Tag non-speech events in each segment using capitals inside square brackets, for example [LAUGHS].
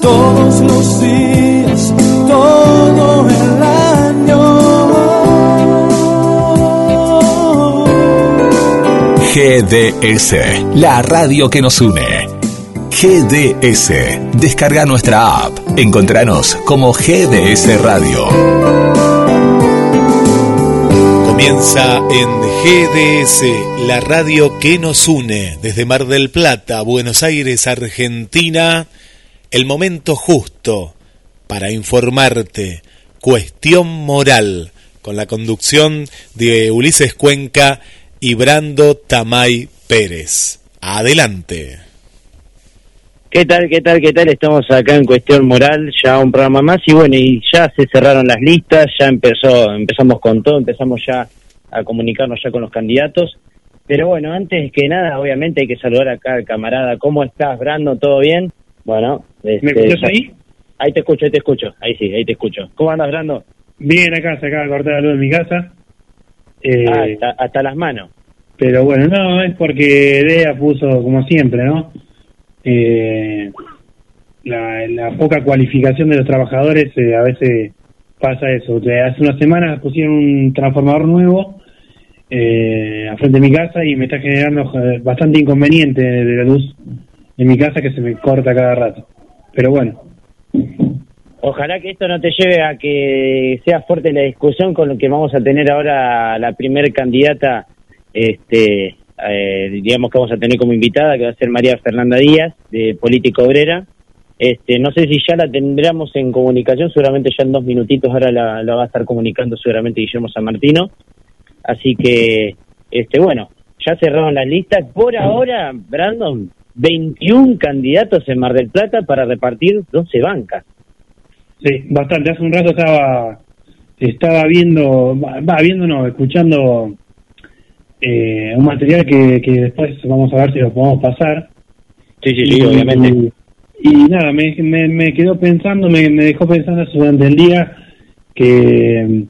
todos los días, todo el año. GDS, la radio que nos une. GDS, descarga nuestra app. Encontranos como GDS Radio. Comienza en GDS, la radio que nos une desde Mar del Plata, Buenos Aires, Argentina. El momento justo para informarte. Cuestión moral con la conducción de Ulises Cuenca y Brando Tamay Pérez. Adelante. ¿Qué tal, qué tal, qué tal? Estamos acá en Cuestión Moral, ya un programa más y bueno, y ya se cerraron las listas, ya empezó, empezamos con todo, empezamos ya a comunicarnos ya con los candidatos. Pero bueno, antes que nada, obviamente hay que saludar acá al camarada. ¿Cómo estás, Brando? ¿Todo bien? Bueno, ¿me este, escuchas ahí? Ahí te escucho, ahí te escucho. Ahí sí, ahí te escucho. ¿Cómo andas, Brando? Bien, acá se acaba de cortar la luz en mi casa. Eh, ah, hasta, las manos. Pero bueno, no, es porque DEA puso, como siempre, ¿no? Eh, la, poca cualificación de los trabajadores eh, a veces pasa eso. hace unas semanas pusieron un transformador nuevo eh, a frente de mi casa y me está generando bastante inconveniente de la luz en mi casa que se me corta cada rato. Pero bueno. Ojalá que esto no te lleve a que sea fuerte la discusión con lo que vamos a tener ahora la primer candidata, este, eh, digamos que vamos a tener como invitada, que va a ser María Fernanda Díaz, de Política Obrera. Este, no sé si ya la tendremos en comunicación, seguramente ya en dos minutitos ahora la, va a estar comunicando seguramente Guillermo San Martino. Así que, este, bueno, ya cerraron las listas. Por ahora, Brandon, 21 candidatos en Mar del Plata para repartir 12 bancas. Sí, bastante. Hace un rato estaba estaba viendo, va viendo, no, escuchando eh, un material que, que después vamos a ver si lo podemos pasar. Sí, sí, sí, obviamente. Y, nada, me, me, me, quedó pensando, me, me dejó pensando durante el día que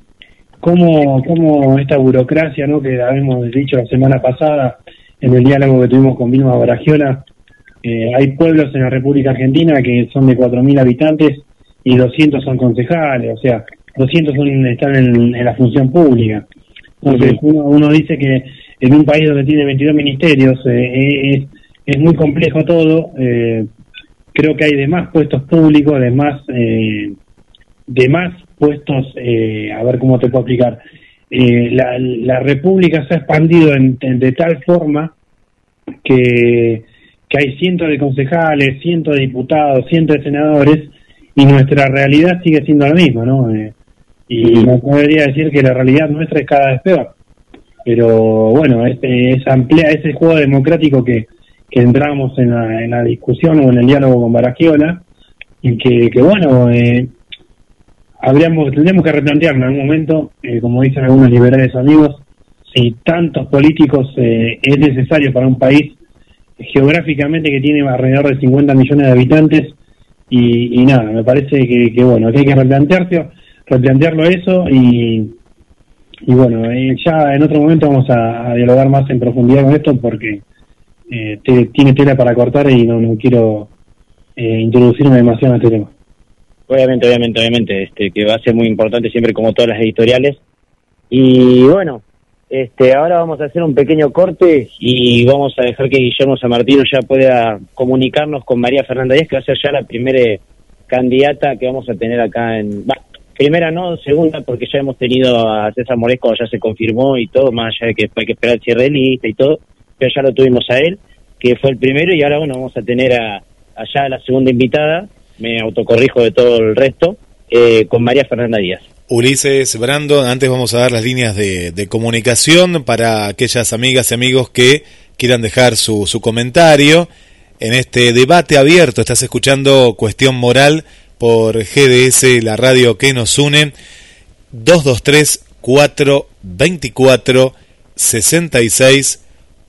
cómo, cómo esta burocracia, ¿no? que habíamos dicho la semana pasada en el diálogo que tuvimos con Vilma Baragiola, eh, hay pueblos en la República Argentina que son de 4.000 habitantes y 200 son concejales, o sea, 200 son, están en, la función pública. Entonces uno, dice que en un país donde tiene 22 ministerios eh, es, es, muy complejo todo, eh, creo que hay de más puestos públicos, de más, eh, de más puestos, a ver cómo te puedo explicar. La, la, República se ha expandido de tal forma que que hay cientos de concejales, cientos de diputados, cientos de senadores, y nuestra realidad sigue siendo la misma, ¿no? Eh, y no podría decir que la realidad nuestra es cada vez peor. Pero bueno, este, es amplía ese juego democrático que, que entramos en la, en la discusión o en el diálogo con Baragiola, y que, que bueno, eh, habríamos, tendríamos que replantear en algún momento, eh, como dicen algunos liberales amigos, si tantos políticos eh, es necesario para un país geográficamente que tiene alrededor de 50 millones de habitantes y, nada, me parece que, bueno, que hay que replantearse, replantearlo eso y, y bueno, eh, ya en otro momento vamos a, dialogar más en profundidad con esto porque eh, tiene tela para cortar y no, no quiero eh, introducirme demasiado en este tema. Obviamente, obviamente, obviamente, este, que va a ser muy importante siempre como todas las editoriales. Y bueno, este, ahora vamos a hacer un pequeño corte y vamos a dejar que Guillermo San Martino ya pueda comunicarnos con María Fernanda Díaz, que va a ser ya la primera candidata que vamos a tener acá en... primera no, segunda, porque ya hemos tenido a César Moresco, ya se confirmó y todo, más allá de que hay que esperar el cierre de lista y todo, pero ya lo tuvimos a él, que fue el primero, y ahora bueno, vamos a tener a, allá la segunda invitada, me autocorrijo de todo el resto, eh, con María Fernanda Díaz. Ulises Brando, antes vamos a dar las líneas de, comunicación para aquellas amigas y amigos que quieran dejar su, su comentario en este debate abierto. Estás escuchando Cuestión Moral por GDS, la radio que nos une. 223 424 66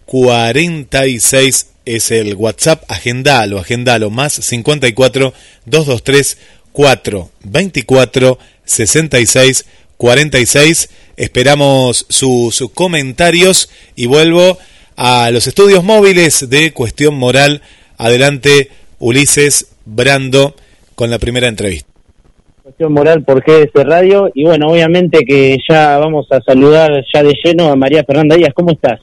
46 es el WhatsApp. Agendalo, agendalo. Más 54 223 424 66 46. Esperamos sus comentarios y vuelvo a los estudios móviles de Cuestión Moral. Adelante, Ulises Brando con la primera entrevista. Moral por GDS Radio y bueno, obviamente que ya vamos a saludar ya de lleno a María Fernanda Díaz. ¿Cómo estás?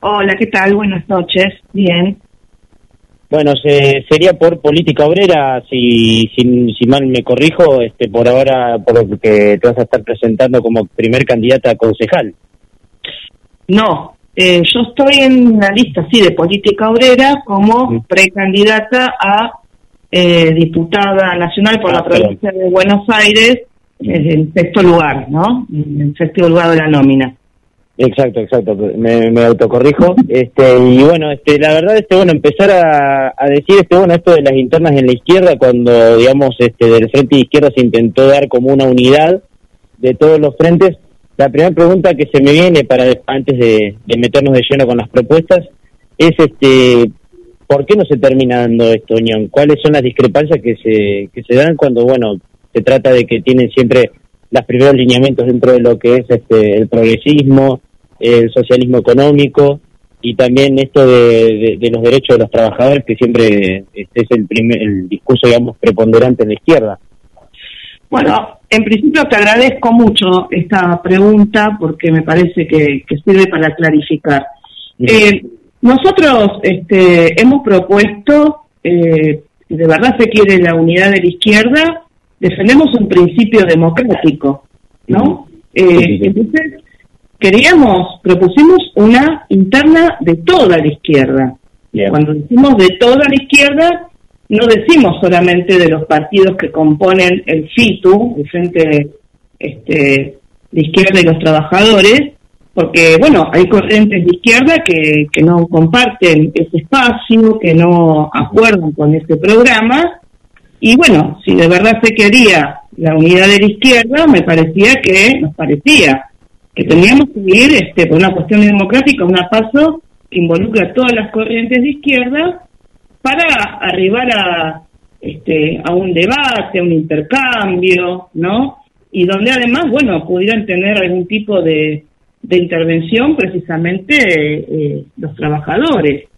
Hola, ¿qué tal? Buenas noches. Bien. Bueno, se, sería por política obrera, si, si, si, mal me corrijo, este, por ahora, por lo que te vas a estar presentando como primer candidata a concejal. No, eh, yo estoy en la lista, sí, de política obrera como precandidata a eh, diputada nacional por la ah, provincia de Buenos Aires, en sexto lugar, ¿no? En sexto lugar de la nómina. Exacto, exacto, me, autocorrijo. Este, y bueno, este, la verdad, este, bueno, empezar a, a, decir, este, bueno, esto de las internas en la izquierda, cuando, digamos, este, del frente de izquierda se intentó dar como una unidad de todos los frentes, la primera pregunta que se me viene para antes de, meternos de lleno con las propuestas es, este, ¿por qué no se termina dando esta unión? ¿Cuáles son las discrepancias que se, que se dan cuando, bueno, se trata de que tienen siempre los primeros lineamientos dentro de lo que es este, el progresismo, el socialismo económico y también esto de, los derechos de los trabajadores, que siempre este es el, primer, el discurso, digamos, preponderante en la izquierda. Bueno, en principio te agradezco mucho esta pregunta porque me parece que, sirve para clarificar. Eh, nosotros este, hemos propuesto, eh, de verdad se quiere la unidad de la izquierda, defendemos un principio democrático, ¿no? Eh, entonces, queríamos, propusimos una interna de toda la izquierda. Cuando decimos de toda la izquierda, no decimos solamente de los partidos que componen el FITU, el Frente este, de Izquierda y los Trabajadores, porque, bueno, hay corrientes de izquierda que, que no comparten ese espacio, que no acuerdan con este programa, y bueno, si de verdad se quería la unidad de la izquierda, me parecía que, nos parecía, que teníamos que ir este, por una cuestión democrática, un paso que involucre a todas las corrientes de izquierda para arribar a, este, a un debate, a un intercambio, ¿no? Y donde además, bueno, pudieran tener algún tipo de, de intervención precisamente eh, los trabajadores,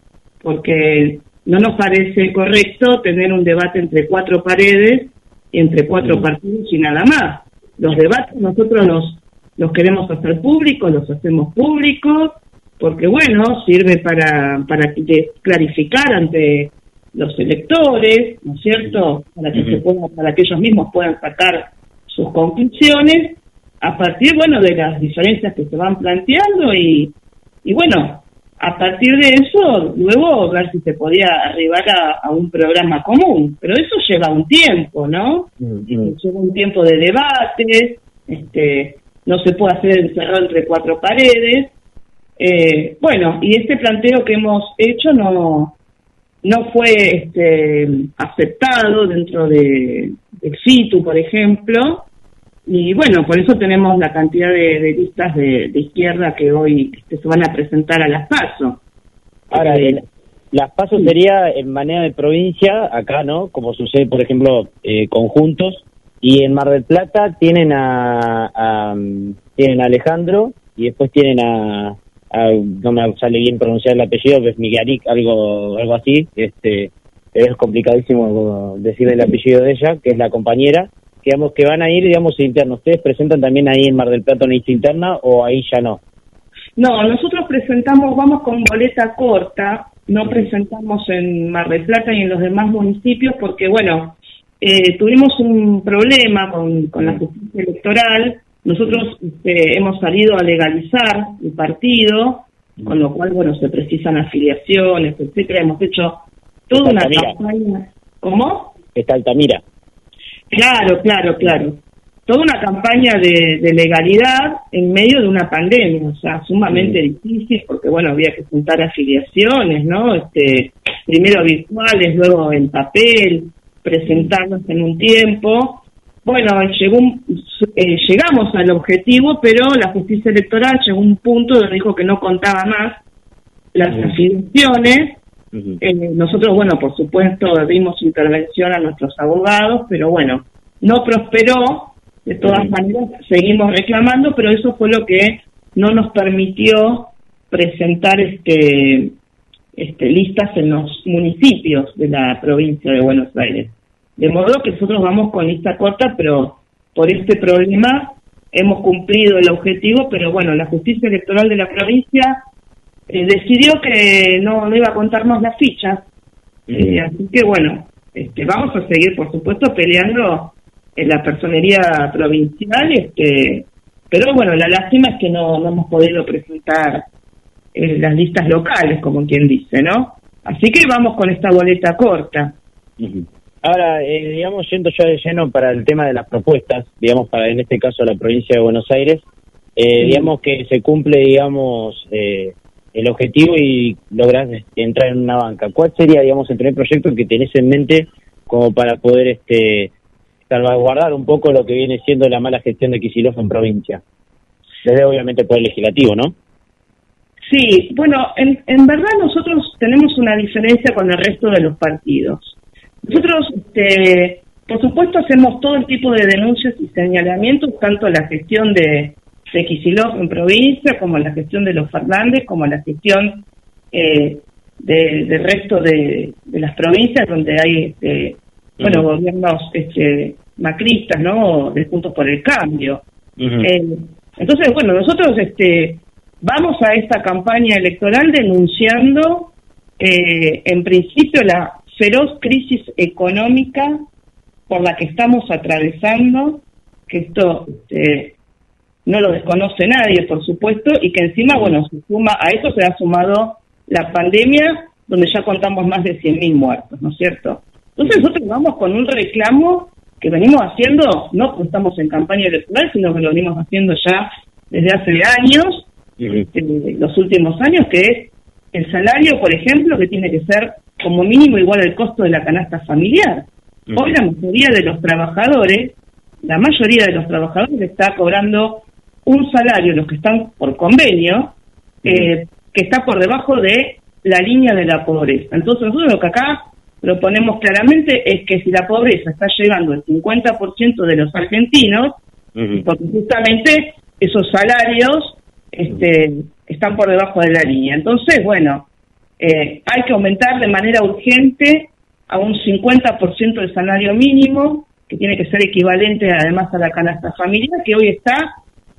porque no nos parece correcto tener un debate entre cuatro paredes, entre cuatro partidos y nada más. Los debates nosotros los los queremos hacer públicos, los hacemos públicos, porque bueno, sirve para, para clarificar ante los electores, ¿no es cierto? Para que, se para que ellos mismos puedan sacar sus conclusiones a partir, bueno, de las diferencias que se van planteando y, y bueno, a partir de eso, luego ver si se podía arribar a, un programa común. Pero eso lleva un tiempo, ¿no? Lleva un tiempo de debate, este, no se puede hacer encerrado entre cuatro paredes. Eh, bueno, y este planteo que hemos hecho no, no fue este, aceptado dentro de, del FITU, por ejemplo, y bueno, por eso tenemos la cantidad de, listas de, izquierda que hoy este, se van a presentar a las PASO. Ahora, eh, las PASO sería en manera de provincia, acá, ¿no? Como sucede, por ejemplo, eh, conjuntos, y en Mar del Plata tienen a, tienen a Alejandro y después tienen a, no me sale bien pronunciar el apellido, que es Miguelic, algo algo así, este es complicadísimo decir el apellido de ella, que es la compañera, digamos que van a ir, digamos, internos. ¿Ustedes presentan también ahí en Mar del Plata una lista interna o ahí ya no? No, nosotros presentamos, vamos con boleta corta, no presentamos en Mar del Plata y en los demás municipios porque, bueno, eh, tuvimos un problema con, con la justicia electoral. Nosotros este, hemos salido a legalizar el partido, con lo cual, bueno, se precisan afiliaciones, etcétera. Hemos hecho toda una campaña. ¿Cómo? Está Altamira. Claro, claro, claro. Toda una campaña de, de, legalidad en medio de una pandemia, o sea, sumamente difícil, porque, bueno, había que juntar afiliaciones, ¿no? Este, primero virtuales, luego en papel, presentarnos en un tiempo. Bueno, llegó eh, llegamos al objetivo, pero la justicia electoral llegó a un punto donde dijo que no contaba más las afirmaciones. Eh, nosotros, bueno, por supuesto, dimos intervención a nuestros abogados, pero bueno, no prosperó. De todas maneras, seguimos reclamando, pero eso fue lo que no nos permitió presentar este, este listas en los municipios de la provincia de Buenos Aires. De modo que nosotros vamos con lista corta, pero por este problema hemos cumplido el objetivo, pero bueno, la justicia electoral de la provincia eh, decidió que no, no iba a contar más las fichas. Eh, así que bueno, este, vamos a seguir, por supuesto, peleando en la personería provincial, este, pero bueno, la lástima es que no, no hemos podido presentar eh, las listas locales, como quien dice, ¿no? Así que vamos con esta boleta corta. Ahora, eh, digamos, yendo ya de lleno para el tema de las propuestas, digamos, para en este caso la provincia de Buenos Aires, eh, digamos que se cumple, digamos, eh, el objetivo y logras entrar en una banca. ¿Cuál sería, digamos, el primer proyecto que tenés en mente como para poder este salvaguardar un poco lo que viene siendo la mala gestión de Kicillof en provincia? Desde obviamente el Poder Legislativo, ¿no? Sí, bueno, en, en verdad nosotros tenemos una diferencia con el resto de los partidos. Nosotros, este, por supuesto, hacemos todo el tipo de denuncias y señalamientos, tanto la gestión de, de en provincia, como la gestión de los Fernández, como la gestión eh, del resto de, las provincias donde hay, este, bueno, gobiernos este, macristas, ¿no? De Juntos por el Cambio. Eh, entonces, bueno, nosotros este, vamos a esta campaña electoral denunciando, eh, en principio, la feroz crisis económica por la que estamos atravesando, que esto este, no lo desconoce nadie, por supuesto, y que encima, bueno, se suma, a eso se ha sumado la pandemia, donde ya contamos más de 100.000 muertos, ¿no es cierto? Entonces nosotros vamos con un reclamo que venimos haciendo, no estamos en campaña electoral, sino que lo venimos haciendo ya desde hace años, este, los últimos años, que es el salario, por ejemplo, que tiene que ser como mínimo igual al costo de la canasta familiar. Hoy la mayoría de los trabajadores, la mayoría de los trabajadores está cobrando un salario, los que están por convenio, eh, que está por debajo de la línea de la pobreza. Entonces nosotros lo que acá proponemos claramente es que si la pobreza está llegando al 50% de los argentinos, porque justamente esos salarios este, están por debajo de la línea. Entonces, bueno, eh, hay que aumentar de manera urgente a un 50% del salario mínimo, que tiene que ser equivalente además a la canasta familiar, que hoy está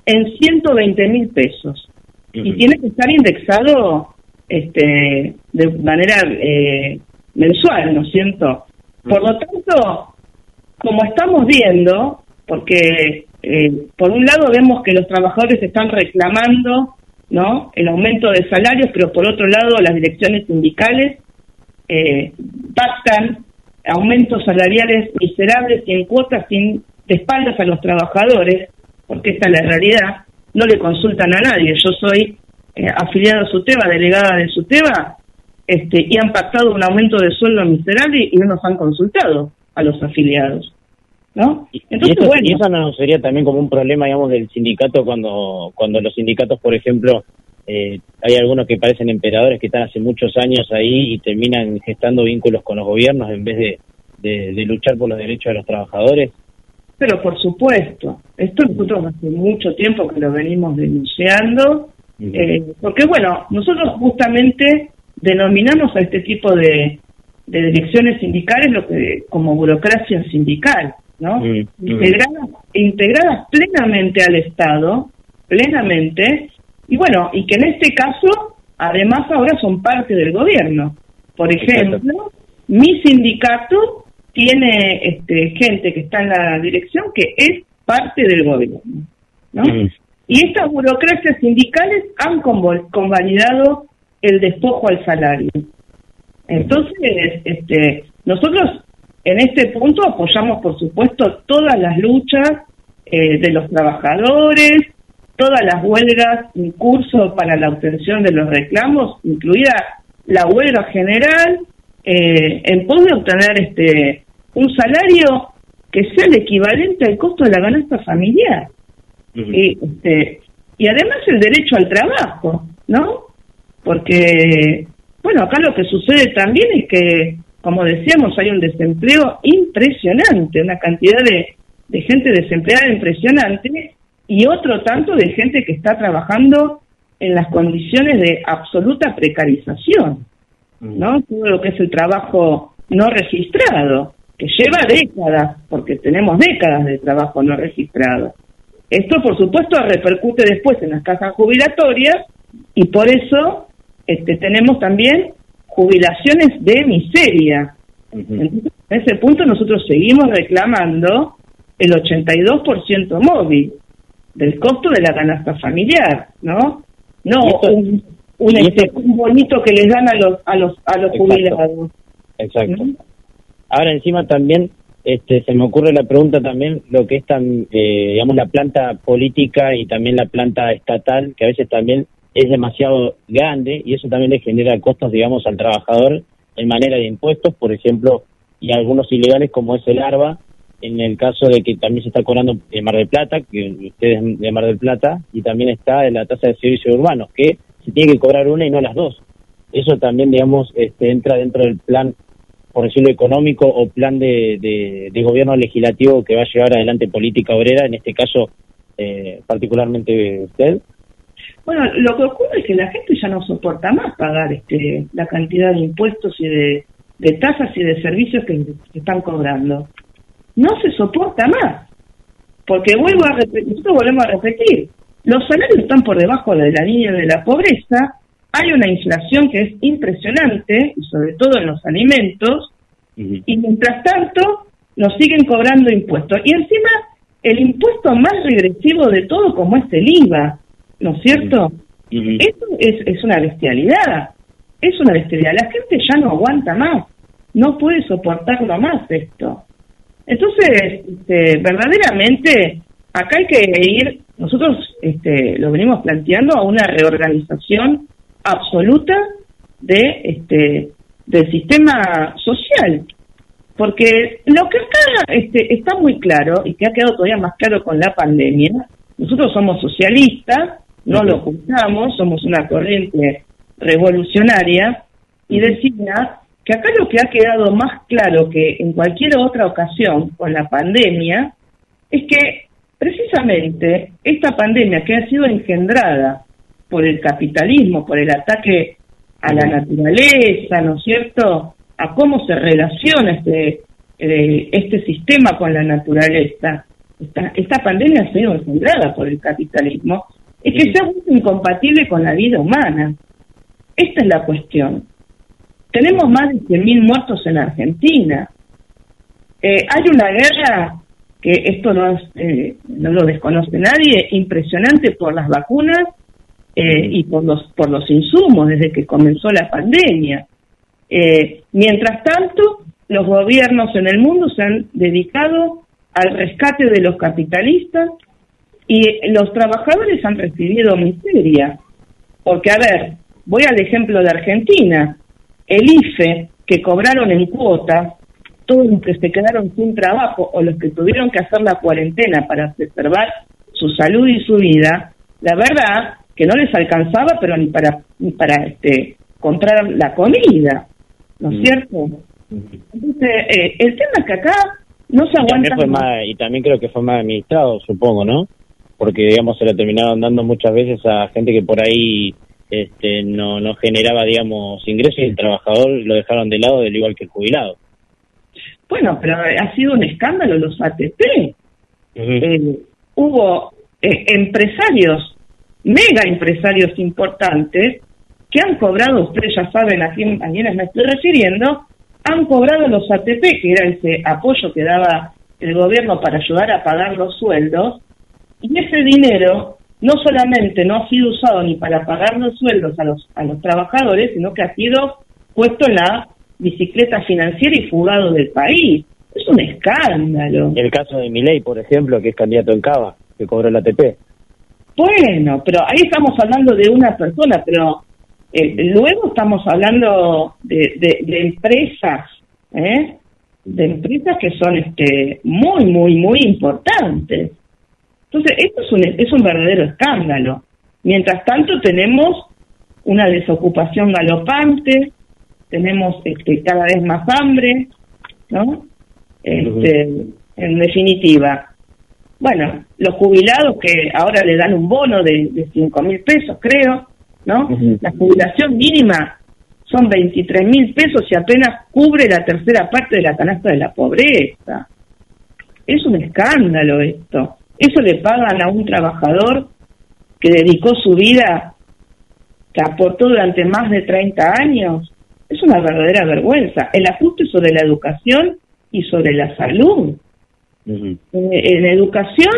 en 120 mil pesos. Y tiene que estar indexado este, de manera eh, mensual, ¿no es cierto? Por lo tanto, como estamos viendo, porque eh, por un lado vemos que los trabajadores están reclamando ¿no? El aumento de salarios, pero por otro lado las direcciones sindicales eh, pactan aumentos salariales miserables y en cuotas sin de espaldas a los trabajadores, porque esta es la realidad, no le consultan a nadie. Yo soy eh, afiliado a SUTEBA, delegada de SUTEBA, este, y han pactado un aumento de sueldo miserable y no nos han consultado a los afiliados. ¿No? Entonces, y, bueno. eso no sería también como un problema, digamos, del sindicato cuando, cuando los sindicatos, por ejemplo, eh, hay algunos que parecen emperadores que están hace muchos años ahí y terminan gestando vínculos con los gobiernos en vez de, de, luchar por los derechos de los trabajadores. Pero por supuesto, esto nosotros hace mucho tiempo que lo venimos denunciando, eh, porque bueno, nosotros justamente denominamos a este tipo de, de direcciones sindicales lo que como burocracia sindical. ¿No? Mm, mm. integradas, integradas plenamente al Estado, plenamente, y bueno, y que en este caso, además ahora son parte del gobierno. Por ejemplo, mi sindicato tiene este, gente que está en la dirección que es parte del gobierno, ¿no? Mm. Y estas burocracias sindicales han convalidado el despojo al salario. Entonces, este, nosotros en este punto apoyamos, por supuesto, todas las luchas eh, de los trabajadores, todas las huelgas en curso para la obtención de los reclamos, incluida la huelga general, eh, en pos de obtener este un salario que sea el equivalente al costo de la ganancia familiar. y, este, y además el derecho al trabajo, ¿no? Porque, bueno, acá lo que sucede también es que como decíamos, hay un desempleo impresionante, una cantidad de, gente desempleada impresionante y otro tanto de gente que está trabajando en las condiciones de absoluta precarización, ¿no? Mm. Todo lo que es el trabajo no registrado. que lleva décadas, porque tenemos décadas de trabajo no registrado. Esto, por supuesto, repercute después en las casas jubilatorias y por eso este, tenemos también jubilaciones de miseria. en ese punto nosotros seguimos reclamando el 82% móvil del costo de la canasta familiar, ¿no? No un, este, un, bonito que les dan a los a los a los jubilados. Exacto. Ahora encima también este, se me ocurre la pregunta también lo que es tan, eh, digamos la planta política y también la planta estatal que a veces también es demasiado grande y eso también le genera costos digamos al trabajador en manera de impuestos por ejemplo y algunos ilegales como es el ARBA en el caso de que también se está cobrando en Mar del Plata, que ustedes de Mar del Plata, y también está la tasa de servicios urbanos, que se tiene que cobrar una y no las dos. Eso también, digamos, este, entra dentro del plan, por decirlo económico, o plan de, de, gobierno legislativo que va a llevar adelante política obrera, en este caso, eh, particularmente usted. Bueno, lo que ocurre es que la gente ya no soporta más pagar este, la cantidad de impuestos y de, de tasas y de servicios que se están cobrando no se soporta más. Porque vuelvo a repetir, nosotros volvemos a repetir, los salarios están por debajo de la línea de la pobreza, hay una inflación que es impresionante, y sobre todo en los alimentos, y mientras tanto nos siguen cobrando impuestos. Y encima, el impuesto más regresivo de todo, como es el IVA, ¿no es cierto? Esto es, es una bestialidad, es una bestialidad. La gente ya no aguanta más, no puede soportarlo más esto. Entonces, este, verdaderamente, acá hay que ir, nosotros este, lo venimos planteando a una reorganización absoluta de este del sistema social porque lo que acá este, está muy claro y que ha quedado todavía más claro con la pandemia nosotros somos socialistas no lo ocultamos somos una corriente revolucionaria y decía que acá lo que ha quedado más claro que en cualquier otra ocasión con la pandemia es que precisamente esta pandemia que ha sido engendrada por el capitalismo, por el ataque a la naturaleza, ¿no es cierto? A cómo se relaciona este, eh, este sistema con la naturaleza. Esta, esta pandemia ha sido engendrada por el capitalismo, es que se ha vuelto incompatible con la vida humana. Esta es la cuestión. Tenemos más de 100.000 muertos en Argentina. Eh, hay una guerra que esto no, eh, no lo desconoce nadie, impresionante por las vacunas eh, y por los, por los insumos desde que comenzó la pandemia. mientras tanto, los gobiernos en el mundo se han dedicado al rescate de los capitalistas y los trabajadores han recibido miseria. Porque, a ver, voy al ejemplo de Argentina el IFE que cobraron en cuota, todos los que se quedaron sin trabajo o los que tuvieron que hacer la cuarentena para preservar su salud y su vida, la verdad que no les alcanzaba, pero ni para ni para este comprar la comida, ¿no es mm. cierto? Entonces, eh, el tema es que acá no se aguanta. y también creo que fue más administrado, supongo, ¿no? Porque, digamos, se lo terminaron dando muchas veces a gente que por ahí este, no, no generaba, digamos, ingresos y el trabajador lo dejaron de lado, del igual que el jubilado. Bueno, pero ha sido un escándalo los ATP. Eh, hubo eh, empresarios, mega empresarios importantes, que han cobrado, ustedes ya saben a, quién, a quiénes me estoy refiriendo, han cobrado los ATP, que era ese apoyo que daba el gobierno para ayudar a pagar los sueldos, y ese dinero no solamente no ha sido usado ni para pagar los sueldos a los, a los trabajadores, sino que ha sido puesto en la bicicleta financiera y fugado del país. Es un escándalo. El caso de Milei, por ejemplo, que es candidato en Cava, que cobró el ATP. Bueno, pero ahí estamos hablando de una persona, pero eh, luego estamos hablando de, de, empresas, ¿eh? de empresas que son este muy, muy, muy importantes. Entonces, esto es un, es un verdadero escándalo. Mientras tanto, tenemos una desocupación galopante, tenemos este, cada vez más hambre, ¿no? Este, En definitiva, bueno, los jubilados que ahora le dan un bono de, de 5 mil pesos, creo, ¿no? La jubilación mínima son 23 mil pesos y apenas cubre la tercera parte de la canasta de la pobreza. Es un escándalo esto. Eso le pagan a un trabajador que dedicó su vida, que aportó durante más de 30 años. Es una verdadera vergüenza. El ajuste sobre la educación y sobre la salud. en, educación,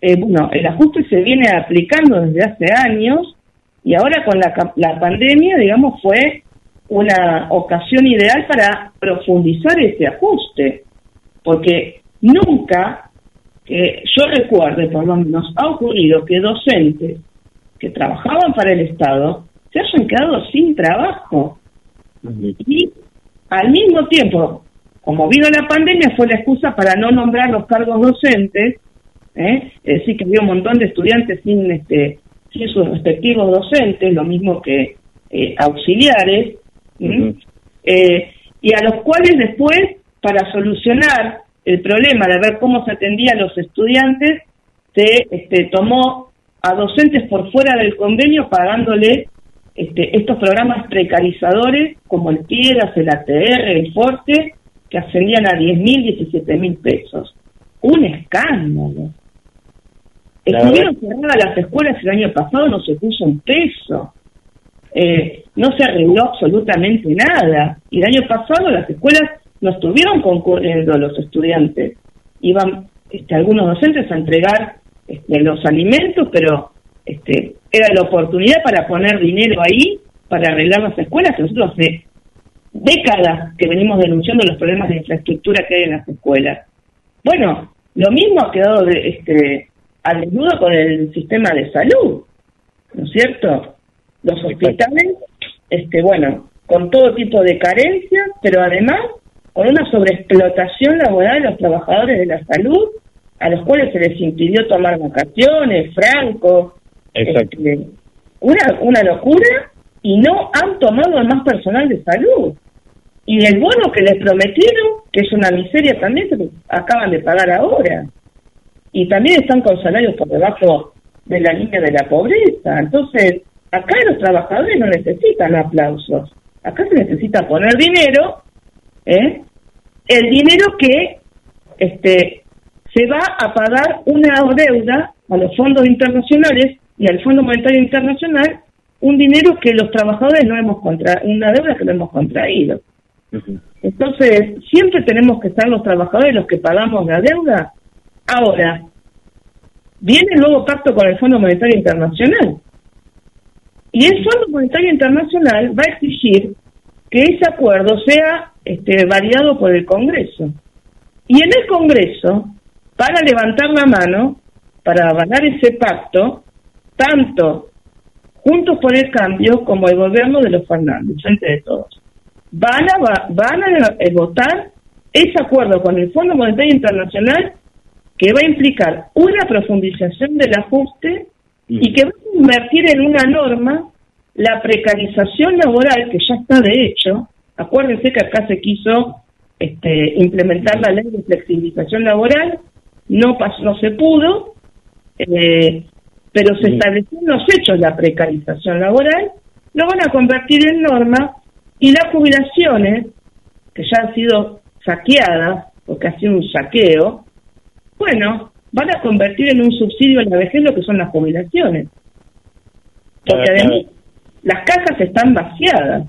eh, bueno, el ajuste se viene aplicando desde hace años y ahora con la, la pandemia, digamos, fue una ocasión ideal para profundizar ese ajuste, porque nunca, que yo recuerde por lo menos, ha ocurrido que docentes que trabajaban para el Estado se hayan quedado sin trabajo. Y al mismo tiempo, como vino la pandemia, fue la excusa para no nombrar los cargos docentes, ¿eh? es decir, que había un montón de estudiantes sin este sin sus respectivos docentes, lo mismo que eh, auxiliares, eh, y a los cuales después, para solucionar el problema de ver cómo se atendía a los estudiantes, se este, tomó a docentes por fuera del convenio pagándole este, estos programas precarizadores como el Piedras, el ATR, el Forte, que ascendían a 10 mil, 17 mil pesos. Un escándalo. Estuvieron cerradas las escuelas el año pasado, no se puso un peso. Eh, no se arregló absolutamente nada. Y el año pasado las escuelas no estuvieron concurriendo los estudiantes. Iban este, algunos docentes a entregar este, los alimentos, pero este, era la oportunidad para poner dinero ahí para arreglar las escuelas, nosotros hace décadas que venimos denunciando los problemas de infraestructura que hay en las escuelas. Bueno, lo mismo ha quedado de, este, al desnudo con el sistema de salud, ¿no es cierto? Los hospitales, este, bueno, con todo tipo de carencias, pero además con una sobreexplotación laboral de los trabajadores de la salud, a los cuales se les impidió tomar vacaciones, franco, este, una, una locura, y no han tomado más personal de salud. Y el bono que les prometieron, que es una miseria también, se acaban de pagar ahora y también están con salarios por debajo de la línea de la pobreza. Entonces, acá los trabajadores no necesitan aplausos, acá se necesita poner dinero, ¿eh? el dinero que este se va a pagar una deuda a los fondos internacionales y al Fondo Monetario Internacional, un dinero que los trabajadores no hemos contraído, una deuda que no hemos contraído. Entonces, siempre tenemos que estar los trabajadores los que pagamos la deuda Ahora, viene el nuevo pacto con el Fondo Monetario Internacional. Y el Fondo Monetario Internacional va a exigir que ese acuerdo sea este, validado por el Congreso. Y en el Congreso van a levantar la mano para avalar ese pacto, tanto Juntos por el Cambio como el gobierno de los Fernández, frente de todos. Van a, van a votar ese acuerdo con el Fondo Monetario Internacional que va a implicar una profundización del ajuste y que va a convertir en una norma la precarización laboral, que ya está de hecho. Acuérdense que acá se quiso este, implementar la ley de flexibilización laboral, no, pasó, no se pudo, eh, pero se estableció en los hechos la precarización laboral, lo van a convertir en norma y las jubilaciones, que ya han sido saqueadas, porque ha sido un saqueo, bueno, van a convertir en un subsidio a la vejez lo que son las jubilaciones. Porque además las cajas están vaciadas.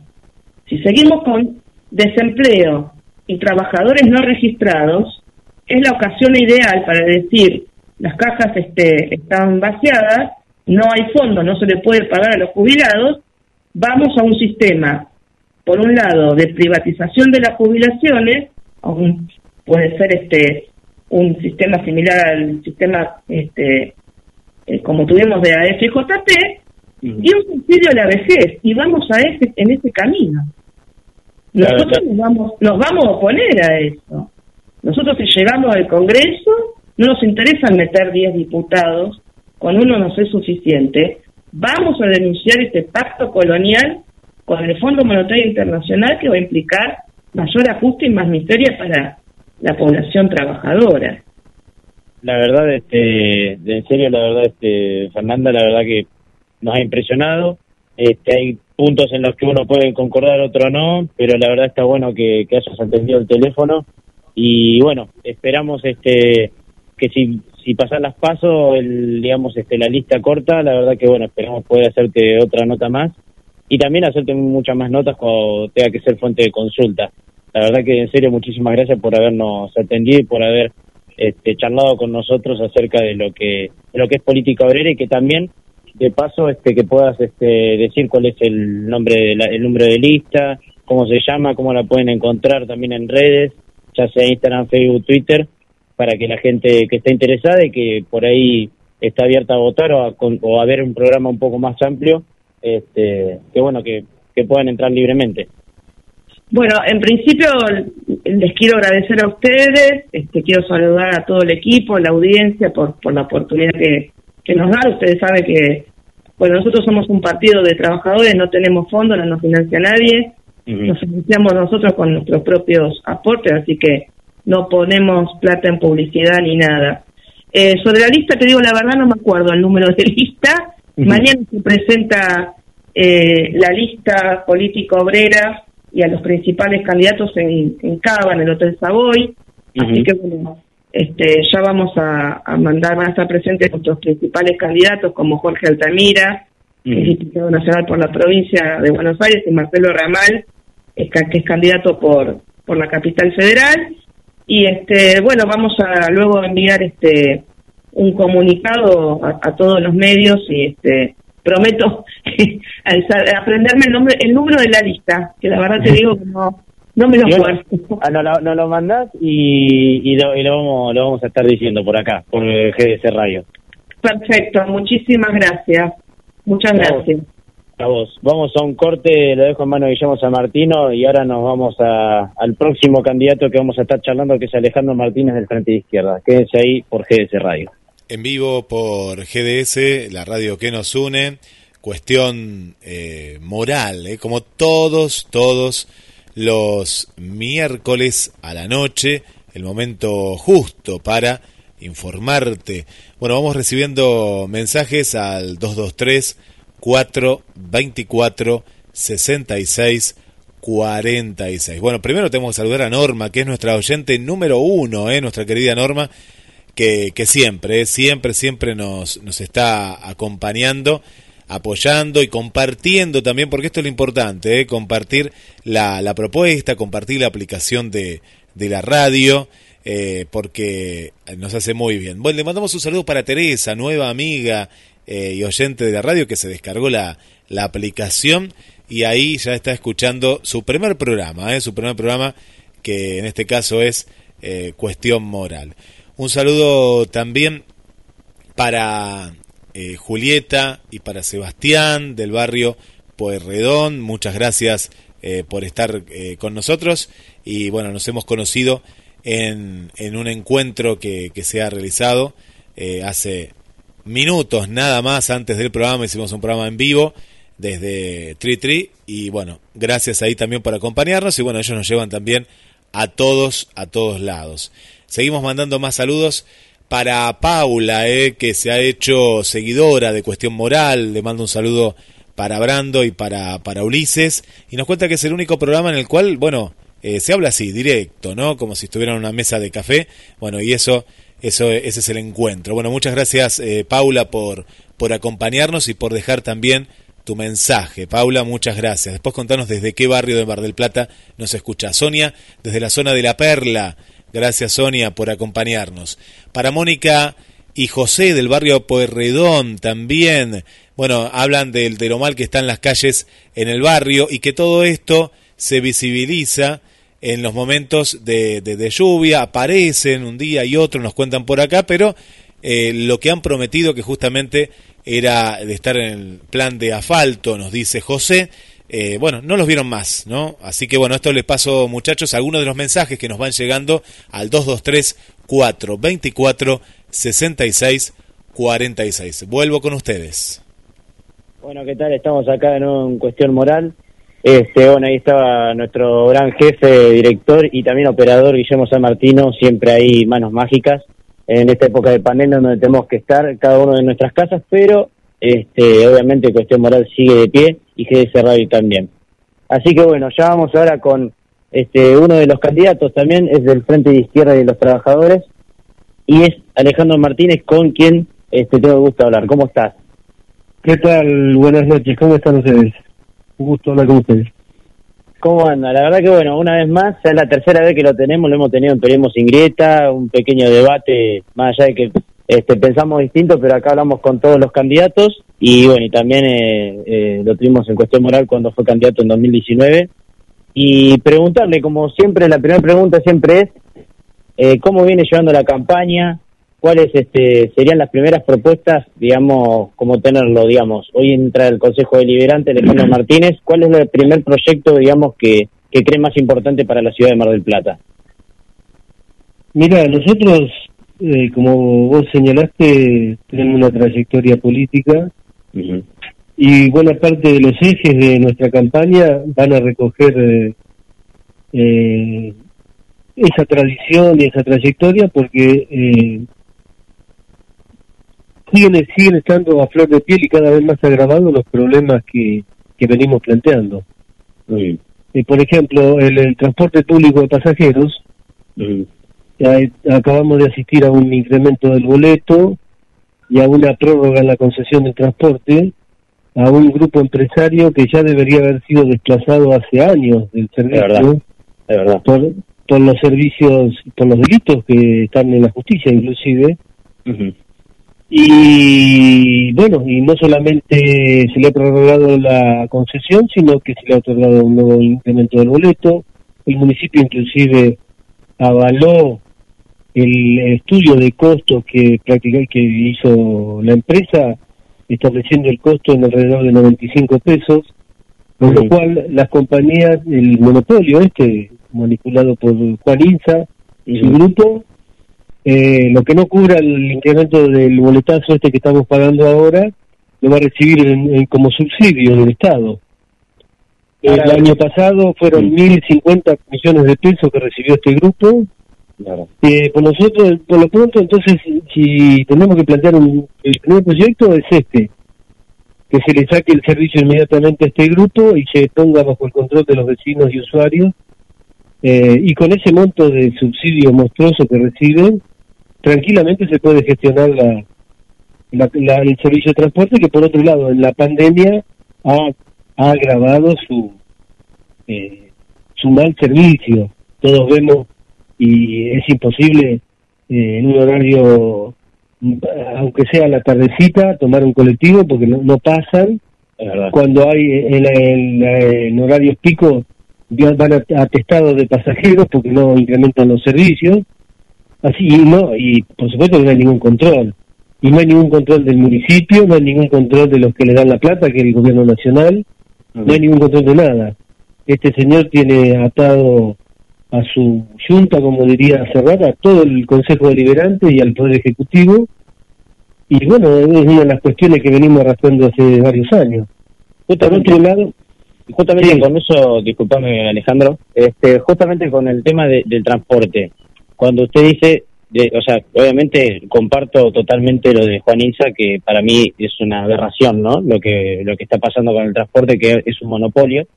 Si seguimos con desempleo y trabajadores no registrados, es la ocasión ideal para decir las cajas este, están vaciadas, no hay fondo, no se le puede pagar a los jubilados, vamos a un sistema, por un lado, de privatización de las jubilaciones, puede ser este un sistema similar al sistema este eh, como tuvimos de AFJP y un subsidio a la vejez y vamos a ese en ese camino. Nosotros Nos, vamos nos vamos a oponer a eso. Nosotros si llegamos al Congreso no nos interesa meter 10 diputados con uno no es suficiente. Vamos a denunciar este pacto colonial con el Fondo Monetario Internacional que va a implicar mayor ajuste y más miseria para la población trabajadora. La verdad, este, en serio, la verdad, este, Fernanda, la verdad que nos ha impresionado. Este, hay puntos en los que uno puede concordar, otro no, pero la verdad está bueno que, que hayas atendido el teléfono y bueno, esperamos este que si si pasas las pasos, digamos, este, la lista corta, la verdad que bueno, esperamos poder hacerte otra nota más y también hacerte muchas más notas cuando tenga que ser fuente de consulta. La verdad que en serio muchísimas gracias por habernos atendido y por haber este, charlado con nosotros acerca de lo que de lo que es política obrera y que también de paso este que puedas este decir cuál es el nombre de el número de lista, cómo se llama, cómo la pueden encontrar también en redes, ya sea Instagram, Facebook, Twitter, para que la gente que está interesada y que por ahí está abierta a votar o a, o a ver un programa un poco más amplio, este, que bueno que, que puedan entrar libremente. Bueno, en principio les quiero agradecer a ustedes, este, quiero saludar a todo el equipo, la audiencia por, por la oportunidad que, que nos da. Ustedes saben que, bueno, nosotros somos un partido de trabajadores, no tenemos fondos, no nos financia nadie, nos financiamos nosotros con nuestros propios aportes, así que no ponemos plata en publicidad ni nada. Eh, sobre la lista, te digo la verdad, no me acuerdo el número de lista. Mañana se presenta eh, la lista política obrera y a los principales candidatos en, en Cava, en el Hotel Savoy. Así que bueno, este, ya vamos a, mandar, van a estar presentes nuestros principales candidatos como Jorge Altamira, diputado nacional por la provincia de Buenos Aires, y Marcelo Ramal, que es candidato por, por la capital federal. Y este, bueno, vamos a luego enviar este un comunicado a, todos los medios y este prometo [LAUGHS] aprenderme el nombre, el número de la lista, que la verdad te [LAUGHS] digo que no, no me lo. Ah, no, no, lo mandás y, y, lo, vamos, lo vamos a estar diciendo por acá, por GDC Radio. Perfecto, muchísimas gracias. Muchas gracias. A vos. Vamos a un corte, lo dejo en mano de Guillermo San Martino y ahora nos vamos a, al próximo candidato que vamos a estar charlando, que es Alejandro Martínez del Frente de Izquierda. Quédense ahí por GDS Radio. En vivo por GDS, la radio que nos une, cuestión eh, moral, eh, como todos, todos los miércoles a la noche, el momento justo para informarte. Bueno, vamos recibiendo mensajes al 223 424 66 46. Bueno, primero tenemos que saludar a Norma, que es nuestra oyente número uno, ¿eh? nuestra querida Norma, que, que siempre, siempre, siempre nos, nos está acompañando apoyando y compartiendo también, porque esto es lo importante, ¿eh? compartir la, propuesta, compartir la aplicación de, de la radio, eh, porque nos hace muy bien. Bueno, le mandamos un saludo para Teresa, nueva amiga eh, y oyente de la radio, que se descargó la, la aplicación y ahí ya está escuchando su primer programa, su primer programa que en este caso es Cuestión Moral. Un saludo también para eh, Julieta y para Sebastián del barrio Pueyrredón. Muchas gracias eh, por estar eh, con nosotros y bueno, nos hemos conocido en, en un encuentro que, que se ha realizado hace minutos nada más antes del programa. Hicimos un programa en vivo desde Tri Tri y bueno, gracias ahí también por acompañarnos y bueno, ellos nos llevan también a todos, a todos lados. Seguimos mandando más saludos para Paula, eh, que se ha hecho seguidora de Cuestión Moral. Le mando un saludo para Brando y para, para Ulises. Y nos cuenta que es el único programa en el cual, bueno, eh, se habla así, directo, ¿no? Como si estuviera en una mesa de café. Bueno, y eso, eso ese es el encuentro. Bueno, muchas gracias, eh, Paula, por, por acompañarnos y por dejar también tu mensaje. Paula, muchas gracias. Después contanos desde qué barrio de Mar del Plata nos escucha. Sonia, desde la zona de La Perla. Gracias Sonia por acompañarnos. Para Mónica y José del barrio Pueyrredón también, bueno, hablan de lo mal que están las calles en el barrio y que todo esto se visibiliza en los momentos de, de, lluvia, aparecen un día y otro, nos cuentan por acá, pero eh, lo que han prometido que justamente era de estar en el plan de asfalto, nos dice José, eh, bueno, no los vieron más, ¿no? Así que bueno, esto les paso, muchachos, algunos de los mensajes que nos van llegando al 223-424-6646. Vuelvo con ustedes. Bueno, ¿qué tal? Estamos acá en un cuestión moral. Este, bueno, ahí estaba nuestro gran jefe, director y también operador Guillermo San Martino, siempre hay manos mágicas en esta época de pandemia donde tenemos que estar cada uno de nuestras casas, pero este, obviamente Cuestión Moral sigue de pie y GDS Radio también. Así que bueno, ya vamos ahora con este, uno de los candidatos también, es del Frente de Izquierda de los Trabajadores, y es Alejandro Martínez con quien este, tengo gusto hablar. ¿Cómo estás? ¿Qué tal? Buenas noches, ¿cómo están ustedes? Un gusto hablar con ustedes. ¿Cómo anda? La verdad que bueno, una vez más, ya es la tercera vez que lo tenemos, lo hemos tenido en Periodismo sin grieta, un pequeño debate, más allá de que este, pensamos distinto, pero acá hablamos con todos los candidatos y bueno, y también eh, eh, lo tuvimos en cuestión moral cuando fue candidato en 2019. Y preguntarle, como siempre, la primera pregunta siempre es, eh, ¿cómo viene llevando la campaña? ¿Cuáles este, serían las primeras propuestas, digamos, cómo tenerlo, digamos? Hoy entra el Consejo Deliberante, Alejandro Martínez. ¿Cuál es el primer proyecto, digamos, que, que cree más importante para la ciudad de Mar del Plata? Mira, nosotros eh, como vos señalaste, tenemos una trayectoria política. Y buena parte de los ejes de nuestra campaña van a recoger eh, eh, esa tradición y esa trayectoria porque siguen, siguen estando a flor de piel y cada vez más agravados los problemas que, que venimos planteando. por ejemplo, el, transporte público de pasajeros acabamos de asistir a un incremento del boleto y a una prórroga en la concesión de transporte a un grupo empresario que ya debería haber sido desplazado hace años del servicio Por, por los servicios, por los delitos que están en la justicia inclusive. Y bueno, y no solamente se le ha prorrogado la concesión, sino que se le ha otorgado un nuevo incremento del boleto. El municipio inclusive avaló el estudio de costos que que hizo la empresa estableciendo el costo en alrededor de 95 pesos con lo cual las compañías el monopolio este manipulado por Juan Inza y su grupo eh, lo que no cubra el incremento del boletazo este que estamos pagando ahora lo va a recibir como subsidio del Estado. El año pasado fueron 1.050 millones de pesos que recibió este grupo Claro. Eh, por nosotros, por lo pronto, entonces, si tenemos que plantear un, el primer proyecto es este, que se le saque el servicio inmediatamente a este grupo y se ponga bajo el control de los vecinos y usuarios, eh, y con ese monto de subsidio monstruoso que reciben, tranquilamente se puede gestionar la, la, el servicio de transporte, que por otro lado, en la pandemia ha, ha agravado su, eh, su mal servicio. Todos vemos y es imposible eh, en un horario, aunque sea la tardecita, tomar un colectivo porque no, no pasan. Cuando hay en, en, horarios pico van atestados de pasajeros porque no incrementan los servicios. Así y no y por supuesto que no hay ningún control y no hay ningún control del municipio, no hay ningún control de los que le dan la plata, que es el gobierno nacional, no hay ningún control de nada. Este señor tiene atado a su junta, como diría Cerrata, a todo el Consejo Deliberante y al Poder Ejecutivo. Y bueno, es una de las cuestiones que venimos arrastrando hace varios años. Justamente, lado, justamente con eso, disculpame Alejandro, este, justamente con el tema del transporte, cuando usted dice, de, o sea, obviamente comparto totalmente lo de Juan Inza, que para mí es una aberración, ¿no? Lo que, lo que está pasando con el transporte, que es un monopolio.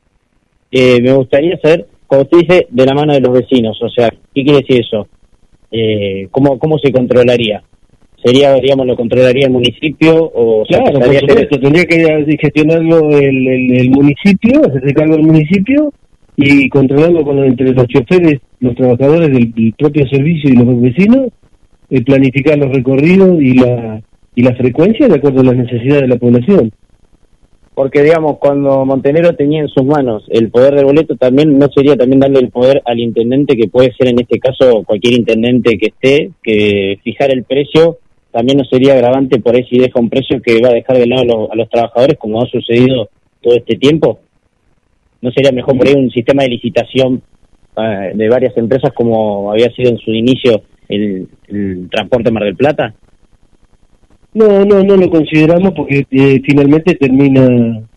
Eh, me gustaría saber como usted dice, de la mano de los vecinos. O sea, ¿qué quiere decir eso? Eh, ¿cómo, ¿Cómo se controlaría? ¿Sería, digamos, lo controlaría el municipio? o Claro, tendría que gestionarlo el, el, municipio, hacerse cargo del municipio y controlarlo con entre los choferes, los trabajadores del, propio servicio y los vecinos, eh, planificar los recorridos y la, y la frecuencia de acuerdo a las necesidades de la población porque digamos cuando Montenegro tenía en sus manos el poder del boleto también no sería también darle el poder al intendente que puede ser en este caso cualquier intendente que esté que fijar el precio también no sería agravante por ahí si deja un precio que va a dejar de lado a los, trabajadores como ha sucedido todo este tiempo. No sería mejor por ahí un sistema de licitación ah, de varias empresas como había sido en su inicio el, el transporte Mar del Plata no, no, no lo consideramos porque eh, finalmente termina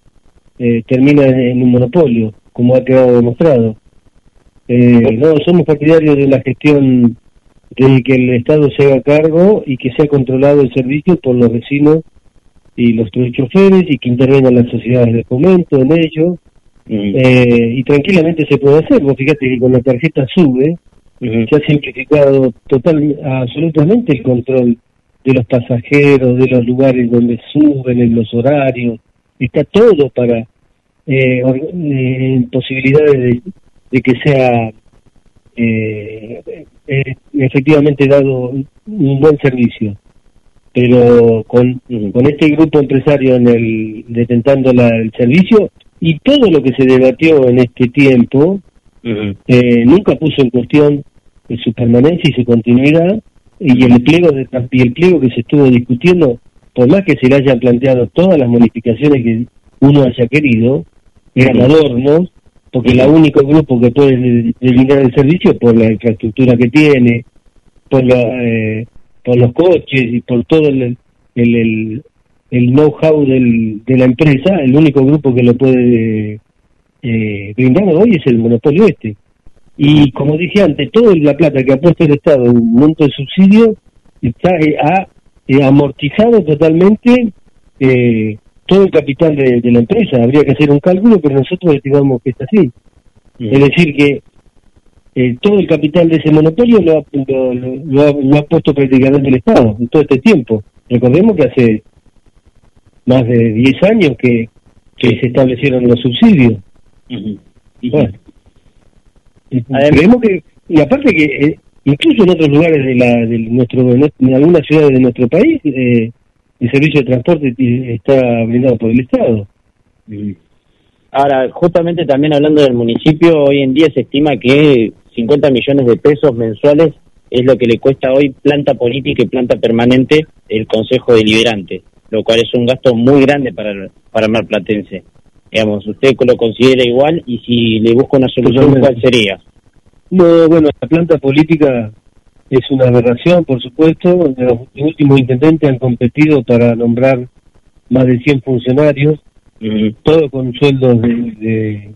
eh, termina en un monopolio, como ha quedado demostrado. Eh, no, somos partidarios de la gestión de que el Estado se haga cargo y que sea controlado el servicio por los vecinos y los choferes y que intervengan las sociedades de fomento en ello. Eh, y tranquilamente se puede hacer. Vos fíjate que con la tarjeta SUBE se ha simplificado total, absolutamente el control de los pasajeros, de los lugares donde suben, en los horarios. Está todo para eh, eh posibilidades de, que sea eh, efectivamente dado un buen servicio. Pero con, con este grupo empresario en el detentando la, el servicio y todo lo que se debatió en este tiempo eh, nunca puso en cuestión su permanencia y su continuidad y el pliego de, y el pliego que se estuvo discutiendo por más que se le hayan planteado todas las modificaciones que uno haya querido eran adornos porque el único grupo que puede eliminar el servicio por la infraestructura que tiene por la eh, por los coches y por todo el, el, el, know-how de la empresa, el único grupo que lo puede eh, brindar hoy es el monopolio este. Y como dije antes, toda la plata que ha puesto el Estado en un monto de subsidio está eh, ha eh, amortizado totalmente eh, todo el capital de, la empresa. Habría que hacer un cálculo, pero nosotros estimamos que está así. Es decir, que eh, todo el capital de ese monopolio lo ha, lo, ha, puesto prácticamente el Estado en todo este tiempo. Recordemos que hace más de 10 años que, que se establecieron los subsidios. y bueno, creemos que, y aparte que eh, incluso en otros lugares de, la, de nuestro, en algunas ciudades de nuestro país, eh, el servicio de transporte está brindado por el Estado. Ahora, justamente también hablando del municipio, hoy en día se estima que 50 millones de pesos mensuales es lo que le cuesta hoy planta política y planta permanente el Consejo Deliberante, lo cual es un gasto muy grande para para Marplatense. Digamos, ¿usted lo considera igual? Y si le busca una solución, ¿cuál sería? No, bueno, la planta política es una aberración, por supuesto. Los últimos intendentes han competido para nombrar más de 100 funcionarios, todo con sueldos de,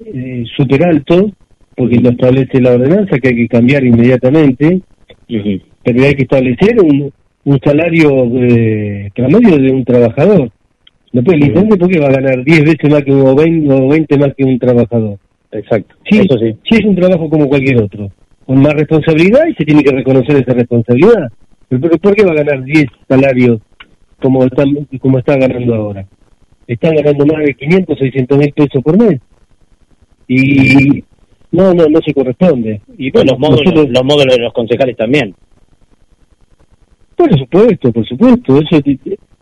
de, super altos porque lo establece la ordenanza que hay que cambiar inmediatamente, pero hay que establecer un, un salario eh, promedio de un trabajador. No puede, el intendente porque va a ganar 10 veces más que un, o 20, más que un trabajador. Exacto. Sí, Eso sí. sí es un trabajo como cualquier otro, con más responsabilidad y se tiene que reconocer esa responsabilidad. Pero ¿por qué va a ganar 10 salarios como está, como está ganando ahora? Está ganando más de 500, 600 mil pesos por mes. Y no, no, no se corresponde. Y bueno, los módulos, los módulos de los concejales también. Por supuesto, por supuesto. Eso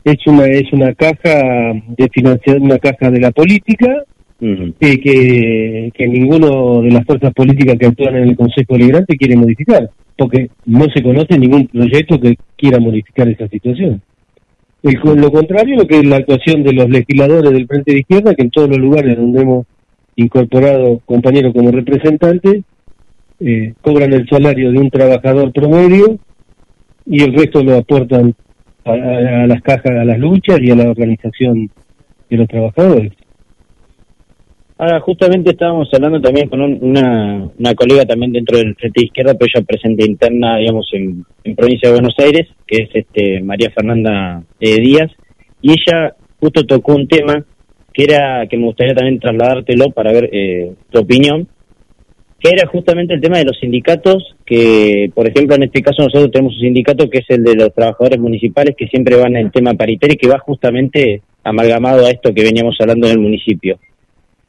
es una es una caja de financiación, una caja de la política que, que, que ninguno de las fuerzas políticas que actúan en el Consejo Liberante quiere modificar, porque no se conoce ningún proyecto que quiera modificar esa situación. El, lo contrario, lo que es la actuación de los legisladores del Frente de Izquierda, que en todos los lugares donde hemos incorporado compañeros como representantes, eh, cobran el salario de un trabajador promedio y el resto lo aportan a, las cajas, a las luchas y a la organización de los trabajadores. Ahora, justamente estábamos hablando también con una, una colega también dentro del Frente de Izquierda, pero ella presente interna, digamos, en, en provincia de Buenos Aires, que es este María Fernanda eh, Díaz, y ella justo tocó un tema que era que me gustaría también trasladártelo para ver eh, tu opinión, que era justamente el tema de los sindicatos, que por ejemplo en este caso nosotros tenemos un sindicato que es el de los trabajadores municipales que siempre van en el tema paritario y que va justamente amalgamado a esto que veníamos hablando en el municipio.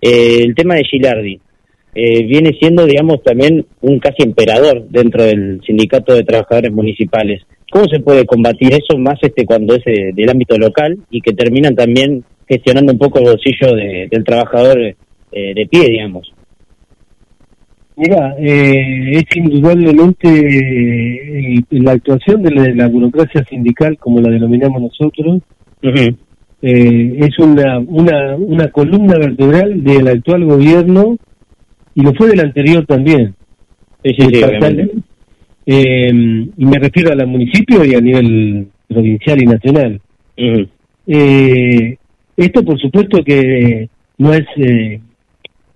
Eh, el tema de Gilardi eh, viene siendo, digamos, también un casi emperador dentro del sindicato de trabajadores municipales. ¿Cómo se puede combatir eso más este cuando es del ámbito local y que terminan también gestionando un poco el bolsillo del trabajador eh, de pie, digamos. Mira, eh, es indudablemente eh, la actuación de la, burocracia sindical, como la denominamos nosotros, es una, una, una columna vertebral del actual gobierno y lo fue del anterior también. Sí, sí, y me refiero a la municipio y a nivel provincial y nacional. eh, esto, por supuesto, que no es eh,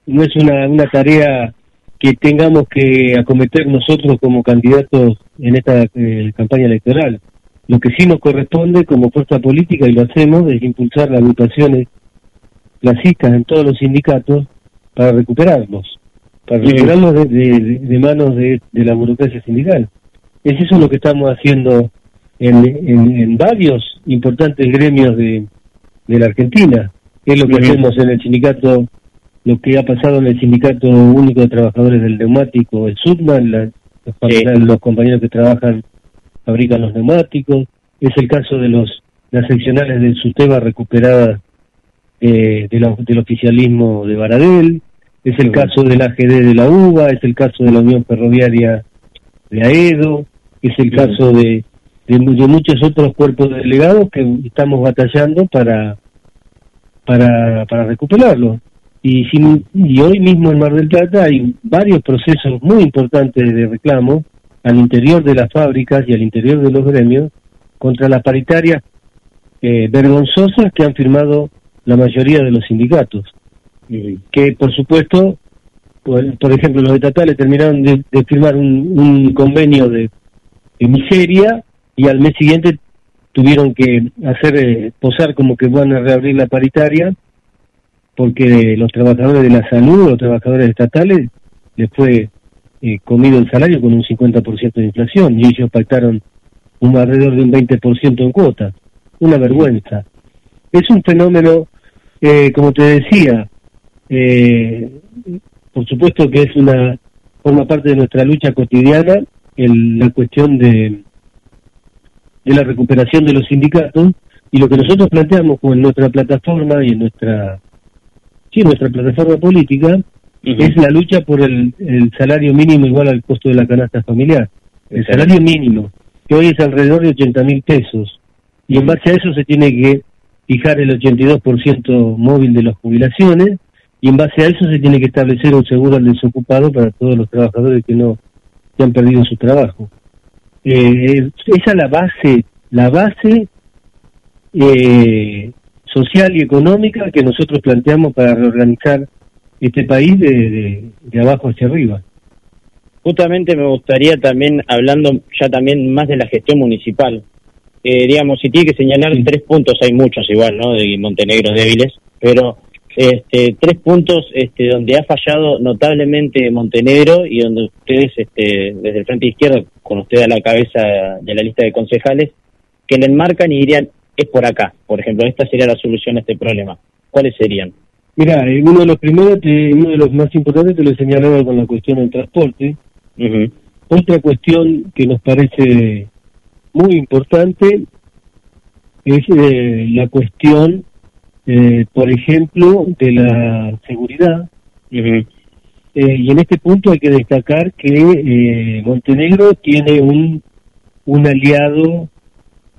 no es una, una tarea que tengamos que acometer nosotros como candidatos en esta eh, campaña electoral. Lo que sí nos corresponde como fuerza política, y lo hacemos, es impulsar las agrupaciones clasistas en todos los sindicatos para recuperarlos, para recuperarlos de, manos de, la burocracia sindical. Es eso lo que estamos haciendo en, en, varios importantes gremios de, de la Argentina. Es lo que hacemos en el sindicato, lo que ha pasado en el sindicato único de trabajadores del neumático, el SUDMAN, los, los compañeros que trabajan fabrican los neumáticos, es el caso de los las seccionales del SUTEBA recuperadas eh, del oficialismo de Baradel, es el caso del AGD de la UBA, es el caso de la Unión Ferroviaria de AEDO, es el caso de, de, muchos otros cuerpos delegados que estamos batallando para para, para recuperarlo. Y, y hoy mismo en Mar del Plata hay varios procesos muy importantes de reclamo al interior de las fábricas y al interior de los gremios contra las paritarias eh, vergonzosas que han firmado la mayoría de los sindicatos. Que, por supuesto, por, ejemplo, los estatales terminaron de, firmar un, convenio de, miseria y al mes siguiente tuvieron que hacer eh, posar como que van a reabrir la paritaria porque los trabajadores de la salud, los trabajadores estatales, les fue eh, comido el salario con un 50% de inflación y ellos pactaron un alrededor de un 20% en cuotas. Una vergüenza. Es un fenómeno, eh, como te decía, eh, por supuesto que es una forma parte de nuestra lucha cotidiana en la cuestión de, de la recuperación de los sindicatos y lo que nosotros planteamos en nuestra plataforma y en nuestra sí, nuestra plataforma política es la lucha por el, salario mínimo igual al costo de la canasta familiar. El salario mínimo, que hoy es alrededor de 80 mil pesos, y en base a eso se tiene que fijar el 82% móvil de las jubilaciones, y en base a eso se tiene que establecer un seguro al desocupado para todos los trabajadores que no que han perdido su trabajo. Eh, esa es la base, la base eh, social y económica que nosotros planteamos para reorganizar este país de, de, abajo hacia arriba. Justamente me gustaría también, hablando ya también más de la gestión municipal, eh, digamos, si tiene que señalar tres puntos, hay muchos igual, ¿no? De Montenegro débiles, pero este, tres puntos este, donde ha fallado notablemente Montenegro y donde ustedes, este, desde el Frente Izquierdo, con usted a la cabeza de la lista de concejales, que le enmarcan y dirían, es por acá, por ejemplo, esta sería la solución a este problema. ¿Cuáles serían? Mira, uno de los primeros, uno de los más importantes te lo he señalado con la cuestión del transporte. Otra cuestión que nos parece muy importante es eh, la cuestión, eh, por ejemplo, de la seguridad. Eh, y en este punto hay que destacar que Montenegro tiene un, un aliado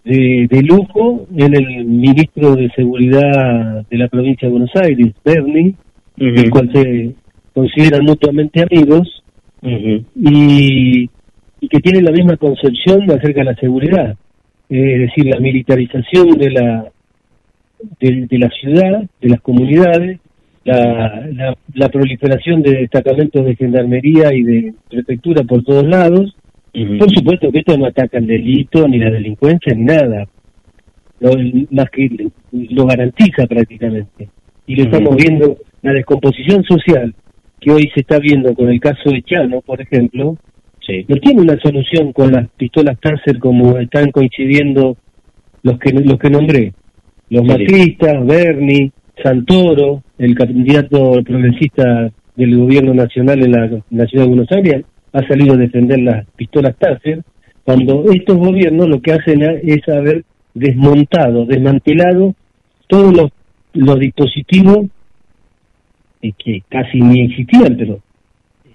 de, lujo en el ministro de Seguridad de la provincia de Buenos Aires, Bernie, el cual se consideran mutuamente amigos, y, y que tienen la misma concepción acerca de la seguridad, es decir, la militarización de la, de, la ciudad, de las comunidades, la, la, la, proliferación de destacamentos de gendarmería y de prefectura por todos lados, por supuesto que esto no ataca el delito, ni la delincuencia, ni nada. Lo, más que lo garantiza prácticamente. Y lo estamos viendo, la descomposición social que hoy se está viendo con el caso de Chano, por ejemplo, no tiene una solución con las pistolas cáncer como están coincidiendo los que los que nombré. Los matristas, Berni, Santoro, el candidato progresista del gobierno nacional en la, en la ciudad de Buenos Aires, ha salido a defender las pistolas Taser, cuando estos gobiernos lo que hacen es haber desmontado, desmantelado todos los, dispositivos que casi ni existían, pero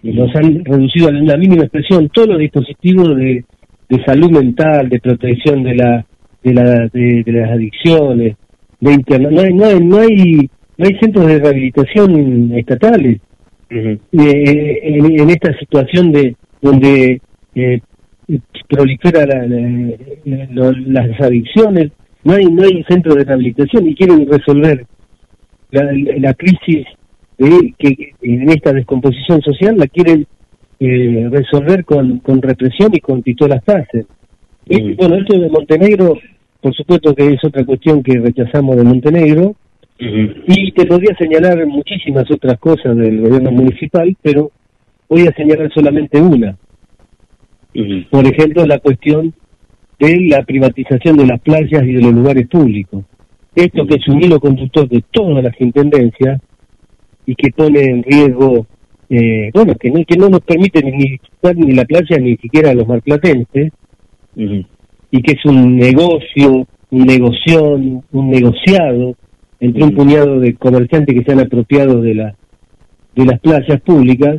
los han reducido a la mínima expresión, todos los dispositivos de, de salud mental, de protección de la de, la, de, las adicciones, de interna no hay, no hay, no hay, no hay centros de rehabilitación estatales eh, en, esta situación de donde eh, prolifera las adicciones, no hay no hay centro de rehabilitación y quieren resolver la, crisis de, que en esta descomposición social la quieren eh, resolver con, con represión y con pistolas fáciles Y, bueno, esto de Montenegro, por supuesto que es otra cuestión que rechazamos de Montenegro, y te podría señalar muchísimas otras cosas del gobierno municipal, pero voy a señalar solamente una. Por ejemplo, la cuestión de la privatización de las playas y de los lugares públicos. Esto que es un hilo conductor de todas las intendencias y que pone en riesgo, eh, bueno, que no, que no nos permite ni ni la playa ni siquiera a los marplatenses, y que es un negocio, un negoción, un negociado entre un puñado de comerciantes que se han apropiado de, la, de las playas públicas.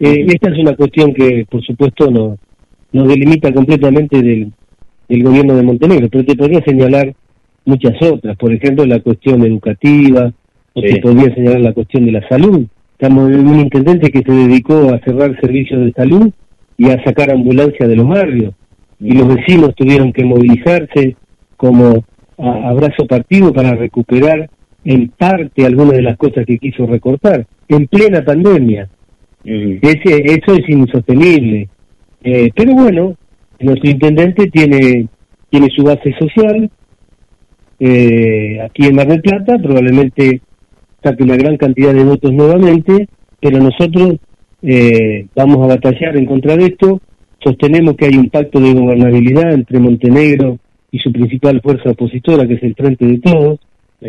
Eh, esta es una cuestión que, por supuesto, no, nos delimita completamente del, del gobierno de Montenegro, pero te podría señalar muchas otras, por ejemplo, la cuestión educativa, o te podría señalar la cuestión de la salud. Estamos en un intendente que se dedicó a cerrar servicios de salud y a sacar ambulancias de los barrios, y los vecinos tuvieron que movilizarse como abrazo partido para recuperar en parte algunas de las cosas que quiso recortar, en plena pandemia. Ese, eso es insostenible. Eh, pero bueno, nuestro intendente tiene, tiene su base social eh, aquí en Mar del Plata, probablemente saque una gran cantidad de votos nuevamente, pero nosotros eh, vamos a batallar en contra de esto. Sostenemos que hay un pacto de gobernabilidad entre Montenegro y su principal fuerza opositora, que es el Frente de Todos.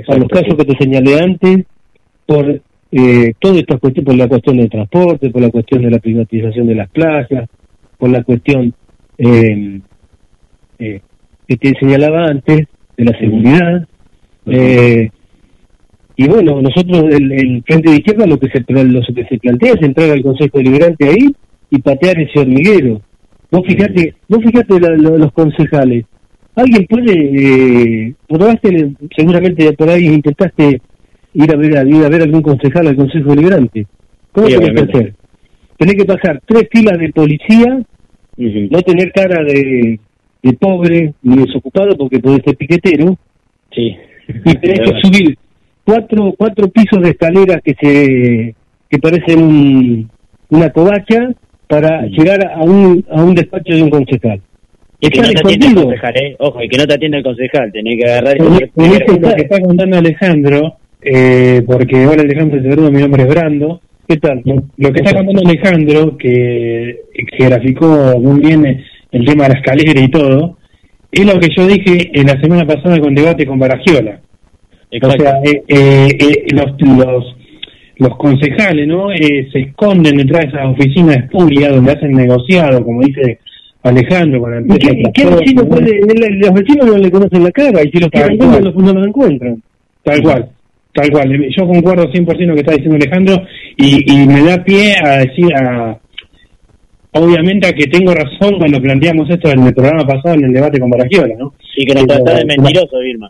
A los casos que te señalé antes, por eh, todas estas cuestiones, por la cuestión del transporte, por la cuestión de la privatización de las playas, por la cuestión eh, eh, que te señalaba antes de la seguridad. Eh, y bueno, nosotros, el, el, Frente de Izquierda, lo que, se, lo que se plantea es entrar al Consejo Deliberante ahí y patear ese hormiguero. Vos fíjate, vos fíjate los concejales. ¿Alguien puede, eh, probaste, seguramente por ahí intentaste ir a ver a, ir a ver algún concejal al Consejo Deliberante? ¿Cómo tenés que hacer? Tenés que pasar tres filas de policía no tener cara de, de, pobre ni desocupado porque puede ser piquetero. Sí. Y tenés que [LAUGHS] subir cuatro cuatro pisos de escaleras que se que parecen una covacha para llegar a un a un despacho de un concejal. Y que no te atiende el concejal, ¿eh? Ojo, y que no te atiende el concejal, tenés que agarrar... En, este que está contando Alejandro, eh, porque hola Alejandro, te saludo, mi nombre es Brando, ¿Qué tal? Lo que está contando Alejandro, que, que graficó muy bien el tema de la escalera y todo, es lo que yo dije en la semana pasada con debate con Baragiola. O sea, eh, eh, eh, los, los, los concejales no se esconden detrás de esas oficinas espurias donde hacen negociado, como dice Alejandro, con la empresa. ¿Qué, vecino puede, los vecinos no le conocen la cara y si los quieren no, no los encuentran? Tal cual. Tal cual, yo concuerdo 100% con lo que está diciendo Alejandro y, y me da pie a decir, a, obviamente a que tengo razón cuando planteamos esto en el programa pasado, en el debate con Baragiola, ¿no? Y que no trata de mentiroso, Irma.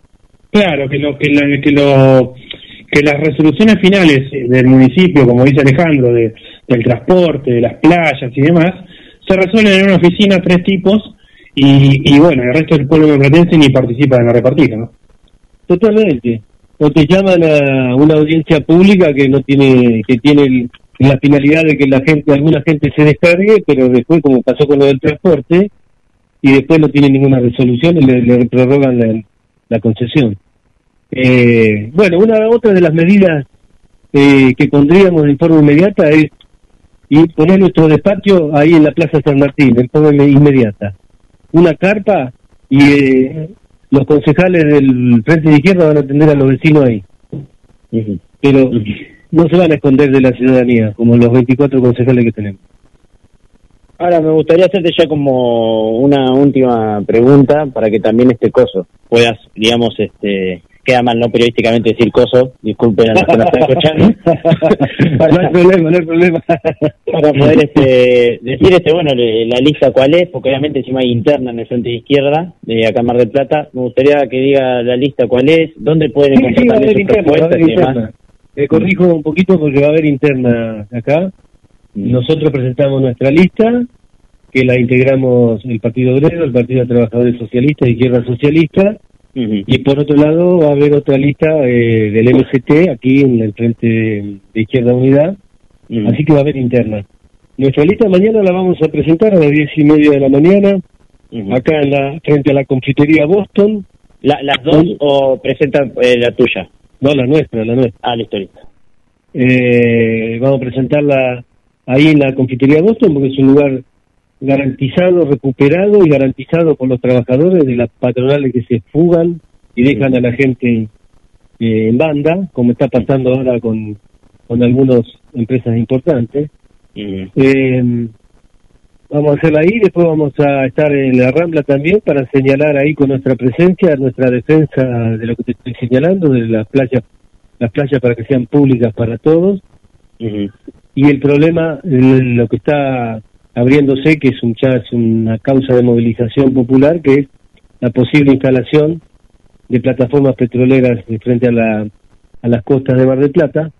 Claro, que lo que, que lo que las resoluciones finales del municipio, como dice Alejandro, de, del transporte, de las playas y demás, se resuelven en una oficina tres tipos y, y bueno, el resto del pueblo platense ni participa en la repartija, ¿no? Totalmente o te llaman a una audiencia pública que no tiene que tiene la finalidad de que la gente alguna gente se descargue pero después como pasó con lo del transporte y después no tiene ninguna resolución y le, prorrogan la, concesión eh, bueno una otra de las medidas eh, que pondríamos en forma inmediata es y poner nuestro despacho ahí en la Plaza San Martín en forma inmediata una carpa y eh, los concejales del Frente de Izquierda van a atender a los vecinos ahí. Pero no se van a esconder de la ciudadanía, como los 24 concejales que tenemos. Ahora me gustaría hacerte ya como una última pregunta para que también este coso puedas, digamos, este queda mal no periodísticamente decir coso, disculpen a los que nos están escuchando. [LAUGHS] no hay problema, no hay problema. para poder este, decir, este bueno, la lista cuál es, porque obviamente encima hay interna en el frente de izquierda, de acá Mar del Plata. Me gustaría que diga la lista cuál es, dónde pueden encontrar sí, interna, corrijo un poquito porque va a haber interna acá. Mm. Nosotros presentamos nuestra lista, que la integramos el Partido Obrero, el Partido de Trabajadores Socialistas, Izquierda Socialista, y por otro lado va a haber otra lista eh, del MCT aquí en el Frente de, Izquierda Unidad, así que va a haber interna. Nuestra lista mañana la vamos a presentar a las diez y media de la mañana acá en la, frente a la confitería Boston. ¿Las dos o presentan eh, la tuya? No, la nuestra, la nuestra. Ah, listo, listo. Eh, vamos a presentarla ahí en la confitería Boston porque es un lugar garantizado, recuperado y garantizado por los trabajadores de las patronales que se fugan y dejan a la gente eh, en banda, como está pasando ahora con, con algunas empresas importantes. Eh, vamos a hacerla ahí, después vamos a estar en la Rambla también para señalar ahí con nuestra presencia, nuestra defensa de lo que te estoy señalando, de las playas, las playas para que sean públicas para todos. Y el problema, lo que está abriéndose, que es un ya es una causa de movilización popular, que es la posible instalación de plataformas petroleras frente a, la, a las costas de Bar del Plata.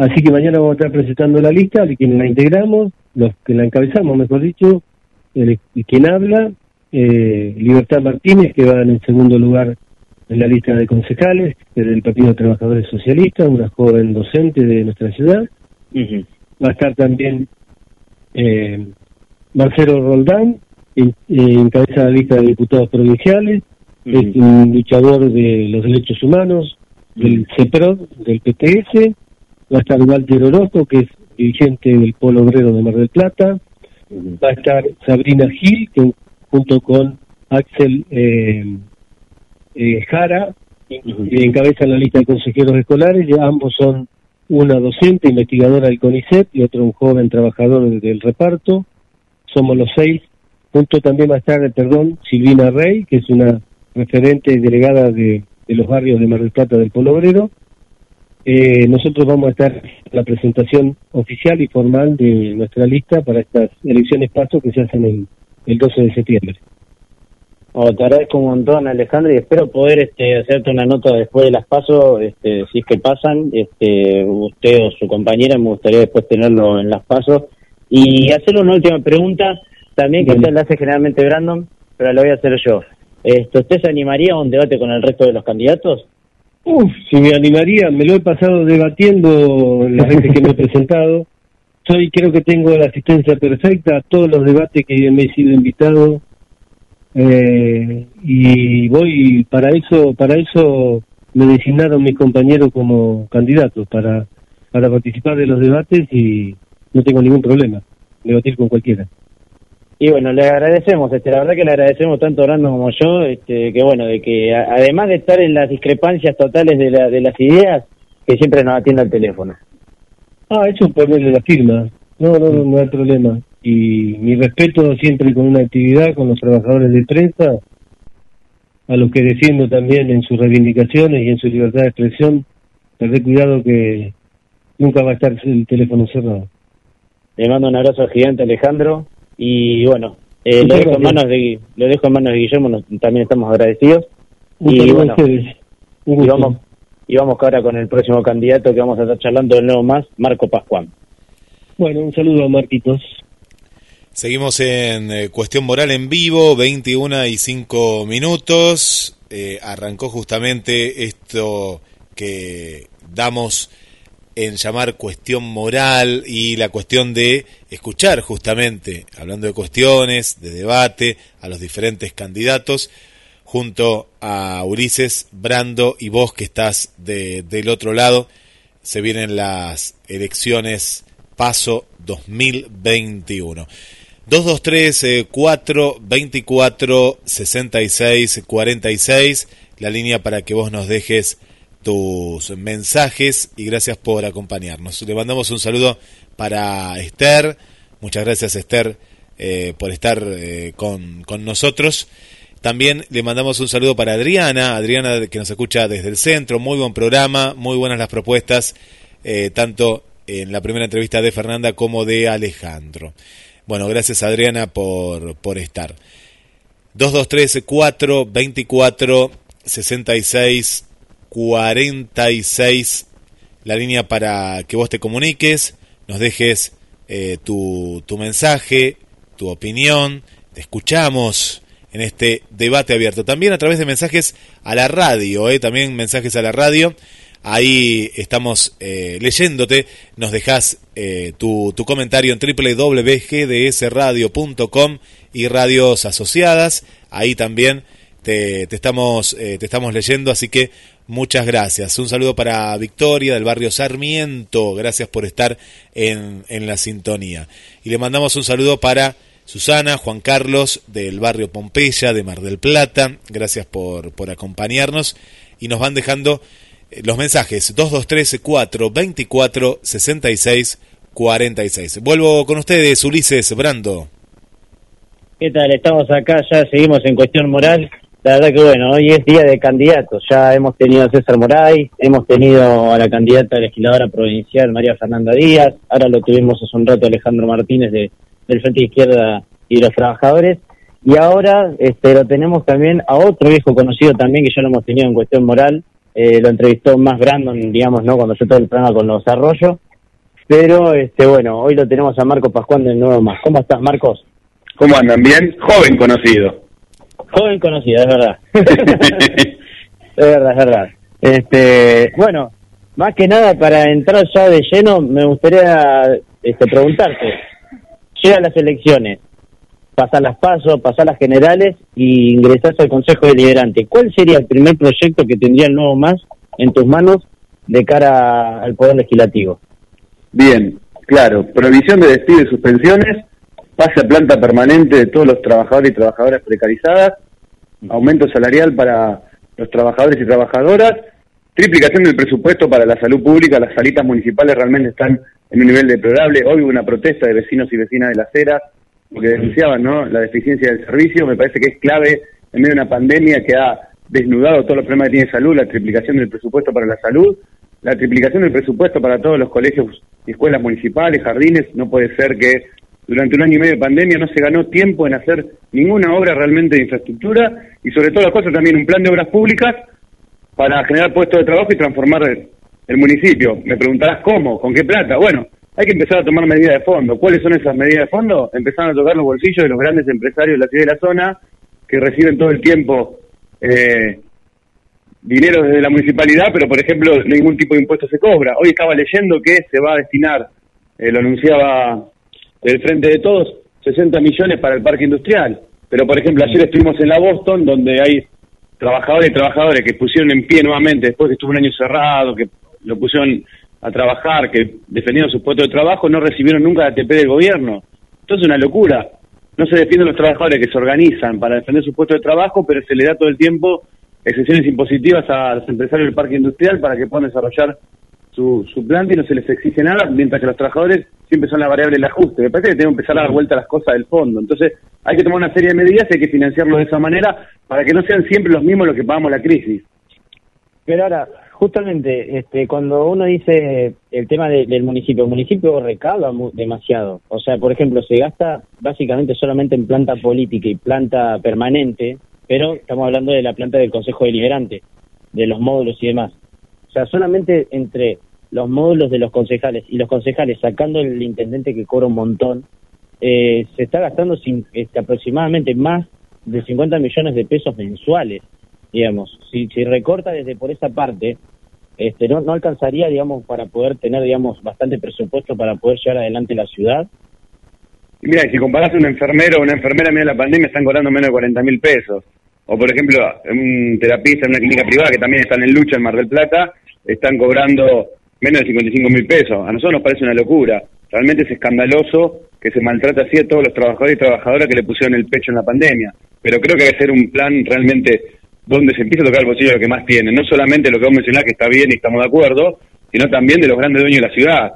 Así que mañana vamos a estar presentando la lista de quienes la integramos, los que la encabezamos, mejor dicho, el, quien habla, eh, Libertad Martínez, que va en el segundo lugar en la lista de concejales del Partido de Trabajadores Socialistas, una joven docente de nuestra ciudad. Va a estar también eh, Marcelo Roldán, en, encabeza la lista de diputados provinciales, es un luchador de los derechos humanos, del CEPROD, del PTS, va a estar Walter Orozco, que es dirigente del Polo Obrero de Mar del Plata, va a estar Sabrina Gil, que junto con Axel eh, eh, Jara, que encabeza la lista de consejeros escolares, ambos son una docente, investigadora del CONICET y otro un joven trabajador del, reparto. Somos los seis. Junto también va a estar, perdón, Silvina Rey, que es una referente delegada de, los barrios de Mar del Plata del Polo Obrero. Eh, nosotros vamos a estar en la presentación oficial y formal de nuestra lista para estas elecciones paso que se hacen el, el 12 de septiembre. Oh, te agradezco un montón, Alejandro, y espero poder este, hacerte una nota después de las pasos, este, si es que pasan, este, usted o su compañera, me gustaría después tenerlo en las pasos. Y hacerle una última pregunta, también que usted la hace generalmente Brandon, pero la voy a hacer yo. Esto, ¿Usted se animaría a un debate con el resto de los candidatos? Uf, si me animaría, me lo he pasado debatiendo en las veces que me he presentado. Soy, creo que tengo la asistencia perfecta a todos los debates que me he sido invitado eh, y voy para eso para eso me designaron mis compañeros como candidatos para para participar de los debates y no tengo ningún problema debatir con cualquiera. Y bueno le agradecemos este la verdad que le agradecemos tanto Orlando como yo este que bueno de que además de estar en las discrepancias totales de, la, de las ideas que siempre nos atienda al teléfono. Ah eso ponerle la firma. No no no, no hay problema y mi respeto siempre con una actividad con los trabajadores de prensa, a los que defiendo también en sus reivindicaciones y en su libertad de expresión, tener cuidado que nunca va a estar el teléfono cerrado. Le mando un abrazo gigante Alejandro y bueno, eh, lo, dejo en manos de, lo dejo en manos de Guillermo, también estamos agradecidos. y bueno, y vamos, y vamos ahora con el próximo candidato que vamos a estar charlando de nuevo más, Marco Pascuán. Bueno, un saludo a Marquitos. Seguimos en eh, Cuestión Moral en vivo, 21 y 5 minutos. Eh, arrancó justamente esto que damos en llamar cuestión moral y la cuestión de escuchar justamente, hablando de cuestiones, de debate, a los diferentes candidatos, junto a Ulises, Brando y vos que estás del otro lado. Se vienen las elecciones Paso 2021. 223 4 24 66 46, la línea para que vos nos dejes tus mensajes y gracias por acompañarnos. Le mandamos un saludo para Esther, muchas gracias Esther eh, por estar eh, con, con nosotros. También le mandamos un saludo para Adriana, Adriana que nos escucha desde el centro, muy buen programa, muy buenas las propuestas, eh, tanto en la primera entrevista de Fernanda como de Alejandro. Bueno, gracias Adriana por, por estar. 223 4 24 66 46 la línea para que vos te comuniques, nos dejes eh, tu, tu mensaje, tu opinión, te escuchamos en este debate abierto. También a través de mensajes a la radio, eh, también mensajes a la radio Ahí estamos eh, leyéndote. Nos dejas eh, tu, comentario en www.gdsradio.com y radios asociadas. Ahí también te, estamos, eh, te estamos leyendo, así que muchas gracias. Un saludo para Victoria del barrio Sarmiento, gracias por estar en, en la sintonía. Y le mandamos un saludo para Susana, Juan Carlos del barrio Pompeya de Mar del Plata, gracias por, por acompañarnos y nos van dejando los mensajes 223 4 24 66 46. Vuelvo con ustedes, Ulises Brando. ¿Qué tal? Estamos acá, ya seguimos en cuestión moral. La verdad que bueno, hoy es día de candidatos. Ya hemos tenido a César Moray, hemos tenido a la candidata legisladora provincial María Fernanda Díaz, ahora lo tuvimos hace un rato Alejandro Martínez de, del Frente Izquierda y los Trabajadores, y ahora este, lo tenemos también a otro viejo conocido también que ya lo hemos tenido en cuestión moral, eh, lo entrevistó más Brandon, digamos, ¿no? Cuando yo todo el programa con los arroyos, pero este bueno, hoy lo tenemos a Marco Pascual de nuevo más. ¿Cómo estás, Marcos? ¿Cómo andan? ¿Bien? Joven conocido. Joven conocido, es verdad. [LAUGHS] es verdad, es verdad. Este, bueno, más que nada para entrar ya de lleno, me gustaría este, preguntarte, llegan las elecciones, pasar las pasos, pasar las generales y ingresas al Consejo Deliberante. ¿Cuál sería el primer proyecto que tendría el nuevo más en tus manos de cara al Poder Legislativo? Bien, claro, prohibición de despido y suspensiones, pase a planta permanente de todos los trabajadores y trabajadoras precarizadas, aumento salarial para los trabajadores y trabajadoras, triplicación del presupuesto para la salud pública, las salitas municipales realmente están en un nivel deplorable. Hoy hubo una protesta de vecinos y vecinas de las Heras porque denunciaban ¿no? la deficiencia del servicio. Me parece que es clave en medio de una pandemia que ha desnudado todos los problemas que tiene salud, la triplicación del presupuesto para la salud, la triplicación del presupuesto para todos los colegios y escuelas municipales, jardines. No puede ser que durante un año y medio de pandemia no se ganó tiempo en hacer ninguna obra realmente de infraestructura y sobre todo las cosas también un plan de obras públicas para generar puestos de trabajo y transformar el municipio. Me preguntarás cómo, con qué plata. Bueno, hay que empezar a tomar medidas de fondo. ¿Cuáles son esas medidas de fondo? Empezar a tocar los bolsillos de los grandes empresarios de la ciudad y de la zona que reciben todo el tiempo eh, dinero desde la municipalidad, pero por ejemplo ningún tipo de impuesto se cobra. Hoy estaba leyendo que se va a destinar, eh, lo anunciaba el Frente de Todos, 60 millones para el parque industrial. Pero por ejemplo ayer estuvimos en la Boston, donde hay trabajadores y trabajadores que pusieron en pie nuevamente después que estuvo un año cerrado, que lo pusieron a trabajar, que defendieron su puesto de trabajo, no recibieron nunca la ATP del gobierno. Entonces es una locura. No se defienden los trabajadores que se organizan para defender su puesto de trabajo, pero se le da todo el tiempo exenciones impositivas a los empresarios del parque industrial para que puedan desarrollar su, su planta y no se les exige nada, mientras que los trabajadores siempre son la variable del ajuste. Me parece que tengo que empezar a dar vuelta las cosas del fondo. Entonces hay que tomar una serie de medidas y hay que financiarlo de esa manera para que no sean siempre los mismos los que pagamos la crisis. Pero ahora, justamente, este, cuando uno dice el tema de, del municipio, el municipio recauda demasiado. O sea, por ejemplo, se gasta básicamente solamente en planta política y planta permanente, pero estamos hablando de la planta del Consejo Deliberante, de los módulos y demás. O sea, solamente entre los módulos de los concejales y los concejales sacando el intendente que cobra un montón, eh, se está gastando este, aproximadamente más de 50 millones de pesos mensuales, digamos. Si, recorta desde por esa parte, este, no, no alcanzaría, digamos, para poder tener, digamos, bastante presupuesto para poder llevar adelante la ciudad. Mira, si comparás un enfermero o una enfermera, mira la pandemia, están cobrando menos de 40 mil pesos. O, por ejemplo, un terapista en una clínica privada que también están en lucha en Mar del Plata, están cobrando menos de 55 mil pesos. A nosotros nos parece una locura. Realmente es escandaloso que se maltrate así a todos los trabajadores y trabajadoras que le pusieron el pecho en la pandemia. Pero creo que que hacer un plan realmente donde se empiece a tocar el bolsillo de lo que más tienen. No solamente lo que vos mencionás, que está bien y estamos de acuerdo, sino también de los grandes dueños de la ciudad.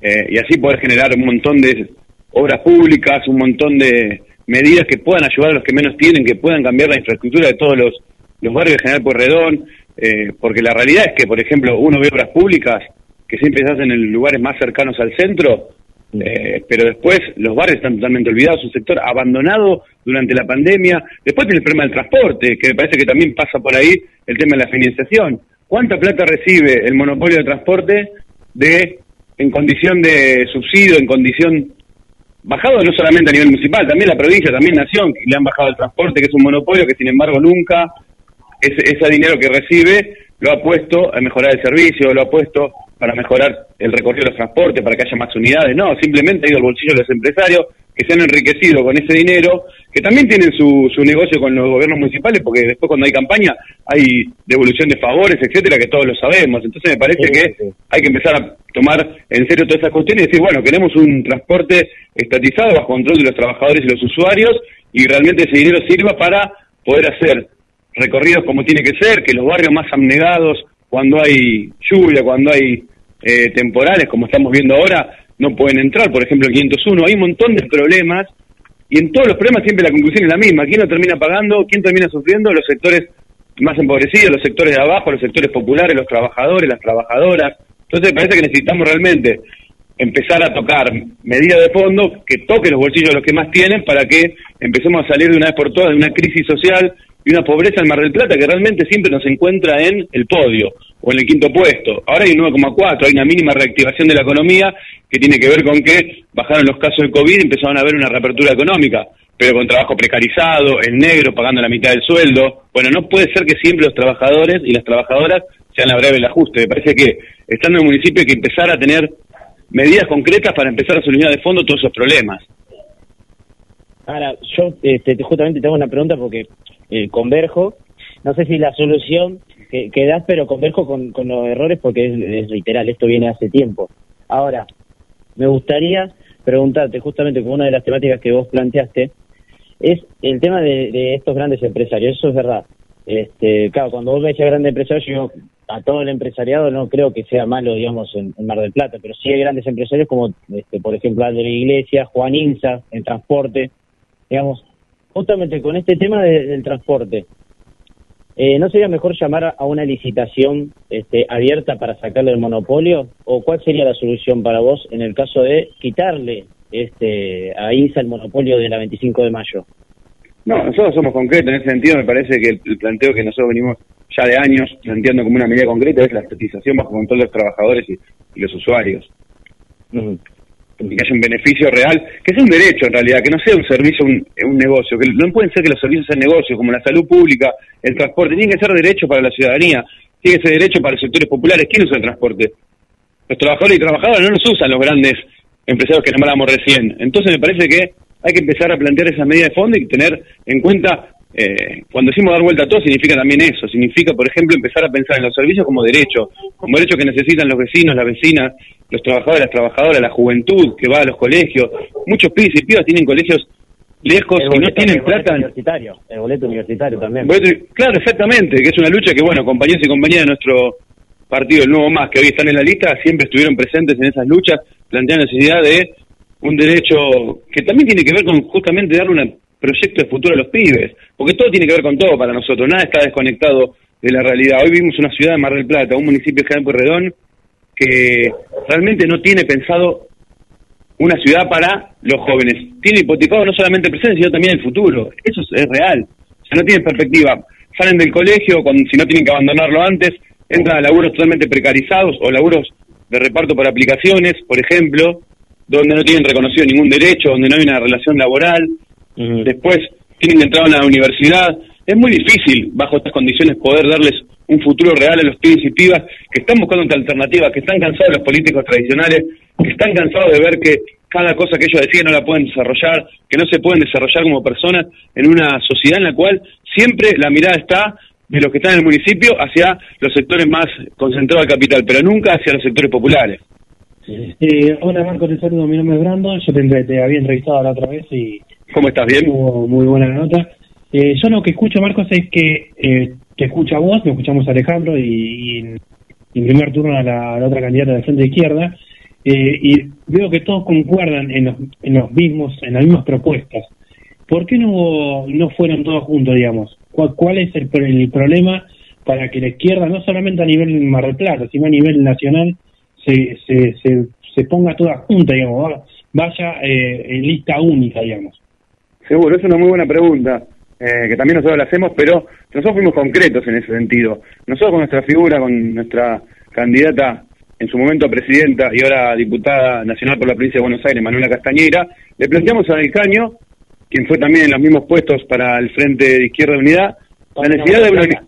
Eh, y así poder generar un montón de obras públicas, un montón de medidas que puedan ayudar a los que menos tienen, que puedan cambiar la infraestructura de todos los, los barrios de General Pueyrredón, eh, porque la realidad es que, por ejemplo, uno ve obras públicas que siempre se hacen en lugares más cercanos al centro, eh, pero después los barrios están totalmente olvidados, un sector abandonado durante la pandemia. Después tiene el problema del transporte, que me parece que también pasa por ahí el tema de la financiación. ¿Cuánta plata recibe el monopolio de transporte de en condición de subsidio, en condición bajado no solamente a nivel municipal, también la provincia, también nación, le han bajado el transporte, que es un monopolio que sin embargo nunca ese, ese dinero que recibe lo ha puesto a mejorar el servicio, lo ha puesto para mejorar el recorrido de los transportes, para que haya más unidades, no, simplemente ha ido al bolsillo de los empresarios que se han enriquecido con ese dinero, que también tienen su, su negocio con los gobiernos municipales, porque después cuando hay campaña hay devolución de favores, etcétera, que todos lo sabemos. Entonces me parece que hay que empezar a tomar en serio todas esas cuestiones y decir, bueno, queremos un transporte estatizado bajo control de los trabajadores y los usuarios y realmente ese dinero sirva para poder hacer recorridos como tiene que ser, que los barrios más abnegados, cuando hay lluvia, cuando hay eh, temporales, como estamos viendo ahora, no pueden entrar, por ejemplo, en 501. Hay un montón de problemas y en todos los problemas siempre la conclusión es la misma. ¿Quién lo termina pagando? ¿Quién termina sufriendo? Los sectores más empobrecidos, los sectores de abajo, los sectores populares, los trabajadores, las trabajadoras. Entonces parece que necesitamos realmente empezar a tocar medidas de fondo que toquen los bolsillos de los que más tienen para que empecemos a salir de una vez por todas de una crisis social y una pobreza en Mar del Plata que realmente siempre nos encuentra en el podio o en el quinto puesto. Ahora hay un 9,4, hay una mínima reactivación de la economía que tiene que ver con que bajaron los casos de COVID y empezaron a haber una reapertura económica, pero con trabajo precarizado, en negro, pagando la mitad del sueldo. Bueno, no puede ser que siempre los trabajadores y las trabajadoras sean la breve el ajuste. Me parece que estando en el municipio hay que empezar a tener medidas concretas para empezar a solucionar de fondo todos esos problemas. Ahora, yo este, justamente tengo una pregunta porque eh, converjo, no sé si la solución que, das, pero converjo con, con los errores porque es, literal, esto viene hace tiempo. Ahora, me gustaría preguntarte justamente con una de las temáticas que vos planteaste, es el tema de, estos grandes empresarios, eso es verdad. Este, claro, cuando vos me decís grandes empresarios, yo a todo el empresariado no creo que sea malo, digamos, en, Mar del Plata, pero sí hay grandes empresarios como, este, por ejemplo, André Iglesia, Juan Inza, en transporte, digamos, justamente con este tema del transporte, eh, ¿No sería mejor llamar a una licitación este, abierta para sacarle el monopolio? ¿O cuál sería la solución para vos en el caso de quitarle este, a INSA el monopolio de la 25 de mayo? No, nosotros somos concretos en ese sentido. Me parece que el, planteo que nosotros venimos ya de años planteando como una medida concreta es la estatización bajo control de los trabajadores y, los usuarios que haya un beneficio real, que sea un derecho en realidad, que no sea un servicio, un, un negocio, que no pueden ser que los servicios sean negocios, como la salud pública, el transporte, tienen que ser derecho para la ciudadanía, tiene que ser derecho para los sectores populares. ¿Quién usa el transporte? Los trabajadores y trabajadoras no los usan los grandes empresarios que nombramos recién. Entonces me parece que hay que empezar a plantear esa medida de fondo y tener en cuenta eh, cuando decimos dar vuelta a todo, significa también eso. Significa, por ejemplo, empezar a pensar en los servicios como derecho, como derecho que necesitan los vecinos, las vecinas, los trabajadores, las trabajadoras, la juventud que va a los colegios. Muchos pibes y pibas tienen colegios lejos y no tienen plata. Universitario, el boleto universitario también. claro, exactamente, que es una lucha que, bueno, compañeros y compañeras de nuestro partido, el Nuevo Más, que hoy están en la lista, siempre estuvieron presentes en esas luchas, plantean la necesidad de un derecho que también tiene que ver con justamente darle una proyecto de futuro a los pibes, porque todo tiene que ver con todo para nosotros, nada está desconectado de la realidad. Hoy vimos una ciudad de Mar del Plata, un municipio de General Redón, que realmente no tiene pensado una ciudad para los jóvenes. Tiene hipotecado no solamente el presente, sino también el futuro. Eso es, real. O no tienen perspectiva. Salen del colegio, cuando, si no tienen que abandonarlo antes, entran a laburos totalmente precarizados o laburos de reparto por aplicaciones, por ejemplo, donde no tienen reconocido ningún derecho, donde no hay una relación laboral, después tienen que entrar a la universidad. Es muy difícil, bajo estas condiciones, poder darles un futuro real a los pibes y pibas que están buscando otra alternativa, que están cansados de los políticos tradicionales, que están cansados de ver que cada cosa que ellos decían no la pueden desarrollar, que no se pueden desarrollar como personas en una sociedad en la cual siempre la mirada está de los que están en el municipio hacia los sectores más concentrados del capital, pero nunca hacia los sectores populares. Eh, hola Marco, te saludo, mi nombre es Brando, yo te había entrevistado la otra vez y ¿Cómo estás? ¿Bien? muy buena nota. Eh, yo lo que escucho, Marcos, es que eh, te escucha vos, me escuchamos a Alejandro y, en, primer turno a la, otra candidata de frente izquierda, eh, y veo que todos concuerdan en los, en los mismos, en las mismas propuestas. ¿Por qué no, no fueron todos juntos, digamos? ¿Cuál, es el, el problema para que la izquierda, no solamente a nivel Mar del Plata, sino a nivel nacional, se, se, se, ponga toda junta, digamos, vaya en lista única, digamos? Seguro, es una muy buena pregunta, eh, que también nosotros la hacemos, pero nosotros fuimos concretos en ese sentido. Nosotros con nuestra figura, con nuestra candidata en su momento a presidenta y ahora diputada nacional por la provincia de Buenos Aires, Manuela Castañera, le planteamos a Del Caño, quien fue también en los mismos puestos para el Frente de Izquierda de Unidad, la necesidad de...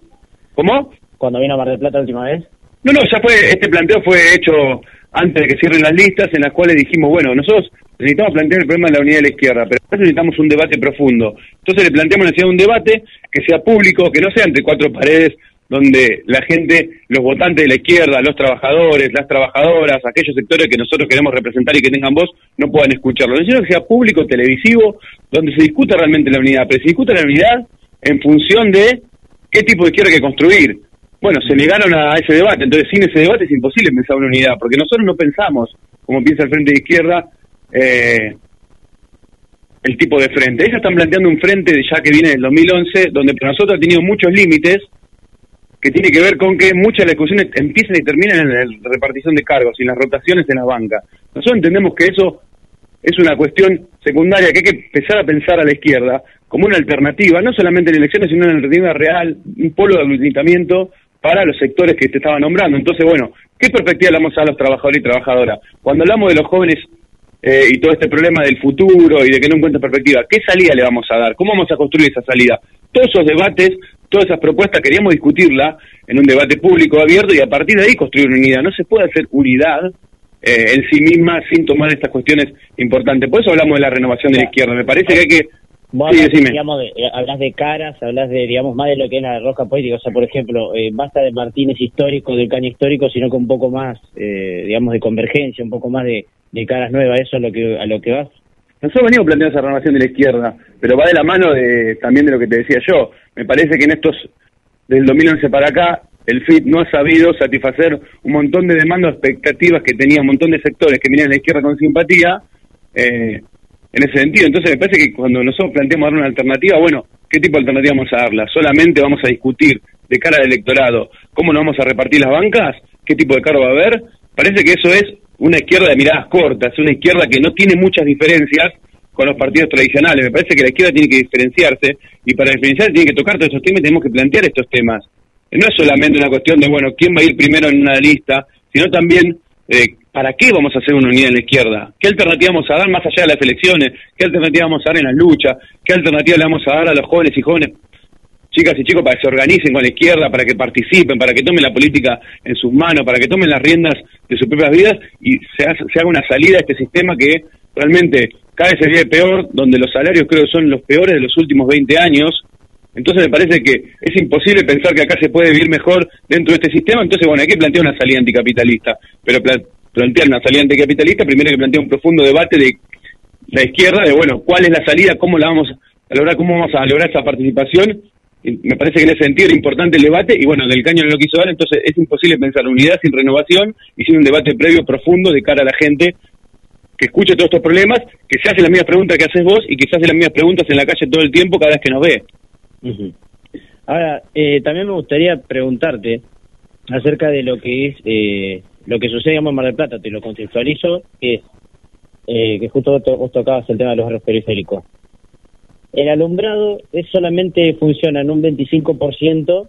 ¿Cómo? Cuando vino a Mar del Plata la última vez. No, no, ya fue, este planteo fue hecho antes de que cierren las listas, en las cuales dijimos, bueno, nosotros necesitamos plantear el problema de la unidad de la izquierda, pero necesitamos un debate profundo. Entonces le planteamos la necesidad de un debate que sea público, que no sea entre cuatro paredes, donde la gente, los votantes de la izquierda, los trabajadores, las trabajadoras, aquellos sectores que nosotros queremos representar y que tengan voz, no puedan escucharlo. Necesito que sea público, televisivo, donde se discuta realmente la unidad, pero se discuta la unidad en función de qué tipo de izquierda hay que construir. Bueno, se negaron a ese debate, entonces sin ese debate es imposible pensar una unidad, porque nosotros no pensamos, como piensa el Frente de Izquierda, eh, el tipo de frente. Ellos están planteando un frente ya que viene del 2011, donde para nosotros ha tenido muchos límites, que tiene que ver con que muchas de las discusiones empiezan y terminan en la repartición de cargos y en las rotaciones en la banca. Nosotros entendemos que eso es una cuestión secundaria, que hay que empezar a pensar a la izquierda como una alternativa, no solamente en elecciones, sino en una alternativa real, un polo de aglutinamiento para los sectores que te estaba nombrando. Entonces, bueno, ¿qué perspectiva le damos a los trabajadores y trabajadoras? Cuando hablamos de los jóvenes eh, y todo este problema del futuro y de que no encuentra perspectiva, ¿qué salida le vamos a dar? ¿Cómo vamos a construir esa salida? Todos esos debates, todas esas propuestas, queríamos discutirla en un debate público abierto y a partir de ahí construir una unidad. No se puede hacer unidad eh, en sí misma sin tomar estas cuestiones importantes. Por eso hablamos de la renovación de la izquierda. Me parece que hay que Vos digamos, de, eh, hablas de caras, hablas de, digamos, más de lo que es la roja política. O sea, por ejemplo, eh, basta de Martínez histórico, del caño histórico, sino que un poco más, eh, digamos, de convergencia, un poco más de, de caras nuevas. ¿Eso es lo que, a lo que vas? Nosotros venimos planteando esa renovación de la izquierda, pero va de la mano de también de lo que te decía yo. Me parece que en estos, del 2011 para acá, el FIT no ha sabido satisfacer un montón de demandas, expectativas que tenía un montón de sectores que miran a la izquierda con simpatía. Eh, en ese sentido. Entonces me parece que cuando nosotros planteamos dar una alternativa, bueno, ¿qué tipo de alternativa vamos a darla? ¿Solamente vamos a discutir de cara al electorado cómo nos vamos a repartir las bancas? ¿Qué tipo de cargo va a haber? Parece que eso es una izquierda de miradas cortas, una izquierda que no tiene muchas diferencias con los partidos tradicionales. Me parece que la izquierda tiene que diferenciarse y para diferenciarse tiene que tocar todos esos temas y tenemos que plantear estos temas. No es solamente una cuestión de, bueno, quién va a ir primero en una lista, sino también eh, ¿para qué vamos a hacer una unidad en la izquierda? ¿Qué alternativa vamos a dar más allá de las elecciones? ¿Qué alternativa vamos a dar en la lucha? ¿Qué alternativa le vamos a dar a los jóvenes y jóvenes, chicas y chicos, para que se organicen con la izquierda, para que participen, para que tomen la política en sus manos, para que tomen las riendas de sus propias vidas y se, haga una salida a este sistema que realmente cada vez se vive peor, donde los salarios creo que son los peores de los últimos 20 años, entonces me parece que es imposible pensar que acá se puede vivir mejor dentro de este sistema. Entonces, bueno, hay que plantear una salida anticapitalista. Pero plantear una salida anticapitalista, primero que plantear un profundo debate de la izquierda, de bueno, cuál es la salida, cómo la vamos a lograr, cómo vamos a lograr esa participación. Me parece que en ese sentido era importante el debate y bueno, del caño no lo quiso dar, entonces es imposible pensar unidad sin renovación y sin un debate previo profundo de cara a la gente que escuche todos estos problemas, que se hace las mismas preguntas que haces vos y que se hace las mismas preguntas en la calle todo el tiempo cada vez que nos ve. Ahora, eh, también me gustaría preguntarte acerca de lo que es eh, lo que sucede en Mar del Plata, te lo contextualizo, que eh, que justo vos tocabas el tema de los barrios periféricos. El alumbrado es solamente funciona en un 25%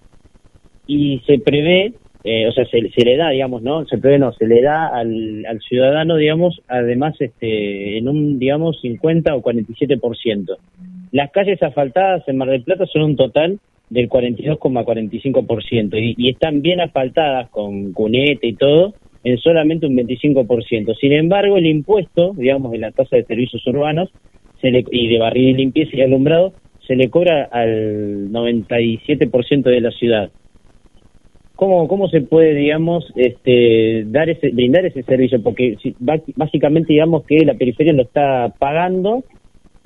y se prevé, o sea, se, se, le da, digamos, ¿no? Se prevé, no, se le da al, al ciudadano, digamos, además, este, en un, digamos, 50 o 47%. Las calles asfaltadas en Mar del Plata son un total del 42,45% y, y están bien asfaltadas con cunete y todo en solamente un 25%. Sin embargo, el impuesto, digamos, de la tasa de servicios urbanos se le, y de barril y limpieza y alumbrado se le cobra al 97% de la ciudad. ¿Cómo, ¿Cómo se puede, digamos, este, dar ese, brindar ese servicio? Porque básicamente, digamos que la periferia lo está pagando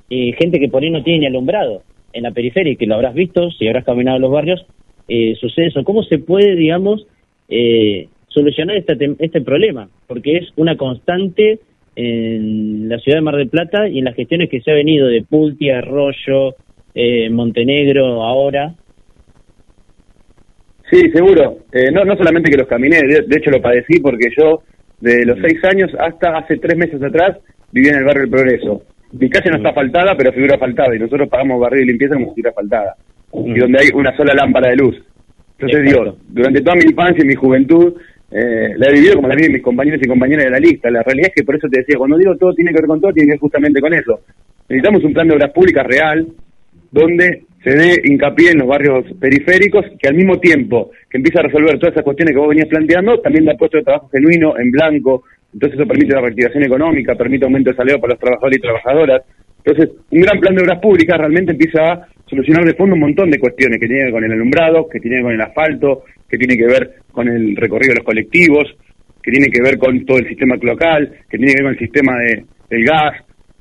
eh, gente que por ahí no tiene ni alumbrado en la periferia y que lo habrás visto, si habrás caminado en los barrios, eh, sucede eso. ¿Cómo se puede, digamos, eh, solucionar este, este problema? Porque es una constante en la ciudad de Mar del Plata y en las gestiones que se ha venido de Pultia, Arroyo, eh, Montenegro, ahora. Sí, seguro. Eh, no, no solamente que los caminé, de, hecho lo padecí porque yo de los seis años hasta hace tres meses atrás vivía en el barrio del Progreso mi calle no está asfaltada, pero figura asfaltada, y nosotros pagamos barrio y limpieza como figura asfaltada, y donde hay una sola lámpara de luz. Entonces digo, durante toda mi infancia y mi juventud, eh, la he vivido como la viven mis compañeros y compañeras de la lista. La realidad es que por eso te decía, cuando digo todo tiene que ver con todo, tiene que ver justamente con eso. Necesitamos un plan de obras públicas real, donde se dé hincapié en los barrios periféricos, que al mismo tiempo que que empieza a resolver todas esas cuestiones que vos venías planteando, también da puesto de trabajo genuino, en blanco, entonces eso permite la reactivación económica, permite aumento de salario para los trabajadores y trabajadoras. Entonces, un gran plan de obras públicas realmente empieza a solucionar de fondo un montón de cuestiones que tienen que ver con el alumbrado, que tienen que ver con el asfalto, que tiene que ver con el recorrido de los colectivos, que tiene que ver con todo el sistema local, que tiene que ver con el sistema de, del gas.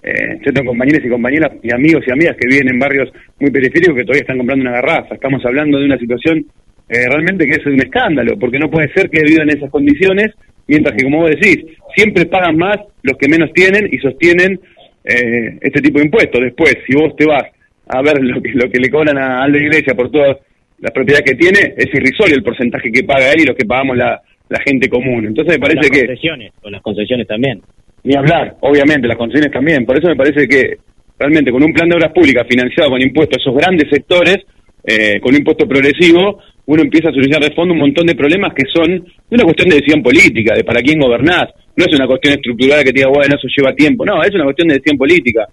Eh, yo compañeros y compañeras y amigos y amigas que viven en barrios muy periféricos que todavía están comprando una garrafa. Estamos hablando de una situación eh, realmente que es un escándalo, porque no puede ser que vivan en esas condiciones, mientras que, como vos decís, siempre pagan más los que menos tienen y sostienen eh, este tipo de impuestos. Después, si vos te vas a ver lo que, lo que le cobran a, la iglesia por todas las propiedades que tiene, es irrisorio el porcentaje que paga él y lo que pagamos la, la gente común. Entonces me parece las que... Concesiones, o las concesiones también. Ni hablar, obviamente, las concesiones también. Por eso me parece que realmente con un plan de obras públicas financiado con impuestos a esos grandes sectores, eh, con un impuesto progresivo, uno empieza a solucionar de fondo un montón de problemas que son una cuestión de decisión política, de para quién gobernás. No es una cuestión estructural que te diga, bueno, eso lleva tiempo. No, es una cuestión de decisión política.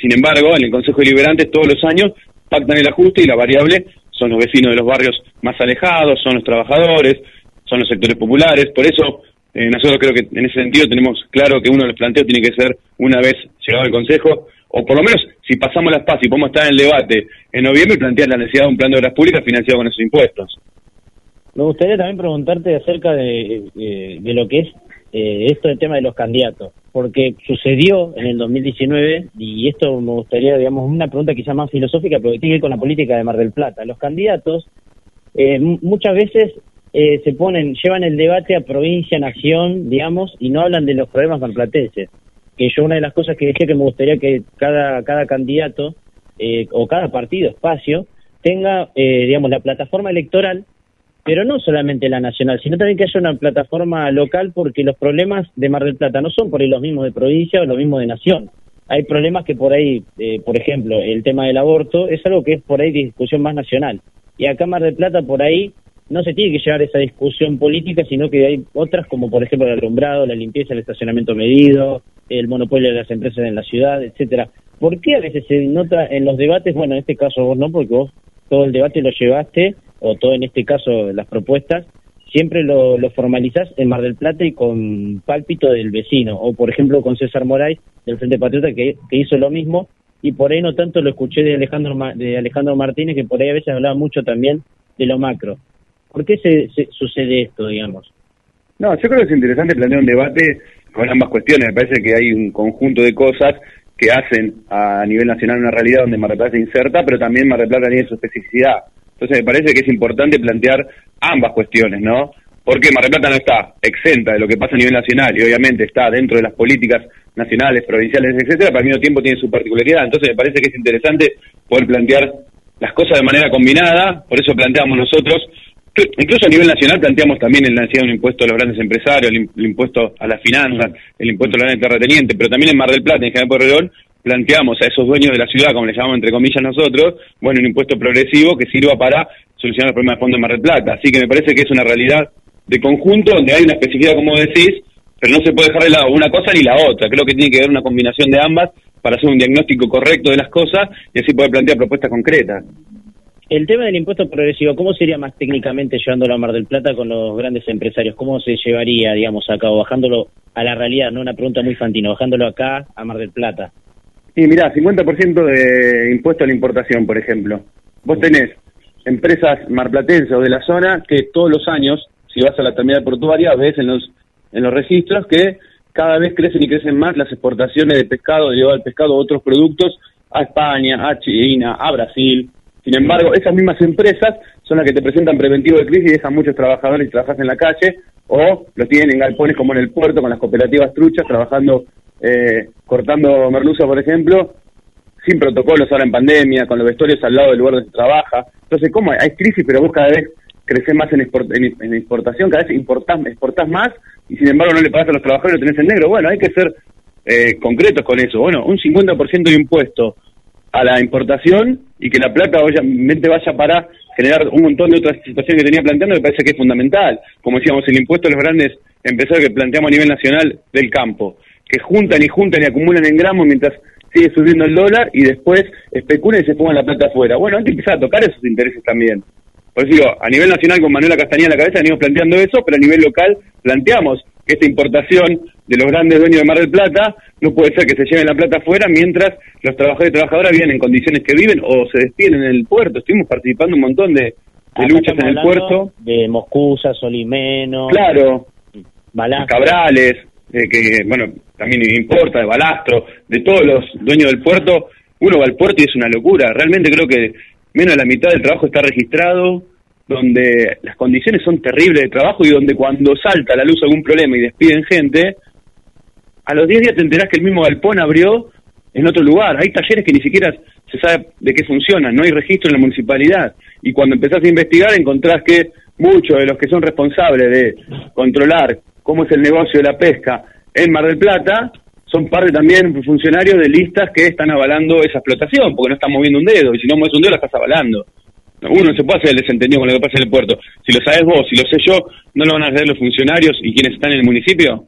Sin embargo, en el Consejo Deliberante todos los años pactan el ajuste y la variable son los vecinos de los barrios más alejados, son los trabajadores, son los sectores populares. Por eso, eh, nosotros creo que en ese sentido tenemos claro que uno de los planteos tiene que ser, una vez llegado al Consejo, o por lo menos si pasamos las paz y podemos estar en el debate en noviembre, plantear la necesidad de un plan de obras públicas financiado con esos impuestos. Me gustaría también preguntarte acerca de, eh, de lo que es eh, esto del tema de los candidatos, porque sucedió en el 2019, y esto me gustaría, digamos, una pregunta quizá más filosófica, pero que tiene que ver con la política de Mar del Plata. Los candidatos eh, muchas veces eh, se ponen, llevan el debate a provincia, nación, digamos, y no hablan de los problemas marplatenses. Que yo una de las cosas que decía que me gustaría que cada, cada candidato eh, o cada partido, espacio, tenga, eh, digamos, la plataforma electoral, pero no solamente la nacional, sino también que haya una plataforma local, porque los problemas de Mar del Plata no son por ahí los mismos de provincia o los mismos de nación. Hay problemas que por ahí, por ejemplo, el tema del aborto es algo que es por ahí discusión más nacional. Y acá Mar del Plata por ahí no se tiene que llevar esa discusión política, sino que hay otras como por ejemplo el alumbrado, la limpieza, el estacionamiento medido, el monopolio de las empresas en la ciudad, etcétera. ¿Por qué a veces se nota en los debates, bueno, en este caso vos no, porque vos todo el debate lo llevaste, o todo en este caso las propuestas, siempre lo, lo formalizás en Mar del Plata y con pálpito del vecino, o por ejemplo con César Moray del Frente Patriota que, que hizo lo mismo, y por ahí no tanto lo escuché de Alejandro, de Alejandro Martínez, que por ahí a veces hablaba mucho también de lo macro. ¿Por qué se, sucede esto, digamos? No, yo creo que es interesante plantear un debate con ambas cuestiones. Me parece que hay un conjunto de cosas que hacen a nivel nacional una realidad donde Mar del Plata se inserta, pero también Mar del Plata tiene su especificidad. Entonces me parece que es importante plantear ambas cuestiones, ¿no? Porque Mar Plata no está exenta de lo que pasa a nivel nacional y obviamente está dentro de las políticas nacionales, provinciales, etcétera, pero al mismo tiempo tiene su particularidad. Entonces me parece que es interesante poder plantear las cosas de manera combinada, por eso planteamos nosotros Incluso a nivel nacional planteamos también el de un impuesto a los grandes empresarios, el, impuesto a las finanzas, el impuesto a los grandes terratenientes, pero también en Mar del Plata, en General Porredón, planteamos a esos dueños de la ciudad, como le llamamos entre comillas nosotros, bueno, un impuesto progresivo que sirva para solucionar el problema de fondo de Mar del Plata. Así que me parece que es una realidad de conjunto donde hay una especificidad, como decís, pero no se puede dejar de lado una cosa ni la otra. Creo que tiene que haber una combinación de ambas para hacer un diagnóstico correcto de las cosas y así poder plantear propuestas concretas. El tema del impuesto progresivo, ¿cómo sería más técnicamente llevándolo a Mar del Plata con los grandes empresarios? ¿Cómo se llevaría, digamos, a cabo, bajándolo a la realidad, no una pregunta muy infantil, bajándolo acá a Mar del Plata? Sí, mirá, 50% de impuesto a la importación, por ejemplo. Vos tenés empresas marplatenses o de la zona que todos los años, si vas a la terminal portuaria, ves en los, en los registros que cada vez crecen y crecen más las exportaciones de pescado, de llevar el pescado otros productos a España, a China, a Brasil, sin embargo, esas mismas empresas son las que te presentan preventivo de crisis y dejan muchos trabajadores y trabajas en la calle o los tienen en galpones como en el puerto con las cooperativas truchas trabajando, eh, cortando merluza, por ejemplo, sin protocolos ahora en pandemia, con los vestuarios al lado del lugar donde se trabaja. Entonces, ¿cómo? Hay crisis, pero vos cada vez creces más en, en, exportación, cada vez importás, exportás más y sin embargo no le pagas a los trabajadores lo tenés en negro. Bueno, hay que ser eh, concretos con eso. Bueno, un 50% de impuesto a la importación y que la plata obviamente vaya para generar un montón de otras situaciones que tenía planteando, me parece que es fundamental. Como decíamos, el impuesto a los grandes empresarios que planteamos a nivel nacional del campo, que juntan y juntan y acumulan en gramos mientras sigue subiendo el dólar y después especulan y se pongan la plata afuera. Bueno, hay que empezar a tocar esos intereses también. Por eso digo, a nivel nacional con Manuela Castañeda en la cabeza venimos planteando eso, pero a nivel local planteamos esta importación de los grandes dueños de Mar del Plata no puede ser que se lleven la plata afuera mientras los trabajadores y trabajadoras viven en condiciones que viven o se despiden en el puerto. Estuvimos participando un montón de, luchas en el puerto. De Moscusa, Solimeno. Claro, Balastro. Cabrales, eh, que bueno, también importa, de Balastro, de todos los dueños del puerto, uno va al puerto y es una locura. Realmente creo que menos de la mitad del trabajo está registrado, donde las condiciones son terribles de trabajo y donde cuando salta a la luz algún problema y despiden gente, a los 10 días te enterás que el mismo galpón abrió en otro lugar. Hay talleres que ni siquiera se sabe de qué funcionan, no hay registro en la municipalidad. Y cuando empezás a investigar encontrás que muchos de los que son responsables de controlar cómo es el negocio de la pesca en Mar del Plata son parte también funcionarios de listas que están avalando esa explotación, porque no están moviendo un dedo, y si no mueves un dedo la estás avalando. Uno no se puede hacer el desentendido con lo que pasa en el puerto. Si lo sabes vos, si lo sé yo, ¿no lo van a hacer los funcionarios y quienes están en el municipio?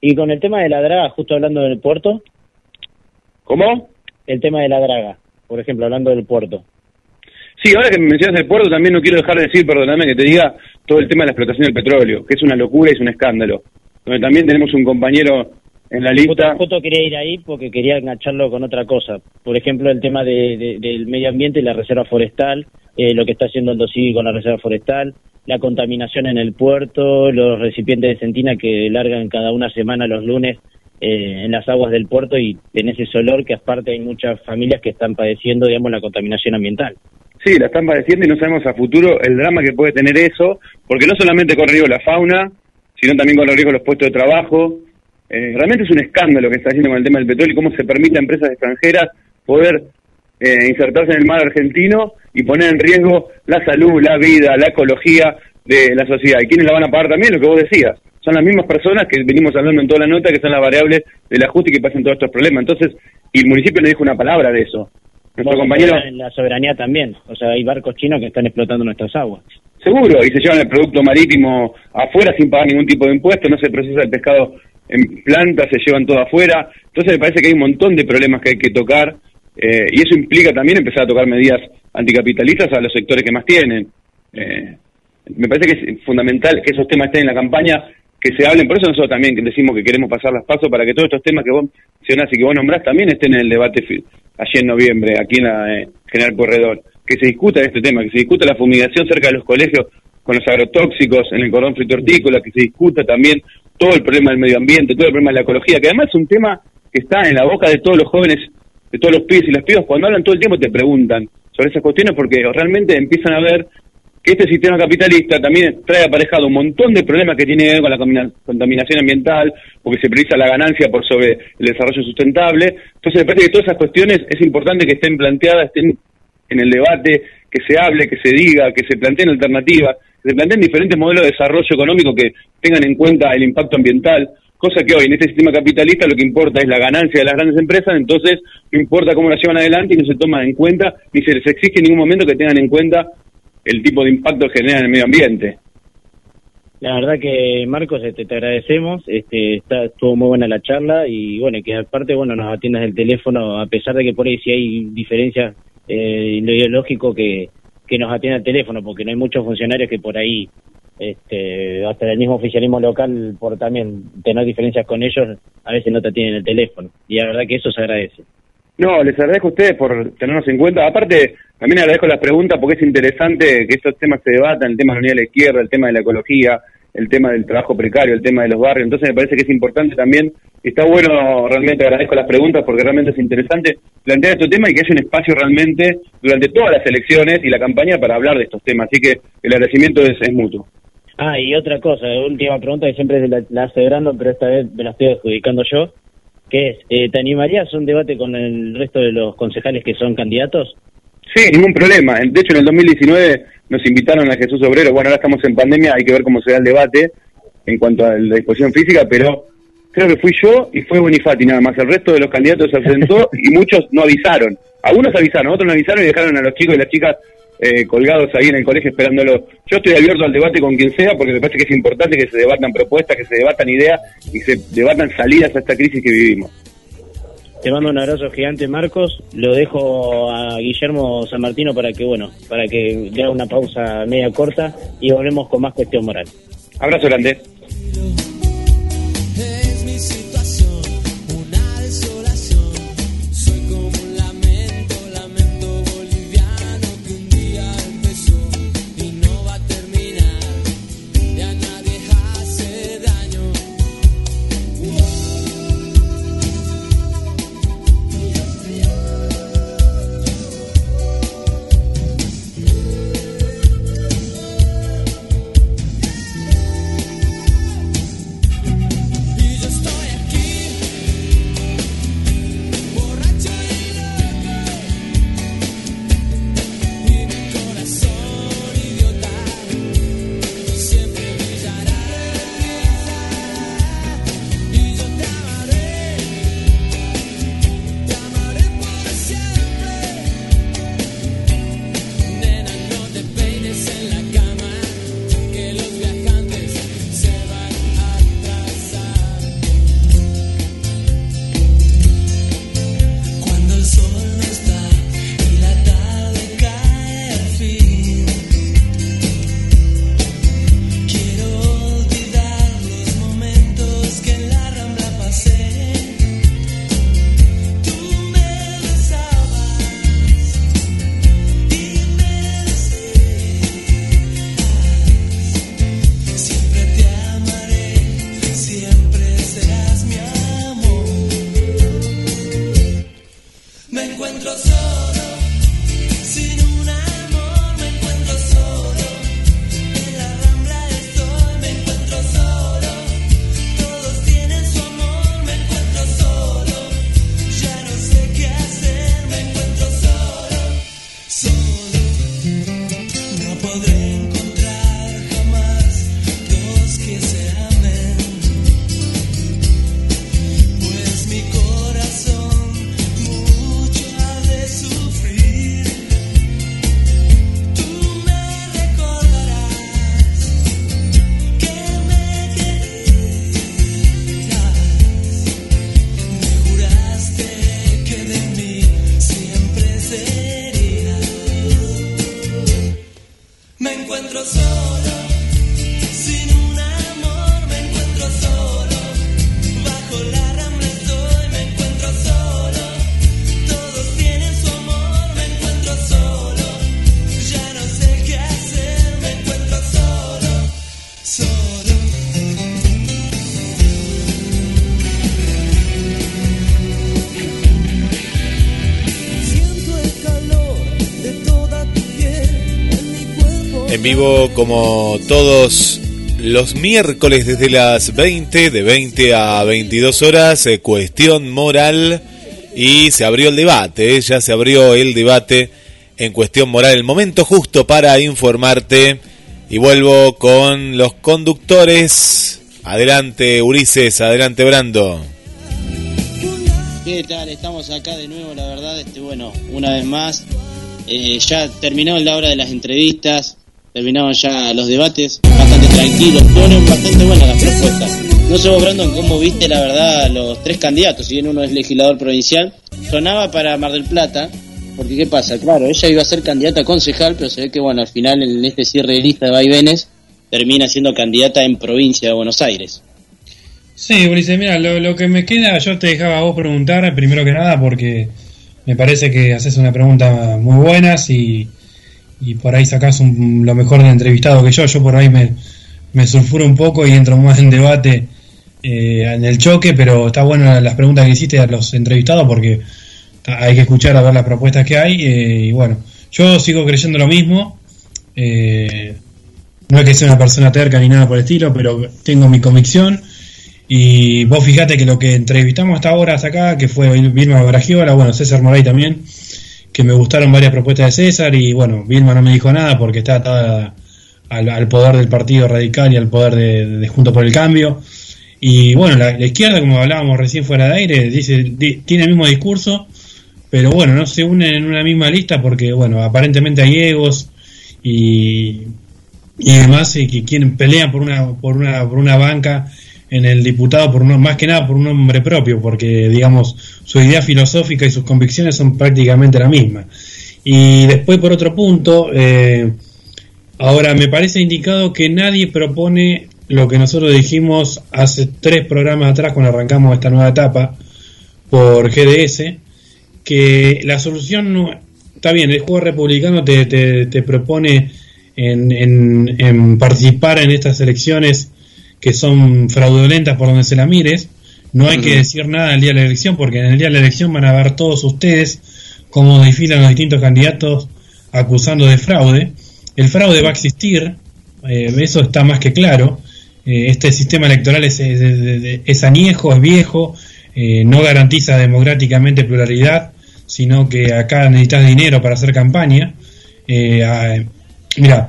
Y con el tema de la draga, justo hablando del puerto, ¿Cómo? el tema de la draga, por ejemplo, hablando del puerto. Sí, ahora que me mencionas el puerto, también no quiero dejar de decir, perdóname que te diga, todo el tema de la explotación del petróleo, que es una locura y es un escándalo. Donde también tenemos un compañero en la lista. Justo, justo quería ir ahí porque quería engancharlo con otra cosa. Por ejemplo, el tema de, de- del medio ambiente y la reserva forestal, eh, lo que está haciendo el DOCIVI con la reserva forestal, la contaminación en el puerto, los recipientes de centina que largan cada una semana los lunes eh, en las aguas del puerto y tenés ese olor que aparte hay muchas familias que están padeciendo, digamos, la contaminación ambiental. Sí, la están padeciendo y no sabemos a futuro el drama que puede tener eso, porque no solamente corre riesgo la fauna, sino también corre riesgo los puestos de trabajo. Eh, realmente es un escándalo lo que está haciendo con el tema del petróleo y cómo se permite a empresas extranjeras poder eh, insertarse en el mar argentino y poner en riesgo la salud, la vida, la ecología de la sociedad. ¿Y quiénes la van a pagar también? Lo que vos decías. Son las mismas personas que venimos hablando en toda la nota, que son las variables del ajuste y que pasan todos estos problemas. Entonces, y el municipio no dijo una palabra de eso. Nuestro compañero... En la soberanía también, o sea, hay barcos chinos que están explotando nuestras aguas. Seguro, y se llevan el producto marítimo afuera sin pagar ningún tipo de impuesto, no se procesa el pescado en planta, se llevan todo afuera. Entonces me parece que hay un montón de problemas que hay que tocar eh, y eso implica también empezar a tocar medidas anticapitalistas a los sectores que más tienen. Eh, me parece que es fundamental que esos temas estén en la campaña, que se hablen, por eso nosotros también decimos que queremos pasar las pasos para que todos estos temas que vos mencionás y que vos nombrás también estén en el debate allí en noviembre, aquí en la eh, General Corredor, que se discuta este tema, que se discuta la fumigación cerca de los colegios con los agrotóxicos en el cordón frito hortícola, que se discuta también todo el problema del medio ambiente, todo el problema de la ecología, que además es un tema que está en la boca de todos los jóvenes, de todos los pibes y las pibas, cuando hablan todo el tiempo te preguntan sobre esas cuestiones porque realmente empiezan a ver que este sistema capitalista también trae aparejado un montón de problemas que tiene que ver con la contamina- contaminación ambiental, porque se prioriza la ganancia por sobre el desarrollo sustentable. Entonces me parece que todas esas cuestiones es importante que estén planteadas, estén en el debate, que se hable, que se diga, que se planteen alternativas, que se planteen diferentes modelos de desarrollo económico que tengan en cuenta el impacto ambiental, cosa que hoy en este sistema capitalista lo que importa es la ganancia de las grandes empresas, entonces no importa cómo la llevan adelante y no se toma en cuenta, ni se les exige en ningún momento que tengan en cuenta el tipo de impacto que genera en el medio ambiente. La verdad que Marcos, este, te agradecemos, este, está, estuvo muy buena la charla y bueno, que aparte bueno nos atiendas el teléfono a pesar de que por ahí sí hay diferencias eh, lo ideológico que, que nos atienda el teléfono porque no hay muchos funcionarios que por ahí este, hasta el mismo oficialismo local por también tener diferencias con ellos a veces no te atienden el teléfono y la verdad que eso se agradece. No, les agradezco a ustedes por tenernos en cuenta. Aparte, también agradezco las preguntas porque es interesante que estos temas se debatan, el tema de la unidad de la izquierda, el tema de la ecología, el tema del trabajo precario, el tema de los barrios. Entonces me parece que es importante también, está bueno, realmente agradezco las preguntas porque realmente es interesante plantear estos temas y que haya un espacio realmente durante todas las elecciones y la campaña para hablar de estos temas. Así que el agradecimiento es, es mutuo. Ah, y otra cosa, última pregunta que siempre la, la hace Brandon, pero esta vez me la estoy adjudicando yo, que es, eh, ¿te animarías a un debate con el resto de los concejales que son candidatos? Sí, ningún problema. De hecho, en el 2019 nos invitaron a Jesús Obrero. Bueno, ahora estamos en pandemia, hay que ver cómo se da el debate en cuanto a la disposición física, pero creo que fui yo y fue Bonifati nada más. El resto de los candidatos se ausentó y muchos no avisaron. Algunos avisaron, otros no avisaron y dejaron a los chicos y las chicas eh, colgados ahí en el colegio esperándolo. Yo estoy abierto al debate con quien sea porque me parece que es importante que se debatan propuestas, que se debatan ideas y se debatan salidas a esta crisis que vivimos. Te mando un abrazo gigante, Marcos. Lo dejo a Guillermo San Martino para que, bueno, para que haga una pausa media corta y volvemos con más cuestión moral. Abrazo grande. Vivo como todos los miércoles desde las 20, de 20 a 22 horas, eh, cuestión moral y se abrió el debate, eh, ya se abrió el debate en cuestión moral, el momento justo para informarte y vuelvo con los conductores. Adelante Ulises, adelante Brando. ¿Qué tal? Estamos acá de nuevo, la verdad, este bueno, una vez más. eh, ya terminó la hora de las entrevistas, terminaron ya los debates, bastante tranquilos, fueron bastante buenas las propuestas. No sé vos, Brandon, cómo viste la verdad los tres candidatos, si bien uno es legislador provincial, sonaba para Mar del Plata, porque ¿qué pasa? Claro, ella iba a ser candidata a concejal, pero se ve que bueno, al final en este cierre de lista de vaivenes, termina siendo candidata en provincia de Buenos Aires. Sí, Ulises, mira, lo, lo que me queda, yo te dejaba a vos preguntar, primero que nada, porque me parece que haces una pregunta muy buenas y, y por ahí sacás un- lo mejor del entrevistado que yo. Yo por ahí me, me sulfuro un poco y entro más en debate eh, en el choque, pero está bueno las preguntas que hiciste a los entrevistados porque hay que escuchar a ver las propuestas que hay. eh, y bueno, yo sigo creyendo lo mismo. eh, no es que sea una persona terca ni nada por el estilo, pero tengo mi convicción. Y vos fijate que lo que entrevistamos hasta ahora hasta acá, que fue Vilma Bragiola, bueno, César Moray también, que me gustaron varias propuestas de César y bueno, Vilma no me dijo nada porque está atada al, poder del Partido Radical y al poder de, Junto por el Cambio. Y bueno, la, izquierda, como hablábamos recién fuera de aire, dice, di- tiene el mismo discurso, pero bueno, no se unen en una misma lista porque, bueno, aparentemente hay egos y, y demás y que quieren pelean por una, por una, por una banca en el diputado por un, más que nada por un nombre propio, porque digamos su idea filosófica y sus convicciones son prácticamente la misma. Y después por otro punto, eh, ahora me parece indicado que nadie propone lo que nosotros dijimos hace tres programas atrás cuando arrancamos esta nueva etapa por GDS, que la solución no, está bien, el juego republicano te, te, te propone en, en, en participar en estas elecciones que son fraudulentas por donde se la mires. No hay que decir nada el día de la elección, porque en el día de la elección van a ver todos ustedes cómo desfilan los distintos candidatos acusando de fraude. El fraude va a existir, eh, eso está más que claro. Eh, este sistema electoral es, es, es- es añejo, es viejo, eh, no garantiza democráticamente pluralidad, sino que acá necesitas dinero para hacer campaña. Mira,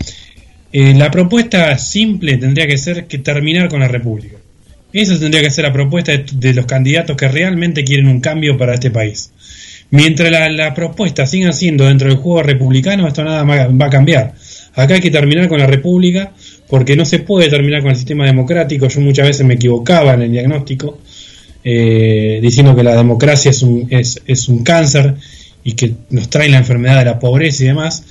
eh, la propuesta simple tendría que ser que terminar con la República. Esa tendría que ser la propuesta de, los candidatos que realmente quieren un cambio para este país. Mientras la, propuesta sigan siendo dentro del juego republicano, esto nada más va a cambiar. Acá hay que terminar con la República porque no se puede terminar con el sistema democrático. Yo muchas veces me equivocaba en el diagnóstico eh, diciendo que la democracia es un, es, es un cáncer y que nos trae la enfermedad de la pobreza y demás.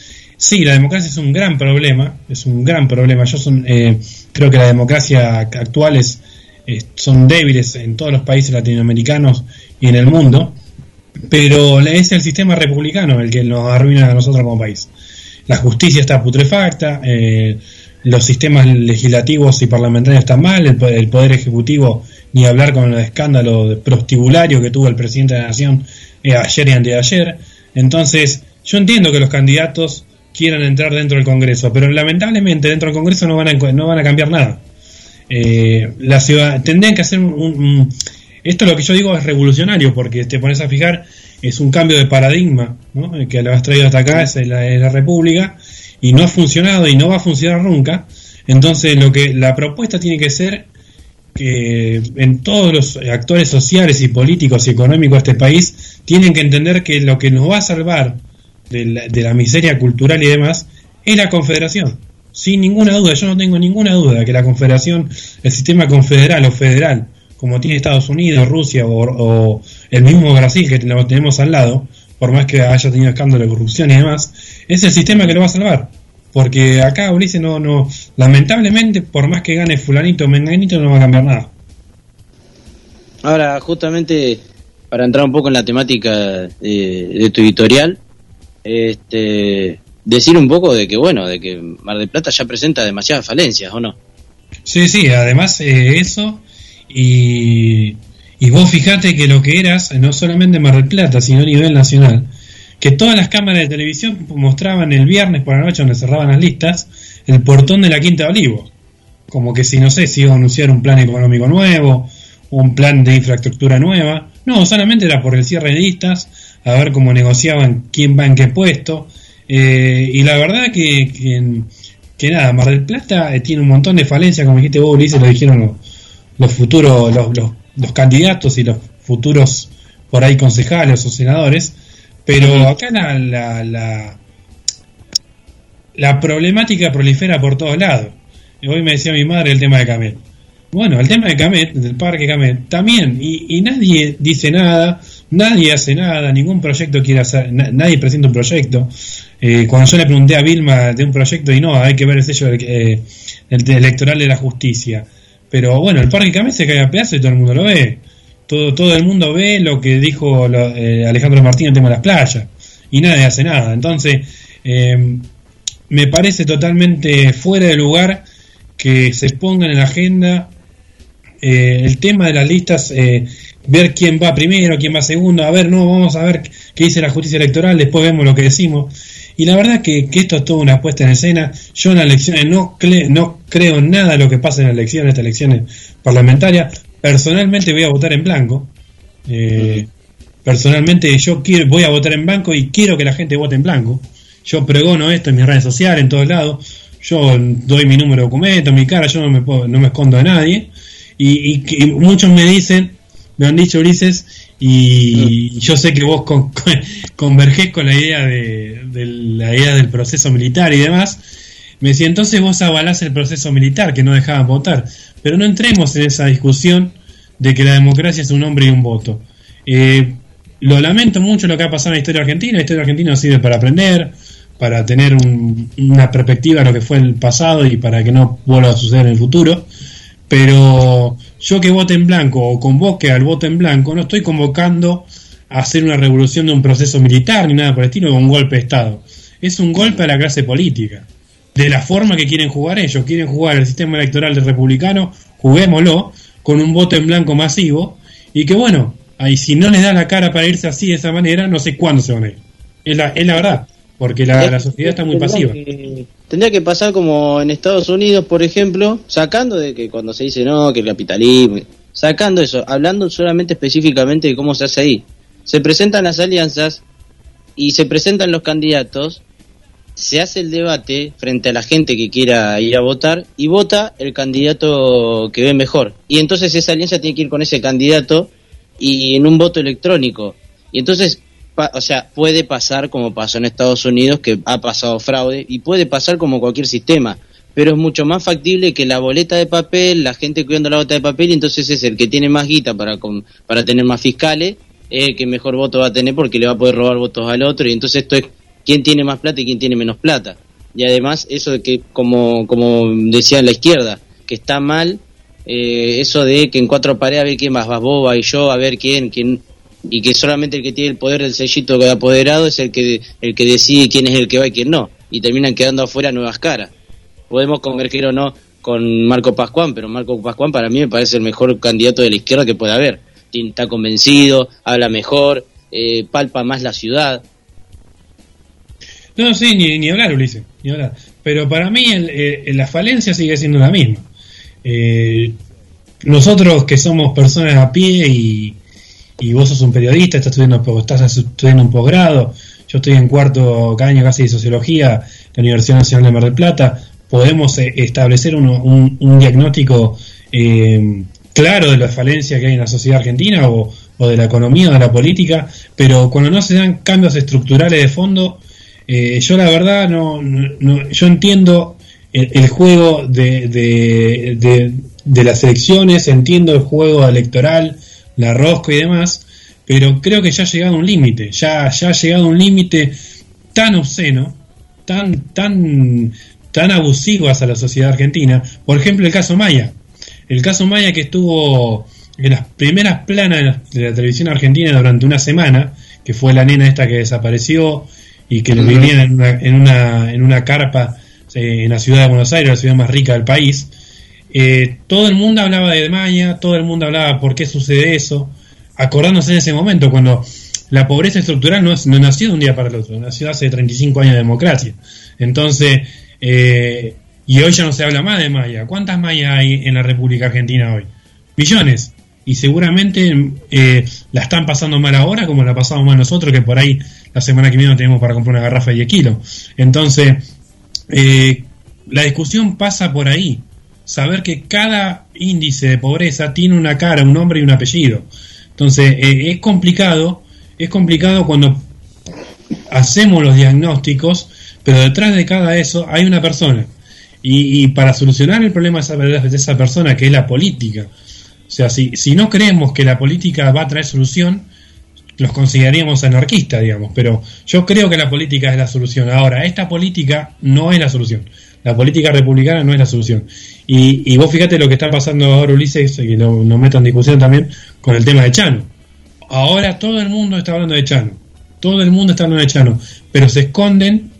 Sí, la democracia es un gran problema, es un gran problema. Yo son, eh, creo que la democracia actual es, es- son débiles en todos los países latinoamericanos y en el mundo, pero es el sistema republicano el que nos arruina a nosotros como país. La justicia está putrefacta, eh, los sistemas legislativos y parlamentarios están mal, el, po- el poder ejecutivo, ni hablar con el escándalo de prostibulario que tuvo el presidente de la nación eh, ayer y antes de ayer. Entonces, yo entiendo que los candidatos quieran entrar dentro del Congreso, pero lamentablemente dentro del Congreso no van a, no van a cambiar nada. Eh, la ciudad tendrían que hacer un, esto lo que yo digo es revolucionario porque te pones a fijar es un cambio de paradigma que lo has traído hasta acá es la, es la república y no ha funcionado y no va a funcionar nunca entonces lo que la propuesta tiene que ser que en todos los actores sociales y políticos y económicos de este país tienen que entender que lo que nos va a salvar de la, de la miseria cultural y demás es la confederación sin ninguna duda, yo no tengo ninguna duda que la confederación, el sistema confederal o federal, como tiene Estados Unidos, Rusia o, el mismo Brasil que lo tenemos al lado, por más que haya tenido escándalo de corrupción y demás, es el sistema que lo va a salvar. Porque acá Ulises no, no, lamentablemente, por más que gane fulanito o menganito, no va a cambiar nada. Ahora, justamente para entrar un poco en la temática de, de tu editorial, este, decir un poco de que, bueno, de que Mar del Plata ya presenta demasiadas falencias, ¿o no? Sí, sí, además eh, eso, y, y vos fijate que lo que eras, no solamente en Mar del Plata, sino a nivel nacional, que todas las cámaras de televisión mostraban el viernes por la noche, donde cerraban las listas, el portón de la Quinta de Olivos. Como que si, no sé, si iba a anunciar un plan económico nuevo, un plan de infraestructura nueva. No, solamente era por el cierre de listas, a ver cómo negociaban quién va en qué puesto. Eh, y la verdad que, que, que nada, Mar del Plata eh, tiene un montón de falencias, como dijiste vos, Ulises, lo dijeron los, los futuros, los, los, los candidatos y los futuros por ahí concejales o senadores, pero acá la, la, la, la problemática prolifera por todos lados. Hoy me decía mi madre el tema de Camet. Bueno, el tema de Camet, del parque Camet, también, y, nadie dice nada, nadie hace nada, ningún proyecto quiere hacer, na- nadie presenta un proyecto. Eh, cuando yo le pregunté a Vilma de un proyecto, y no, hay que ver el sello eh, el electoral de la justicia. Pero bueno, el parque Camet se cae a pedazos y todo el mundo lo ve. Todo, todo el mundo ve lo que dijo lo- eh, Alejandro Martín en el tema de las playas, y nadie hace nada. Entonces, eh, me parece totalmente fuera de lugar que se pongan en la agenda eh, el tema de las listas, eh, ver quién va primero, quién va segundo, a ver, no, vamos a ver qué dice la justicia electoral, después vemos lo que decimos. Y la verdad que, que esto es toda una puesta en escena. Yo en las elecciones no, no creo nada de lo que pasa en las elecciones, estas elecciones parlamentarias. Personalmente voy a votar en blanco. Eh, personalmente yo quiero, voy a votar en blanco y quiero que la gente vote en blanco. Yo pregono esto en mis redes sociales, en todos lados. Yo doy mi número de documento, mi cara, yo no me, puedo- no me escondo de nadie. Y, y que- muchos me dicen, me han dicho Ulises, y yo sé que vos con- [LAUGHS] con- convergés con la idea de, de la idea del proceso militar y demás, Me decía, entonces vos avalás el proceso militar, que no dejaban votar. Pero no entremos en esa discusión de que la democracia es un hombre y un voto. Eh, lo lamento mucho lo que ha pasado en la historia argentina. La historia argentina sirve para aprender, para tener un- una perspectiva de lo que fue el pasado y para que no vuelva a suceder en el futuro. Pero yo que vote en blanco o convoque al voto en blanco, no estoy convocando a hacer una revolución de un proceso militar ni nada por el estilo, o un golpe de Estado. Es un golpe a la clase política. De la forma que quieren jugar ellos. Quieren jugar el sistema electoral del republicano, juguémoslo, con un voto en blanco masivo. Y que bueno, ahí si no les da la cara para irse así de esa manera, no sé cuándo se van a ir. Es la, es la verdad, porque la, la sociedad está muy pasiva. Tendría que pasar como en Estados Unidos, por ejemplo, sacando de que cuando se dice no, que el capitalismo, sacando eso, hablando solamente específicamente de cómo se hace ahí. Se presentan las alianzas y se presentan los candidatos, se hace el debate frente a la gente que quiera ir a votar y vota el candidato que ve mejor. Y entonces esa alianza tiene que ir con ese candidato y en un voto electrónico. Y entonces, o sea, puede pasar como pasó en Estados Unidos, que ha pasado fraude, y puede pasar como cualquier sistema. Pero es mucho más factible que la boleta de papel, la gente cuidando la boleta de papel, y entonces es el que tiene más guita para, con- para tener más fiscales, es el que mejor voto va a tener porque le va a poder robar votos al otro, y entonces esto es quién tiene más plata y quién tiene menos plata. Y además, eso de que, como, como decía la izquierda, que está mal, eh, eso de que en cuatro paredes a ver quién más va, boba y yo, a ver quién, quién, y que solamente el que tiene el poder del sellito de apoderado es el que, el que decide quién es el que va y quién no, y terminan quedando afuera nuevas caras. Podemos converger o no con Marco Pascuán, pero Marco Pascuán para mí me parece el mejor candidato de la izquierda que puede haber. Está convencido, habla mejor, eh, palpa más la ciudad. No, sí, ni, ni hablar, Ulises, ni hablar. Pero para mí el- el- la falencia sigue siendo la misma. Eh, nosotros que somos personas a pie y, y vos sos un periodista, estás estudiando, un posgrado, yo estoy en cuarto año casi de sociología, la Universidad Nacional de Mar del Plata, podemos eh, establecer un, un diagnóstico eh, claro de la falencia que hay en la sociedad argentina o, de la economía o de la política, pero cuando no se dan cambios estructurales de fondo, eh, yo la verdad no- no- yo entiendo el, el juego de, de, de- de las elecciones, entiendo el juego electoral, la rosca y demás, pero creo que ya ha llegado un límite, ya, ya ha llegado un límite tan obsceno, tan, tan, tan abusivo hacia la sociedad argentina. Por ejemplo, el caso Maya. El caso Maya que estuvo en las primeras planas de la, televisión argentina durante una semana, que fue la nena esta que desapareció y que vivía en una, en una, en una carpa eh, en la ciudad de Buenos Aires, la ciudad más rica del país. Eh, todo el mundo hablaba de Maya, todo el mundo hablaba por qué sucede eso, acordándose en ese momento cuando la pobreza estructural no, es- no nació de un día para el otro, nació hace 35 años de democracia. Entonces, eh, y hoy ya no se habla más de Maya. ¿Cuántas Mayas hay en la República Argentina hoy? Millones. Y seguramente eh, la están pasando mal ahora como la pasamos mal nosotros, que por ahí la semana que viene no tenemos para comprar una garrafa de 10 kilos. Entonces, eh, la discusión pasa por ahí. Saber que cada índice de pobreza tiene una cara, un nombre y un apellido. Entonces, eh, es complicado, es complicado cuando hacemos los diagnósticos, pero detrás de cada eso hay una persona. Y, para solucionar el problema de esa, de esa persona, que es la política, o sea, si, si no creemos que la política va a traer solución, los consideraríamos anarquistas, digamos, pero yo creo que la política es la solución. Ahora, esta política no es la solución. La política republicana no es la solución. Y, y vos fíjate lo que está pasando ahora, Ulises, y lo, lo meto en discusión también con el tema de Chano. Ahora todo el mundo está hablando de Chano. Todo el mundo está hablando de Chano. Pero se esconden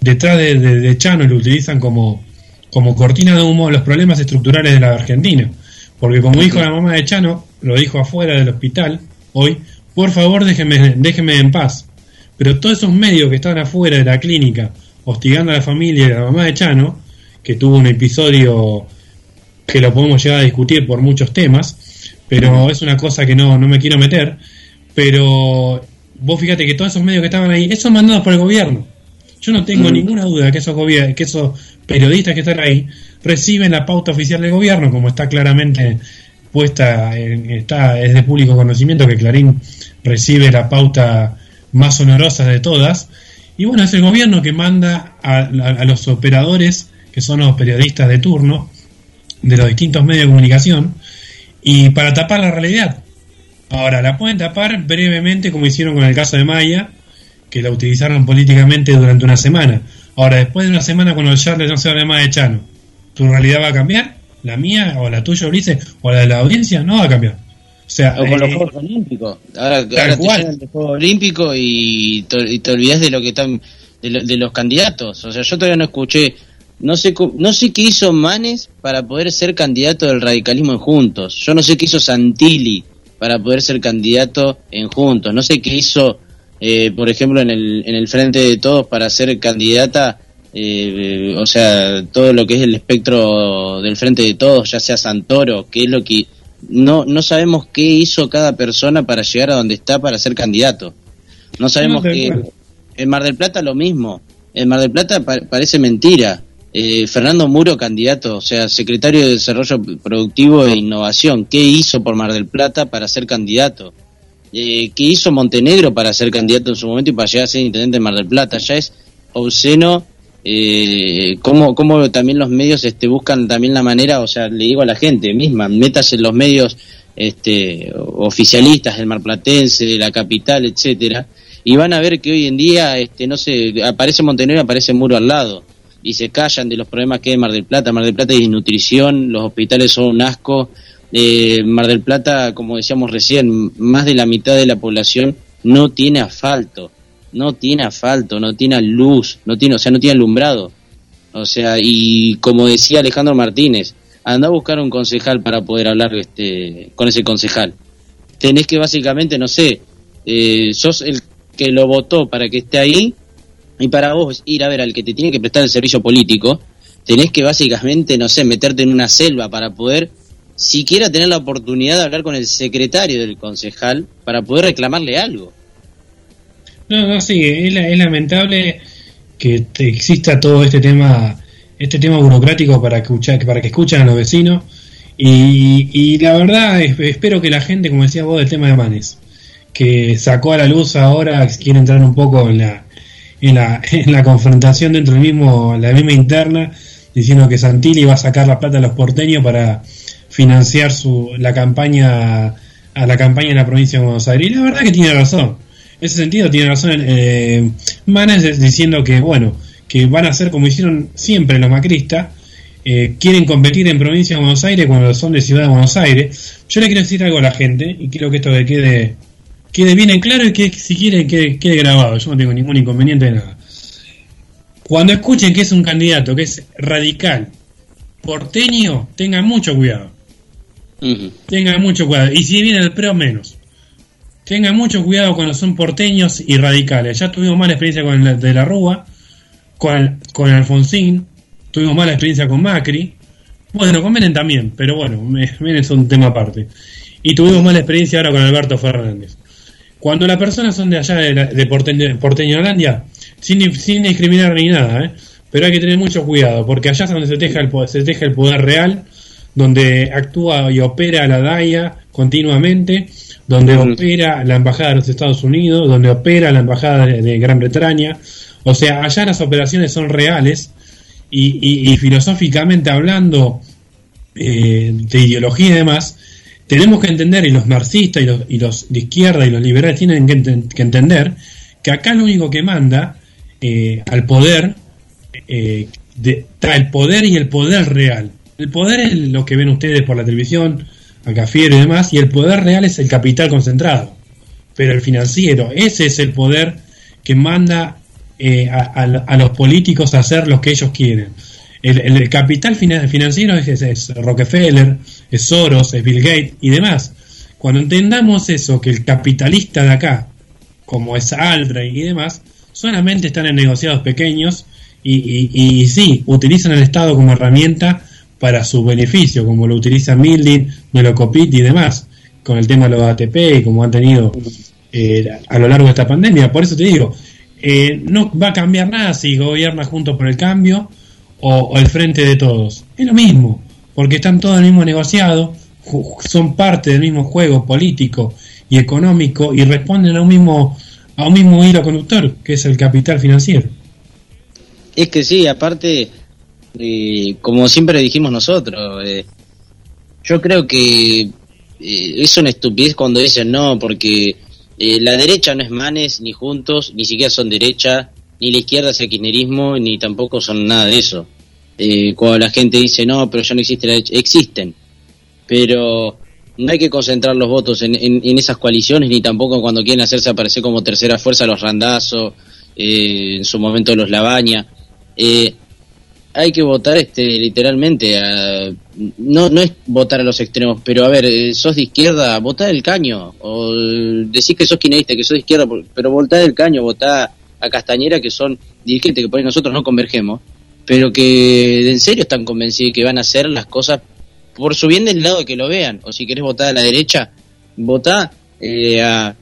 detrás de, de- Chano y lo utilizan como, como cortina de humo los problemas estructurales de la Argentina. Porque como dijo la mamá de Chano, lo dijo afuera del hospital hoy, por favor déjenme, déjenme en paz. Pero todos esos medios que estaban afuera de la clínica hostigando a la familia y a la mamá de Chano, que tuvo un episodio que lo podemos llegar a discutir por muchos temas, pero es una cosa que no, no me quiero meter, pero vos fíjate que todos esos medios que estaban ahí, esos mandados por el gobierno. Yo no tengo Mm. ninguna duda que esos, que esos periodistas que están ahí reciben la pauta oficial del gobierno, como está claramente puesta, en- está, es de público conocimiento que Clarín recibe la pauta más honorosa de todas. Y bueno, es el gobierno que manda a, los operadores que son los periodistas de turno de los distintos medios de comunicación, y para tapar la realidad. Ahora, la pueden tapar brevemente como hicieron con el caso de Maya, que la utilizaron políticamente durante una semana. Ahora, después de una semana cuando Charles no se hable más de Chano, ¿tu realidad va a cambiar? ¿La mía o la tuya, Ulises? ¿O la de la audiencia? No va a cambiar. O sea, O con los eh, Juegos Olímpicos. Ahora, ahora te de Juegos Olímpicos y te, y te olvidas de lo que están de, lo- de los candidatos. O sea, yo todavía no escuché, no sé no sé qué hizo Manes para poder ser candidato del radicalismo en Juntos. Yo no sé qué hizo Santilli para poder ser candidato en Juntos. No sé qué hizo, eh, por ejemplo, en el en el Frente de Todos para ser candidata. eh, o sea, todo lo que es el espectro del Frente de Todos, ya sea Santoro, qué es lo que no, no sabemos qué hizo cada persona para llegar a donde está para ser candidato. No sabemos No, cual. en Mar del Plata lo mismo. En Mar del Plata pa- parece mentira. Eh, Fernando Muro candidato, o sea, secretario de Desarrollo Productivo e Innovación. ¿Qué hizo por Mar del Plata para ser candidato? Eh, ¿Qué hizo Montenegro para ser candidato en su momento y para llegar a ser intendente de Mar del Plata? Ya es obsceno eh, cómo, cómo también los medios este, buscan también la manera, o sea, le digo a la gente misma, metas en los medios este, oficialistas del marplatense, de la capital, etcétera, y van a ver que hoy en día, este, no sé, aparece Montenegro, aparece Muro al lado, y se callan de los problemas que hay en Mar del Plata. Mar del Plata hay nutrición, los hospitales son un asco. Eh, Mar del Plata, como decíamos recién, más de la mitad de la población no tiene asfalto, no tiene asfalto, no tiene luz, no tiene, o sea, no tiene alumbrado. O sea, y como decía Alejandro Martínez, anda a buscar un concejal para poder hablar este, con ese concejal. Tenés que básicamente, no sé, eh, sos el que lo votó para que esté ahí y para vos ir a ver al que te tiene que prestar el servicio político, tenés que básicamente, no sé, meterte en una selva para poder siquiera tener la oportunidad de hablar con el secretario del concejal para poder reclamarle algo. No, no, sí, es, es lamentable que exista todo este tema, este tema burocrático para escuchar, para que escuchen a los vecinos. Y, y la verdad, es- espero que la gente, como decía vos, del tema de Manes, que sacó a la luz ahora, quiere entrar un poco en la, en la, [LAUGHS] en la confrontación dentro del mismo, la misma interna, diciendo que Santilli va a sacar la plata a los porteños para financiar su, la campaña a la campaña en la provincia de Buenos Aires. Y la verdad que tiene razón. En ese sentido tiene razón eh, Manes es- diciendo que, bueno, que van a hacer como hicieron siempre los macristas, eh, quieren competir en provincia de Buenos Aires cuando son de Ciudad de Buenos Aires. Yo le quiero decir algo a la gente y quiero que esto que quede, quede bien en claro y que si quieren quede, quede grabado. Yo no tengo ningún inconveniente de nada. Cuando escuchen que es un candidato que es radical, porteño, tengan mucho cuidado. Tengan mucho cuidado. Y si viene el PRO, menos. Tengan mucho cuidado cuando son porteños y radicales. Ya tuvimos mala experiencia con el de la Rúa, con, con Alfonsín, tuvimos mala experiencia con Macri. Bueno, con Menem también, pero bueno, me- Menem es un tema aparte. Y tuvimos mala experiencia ahora con Alberto Fernández. Cuando las personas son de allá de, la- de Porteño, Porteñolandia, sin, sin discriminar ni nada, ¿eh? pero hay que tener mucho cuidado, porque allá es donde se teja el, se teja el poder real, donde actúa y opera la DAIA continuamente, donde Ujú. opera la Embajada de los Estados Unidos, donde opera la Embajada de, de Gran Bretaña. O sea, allá las operaciones son reales y, y- y filosóficamente hablando eh, de ideología y demás, tenemos que entender, y los marxistas y los, y los de izquierda y los liberales tienen que, enten- que entender, que acá lo único que manda eh, al poder, eh, de- el poder y el poder real. El poder es lo que ven ustedes por la televisión, acá Fiero y demás, y el poder real es el capital concentrado. Pero el financiero, ese es el poder que manda eh, a, a- a los políticos a hacer lo que ellos quieren. El, el- capital fina- financiero es, es- es Rockefeller, es Soros, es Bill Gates y demás. Cuando entendamos eso, que el capitalista de acá, como es Aldrey y demás, solamente están en negociados pequeños y, y, y sí, utilizan el Estado como herramienta para su beneficio, como lo utiliza Mildin, Melocopit y demás, con el tema de los ATP y como han tenido eh, a lo largo de esta pandemia. Por eso te digo, eh, no va a cambiar nada si gobierna Juntos por el Cambio o, o el Frente de Todos. Es lo mismo, porque están todos en el mismo negociado, son parte del mismo juego político y económico y responden a un mismo a un mismo hilo conductor, que es el capital financiero. Es que sí, aparte, eh, como siempre dijimos nosotros, eh, yo creo que eh, es una estupidez cuando dicen no, porque eh, la derecha no es Manes, ni Juntos, ni siquiera son derecha, ni la izquierda es el kirchnerismo, ni tampoco son nada de eso. Eh, cuando la gente dice no, pero ya no existe la derecha, existen, pero no hay que concentrar los votos en, en- esas coaliciones, ni tampoco cuando quieren hacerse aparecer como tercera fuerza los Randazzo, eh, en su momento los Labaña. Eh, hay que votar este literalmente a- no no es votar a los extremos pero a ver eh, sos de izquierda votá el caño o decís que sos kirchnerista que sos de izquierda pero votá el caño votá a Castañera que son dirigentes que por ahí nosotros no convergemos pero que en serio están convencidos que van a hacer las cosas por su bien del lado de que lo vean o si querés votar a la derecha votá eh, a,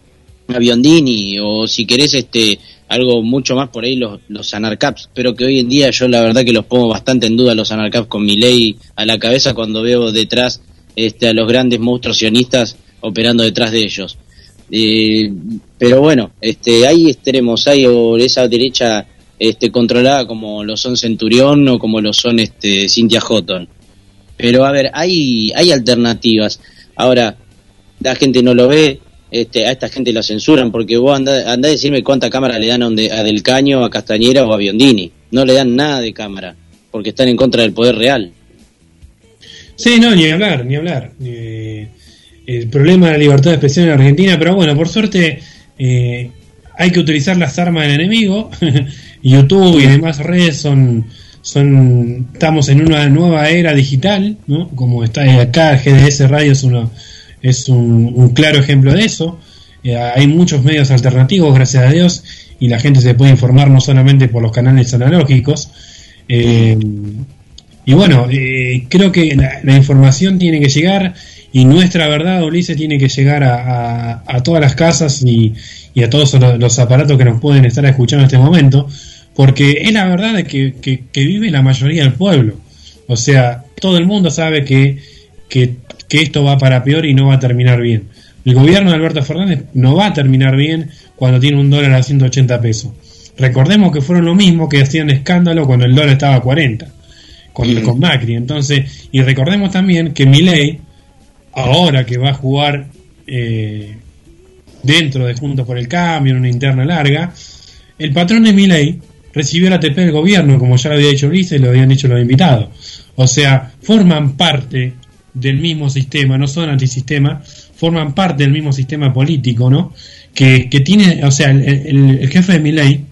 a Biondini o si querés este algo mucho más por ahí los, los anarcaps, pero que hoy en día yo la verdad que los pongo bastante en duda los anarcaps con mi ley a la cabeza cuando veo detrás este, a los grandes monstruos sionistas operando detrás de ellos. Eh, pero bueno, este, hay extremos, hay o esa derecha este, controlada como lo son Centurión o como lo son este, Cynthia Houghton. Pero a ver, hay, hay alternativas. Ahora, la gente no lo ve, este, a esta gente la censuran, porque vos andá, andá a decirme cuánta cámara le dan a, donde- a Del Caño, a Castañera o a Biondini. No le dan nada de cámara, porque están en contra del poder real. Sí, no, ni hablar, ni hablar. Eh, el problema de la libertad de expresión en Argentina, pero bueno, por suerte eh, hay que utilizar las armas del enemigo. [LAUGHS] YouTube y demás redes son, son, estamos en una nueva era digital, ¿no? Como está acá, GDS Radio es, uno, es un, un claro ejemplo de eso. Eh, hay muchos medios alternativos, gracias a Dios, y la gente se puede informar no solamente por los canales analógicos. Eh, y bueno, eh, creo que la, información tiene que llegar y nuestra verdad, Ulises, tiene que llegar a, a- todas las casas y, a todos los, aparatos que nos pueden estar escuchando en este momento, porque es la verdad que, que- que vive la mayoría del pueblo. O sea, todo el mundo sabe que, que, que esto va para peor y no va a terminar bien. El gobierno de Alberto Fernández no va a terminar bien cuando tiene un dólar a 180 pesos. Recordemos que fueron lo mismo que hacían escándalo cuando el dólar estaba a 40 con, con Macri. Entonces, y recordemos también que Milei, ahora que va a jugar eh, dentro de Juntos por el Cambio, en una interna larga, el patrón de Milei recibió la ATP del gobierno, como ya lo había dicho Ulises y lo habían dicho los invitados. O sea, forman parte del mismo sistema, no son antisistema, forman parte del mismo sistema político, ¿no? Que, que tiene, o sea, el, jefe de Milei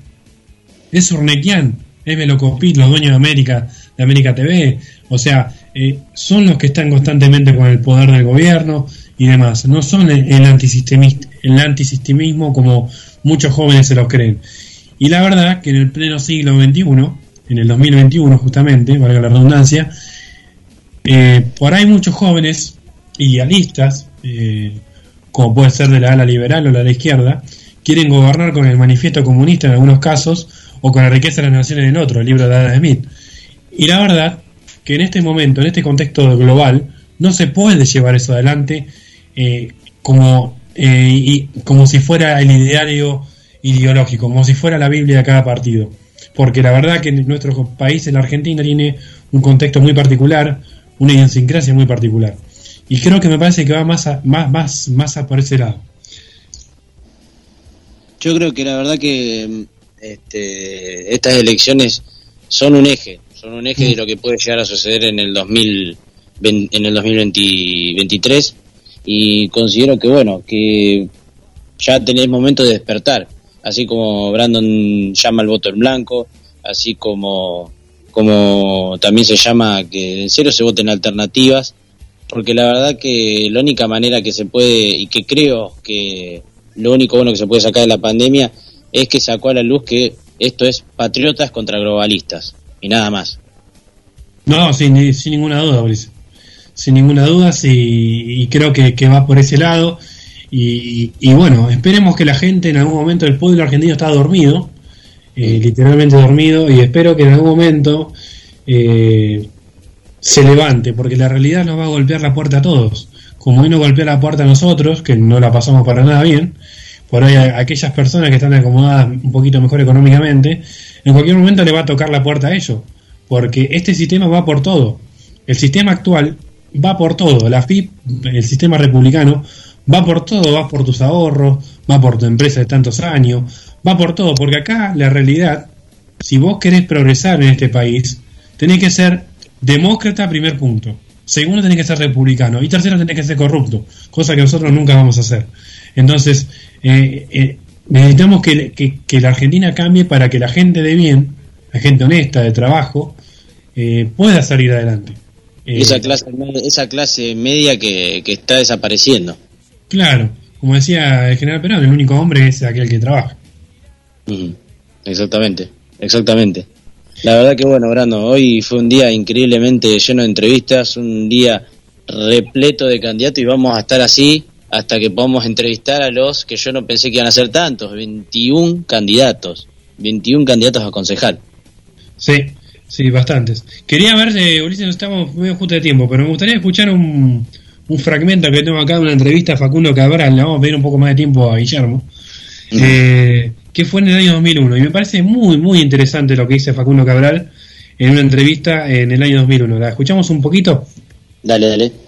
es Urnequian, es Melocopit, los dueños de América, de América TV, o sea, eh, son los que están constantemente con el poder del gobierno y demás, no son el, el, antisistemist- el antisistemismo como muchos jóvenes se lo creen. Y la verdad que en el pleno siglo XXI, en el 2021 justamente, valga la redundancia, eh, por ahí muchos jóvenes idealistas, eh, como puede ser de la ala liberal o la ala izquierda, quieren gobernar con el manifiesto comunista en algunos casos o con la riqueza de las naciones en otro, el libro de Adam Smith. Y la verdad que en este momento, en este contexto global, no se puede llevar eso adelante eh, como, eh, como si fuera el ideario ideológico, como si fuera la Biblia de cada partido. Porque la verdad que nuestro país, en la Argentina, tiene un contexto muy particular, una idiosincrasia muy particular. Y creo que me parece que va más a, más, más, más a por ese lado. Yo creo que la verdad que este, estas elecciones son un eje, son un eje de lo que puede llegar a suceder en el 2000, en el 2023 y considero que bueno, que ya tenés momento de despertar, así como Brandon llama al voto en blanco, así como como también se llama que en serio se voten alternativas, porque la verdad que la única manera que se puede y que creo que lo único bueno que se puede sacar de la pandemia es que sacó a la luz que esto es patriotas contra globalistas y nada más. No, sin, sin ninguna duda, Boris. Sin ninguna duda, sí, y creo que, va por ese lado. Y, y, bueno, esperemos que la gente en algún momento, el pueblo argentino está dormido, eh, literalmente dormido, y espero que en algún momento eh, se levante, porque la realidad nos va a golpear la puerta a todos. Como hoy nos golpea la puerta a nosotros, que no la pasamos para nada bien, por ahí a aquellas personas que están acomodadas un poquito mejor económicamente, en cualquier momento le va a tocar la puerta a ellos. porque este sistema va por todo. El sistema actual va por todo. La FIP, el sistema republicano, va por todo, va por tus ahorros, va por tu empresa de tantos años, va por todo, porque acá la realidad, si vos querés progresar en este país, tenés que ser demócrata, primer punto. Segundo, tenés que ser republicano. Y tercero, tenés que ser corrupto, cosa que nosotros nunca vamos a hacer. Entonces, eh, eh, necesitamos que, que- que la Argentina cambie para que la gente de bien, la gente honesta, de trabajo, eh, pueda salir adelante. Esa clase esa clase media que, que está desapareciendo. Claro, como decía el general Perón, el único hombre es aquel que trabaja. Exactamente, exactamente. La verdad que bueno, Brando, hoy fue un día increíblemente lleno de entrevistas, un día repleto de candidatos y vamos a estar así hasta que podamos entrevistar a los que yo no pensé que iban a ser tantos, 21 candidatos, 21 candidatos a concejal. Sí, sí, bastantes. Quería ver, eh, Ulises, estamos medio justo de tiempo, pero me gustaría escuchar un, un fragmento que tengo acá de una entrevista a Facundo Cabral. Le vamos a pedir un poco más de tiempo a Guillermo. eh, que fue en el año 2001. Y me parece muy, muy interesante lo que dice Facundo Cabral en una entrevista en el año 2001. ¿La escuchamos un poquito? Dale, dale.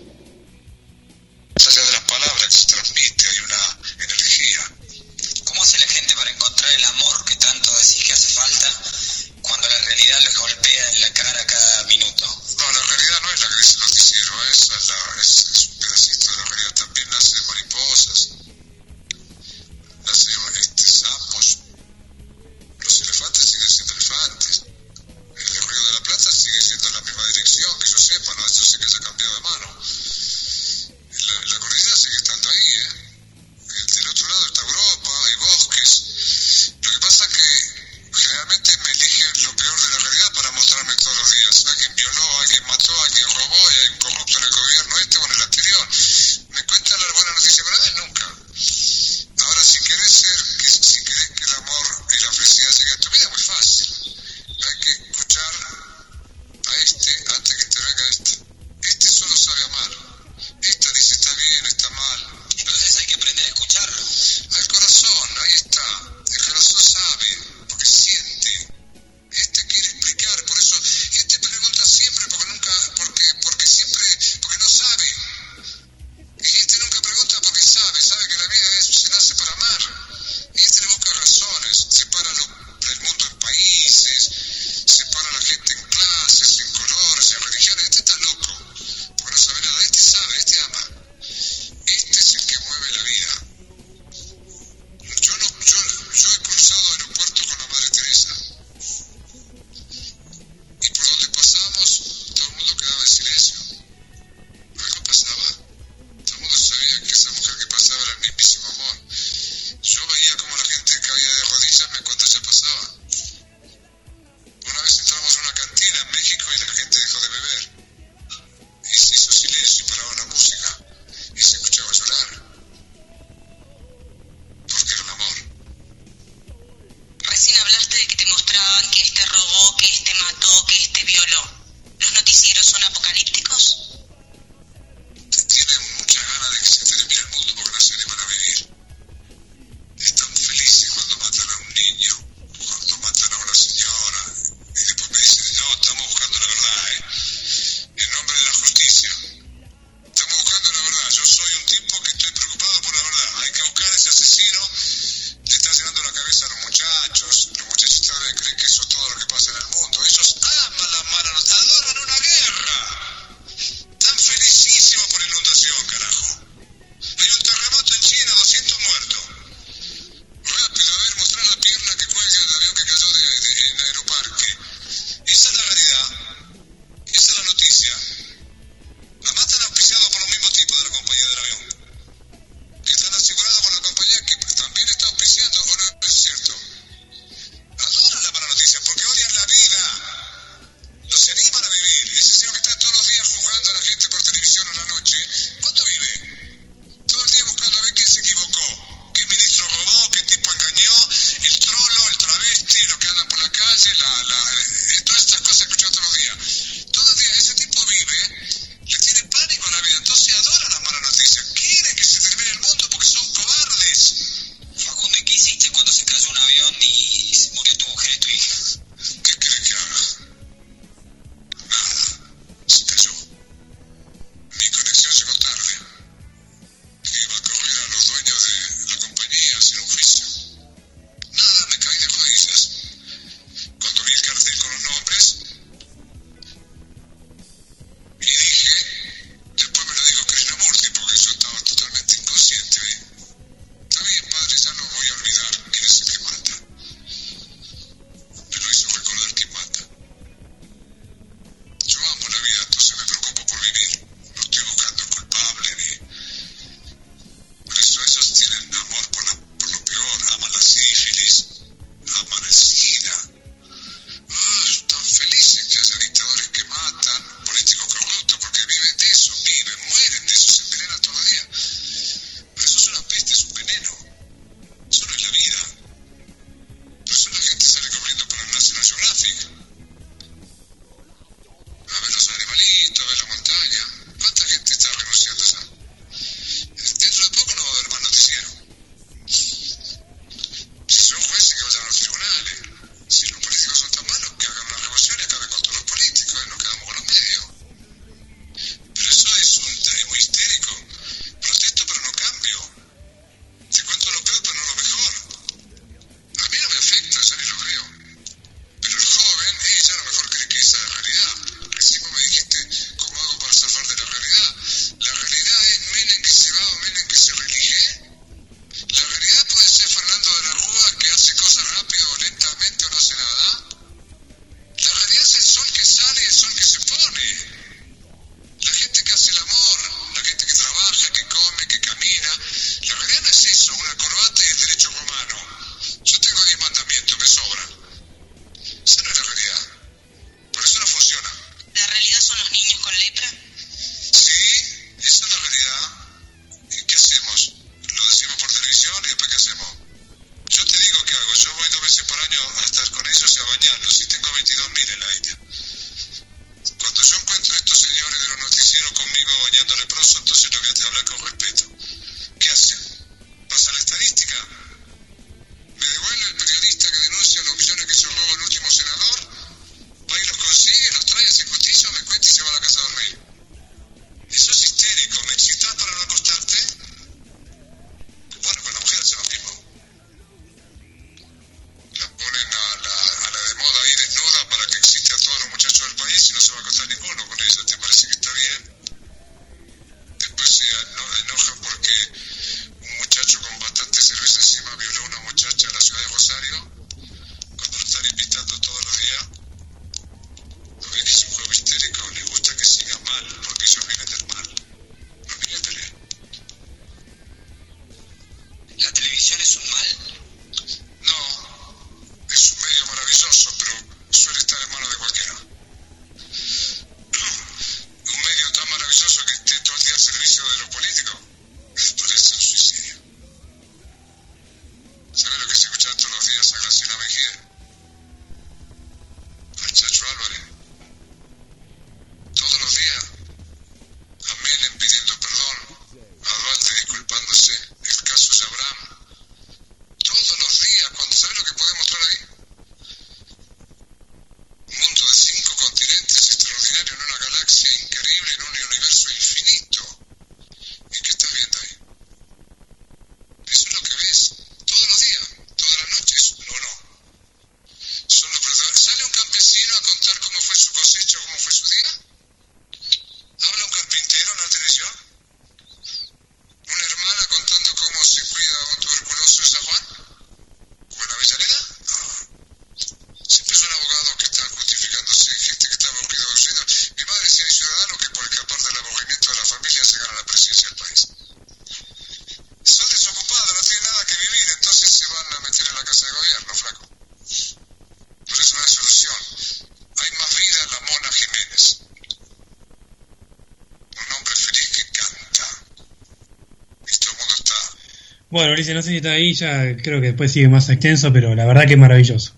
No sé si está ahí, ya creo que después sigue más extenso, pero la verdad que es maravilloso.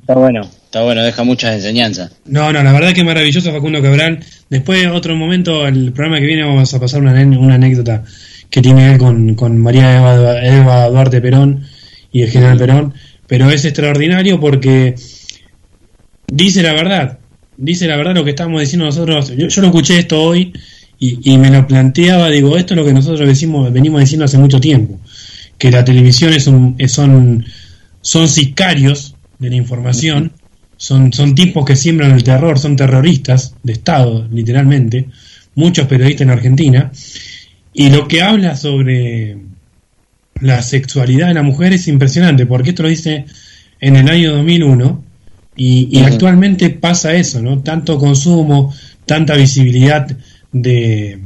Está bueno, está bueno, deja muchas enseñanzas. No, no, la verdad que es maravilloso Facundo Cabral. Después, otro momento, el programa que viene, vamos a pasar una, una anécdota que tiene él con, con María Eva, Eva Duarte Perón y el general Perón. Pero es extraordinario porque dice la verdad, dice la verdad lo que estamos diciendo nosotros. Yo, yo lo escuché esto hoy y, y me lo planteaba, digo, esto es lo que nosotros decimos, venimos diciendo hace mucho tiempo, que la televisión es un, es- son, son sicarios de la información, son, son tipos que siembran el terror, son terroristas de Estado, literalmente, muchos periodistas en Argentina, y lo que habla sobre la sexualidad de la mujer es impresionante, porque esto lo dice en el año 2001, y, y actualmente pasa eso, ¿no? Tanto consumo, tanta visibilidad de,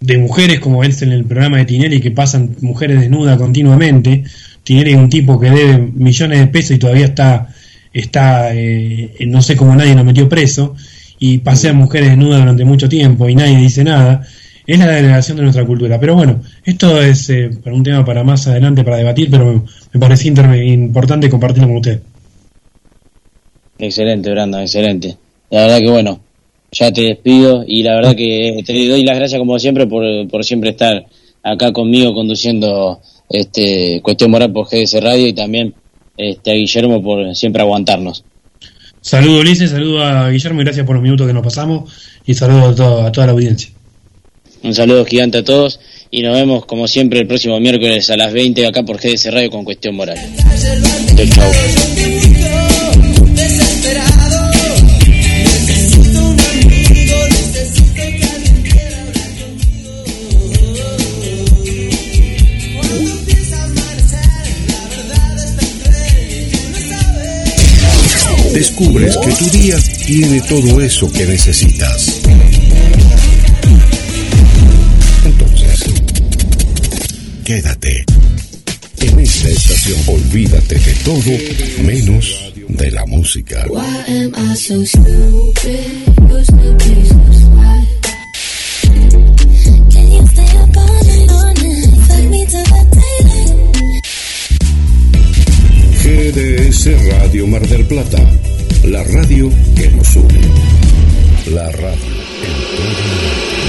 de mujeres como es en el programa de Tinelli que pasan mujeres desnudas continuamente. Tinelli es un tipo que debe millones de pesos y todavía está, está eh, no sé cómo nadie lo metió preso y pasean mujeres desnudas durante mucho tiempo y nadie dice nada. Es la degradación de nuestra cultura. Pero bueno, esto es eh, un tema para más adelante para debatir, pero me, parecía importante compartirlo con usted. Excelente, Brandon, excelente. La verdad que bueno, ya te despido y la verdad que te doy las gracias como siempre por, por siempre estar acá conmigo conduciendo este Cuestión Moral por GDS Radio y también este, a Guillermo por siempre aguantarnos. Saludo Ulises, saludo a Guillermo y gracias por los minutos que nos pasamos y saludo a, todo- a toda la audiencia. Un saludo gigante a todos y nos vemos como siempre el próximo miércoles a las 20 acá por GDS Radio con Cuestión Moral. Chau, chau. Descubres que tu día tiene todo eso que necesitas. Entonces, quédate. En esta estación, olvídate de todo menos de la música. GDS Radio Mar del Plata, la radio que nos une. La radio en todo.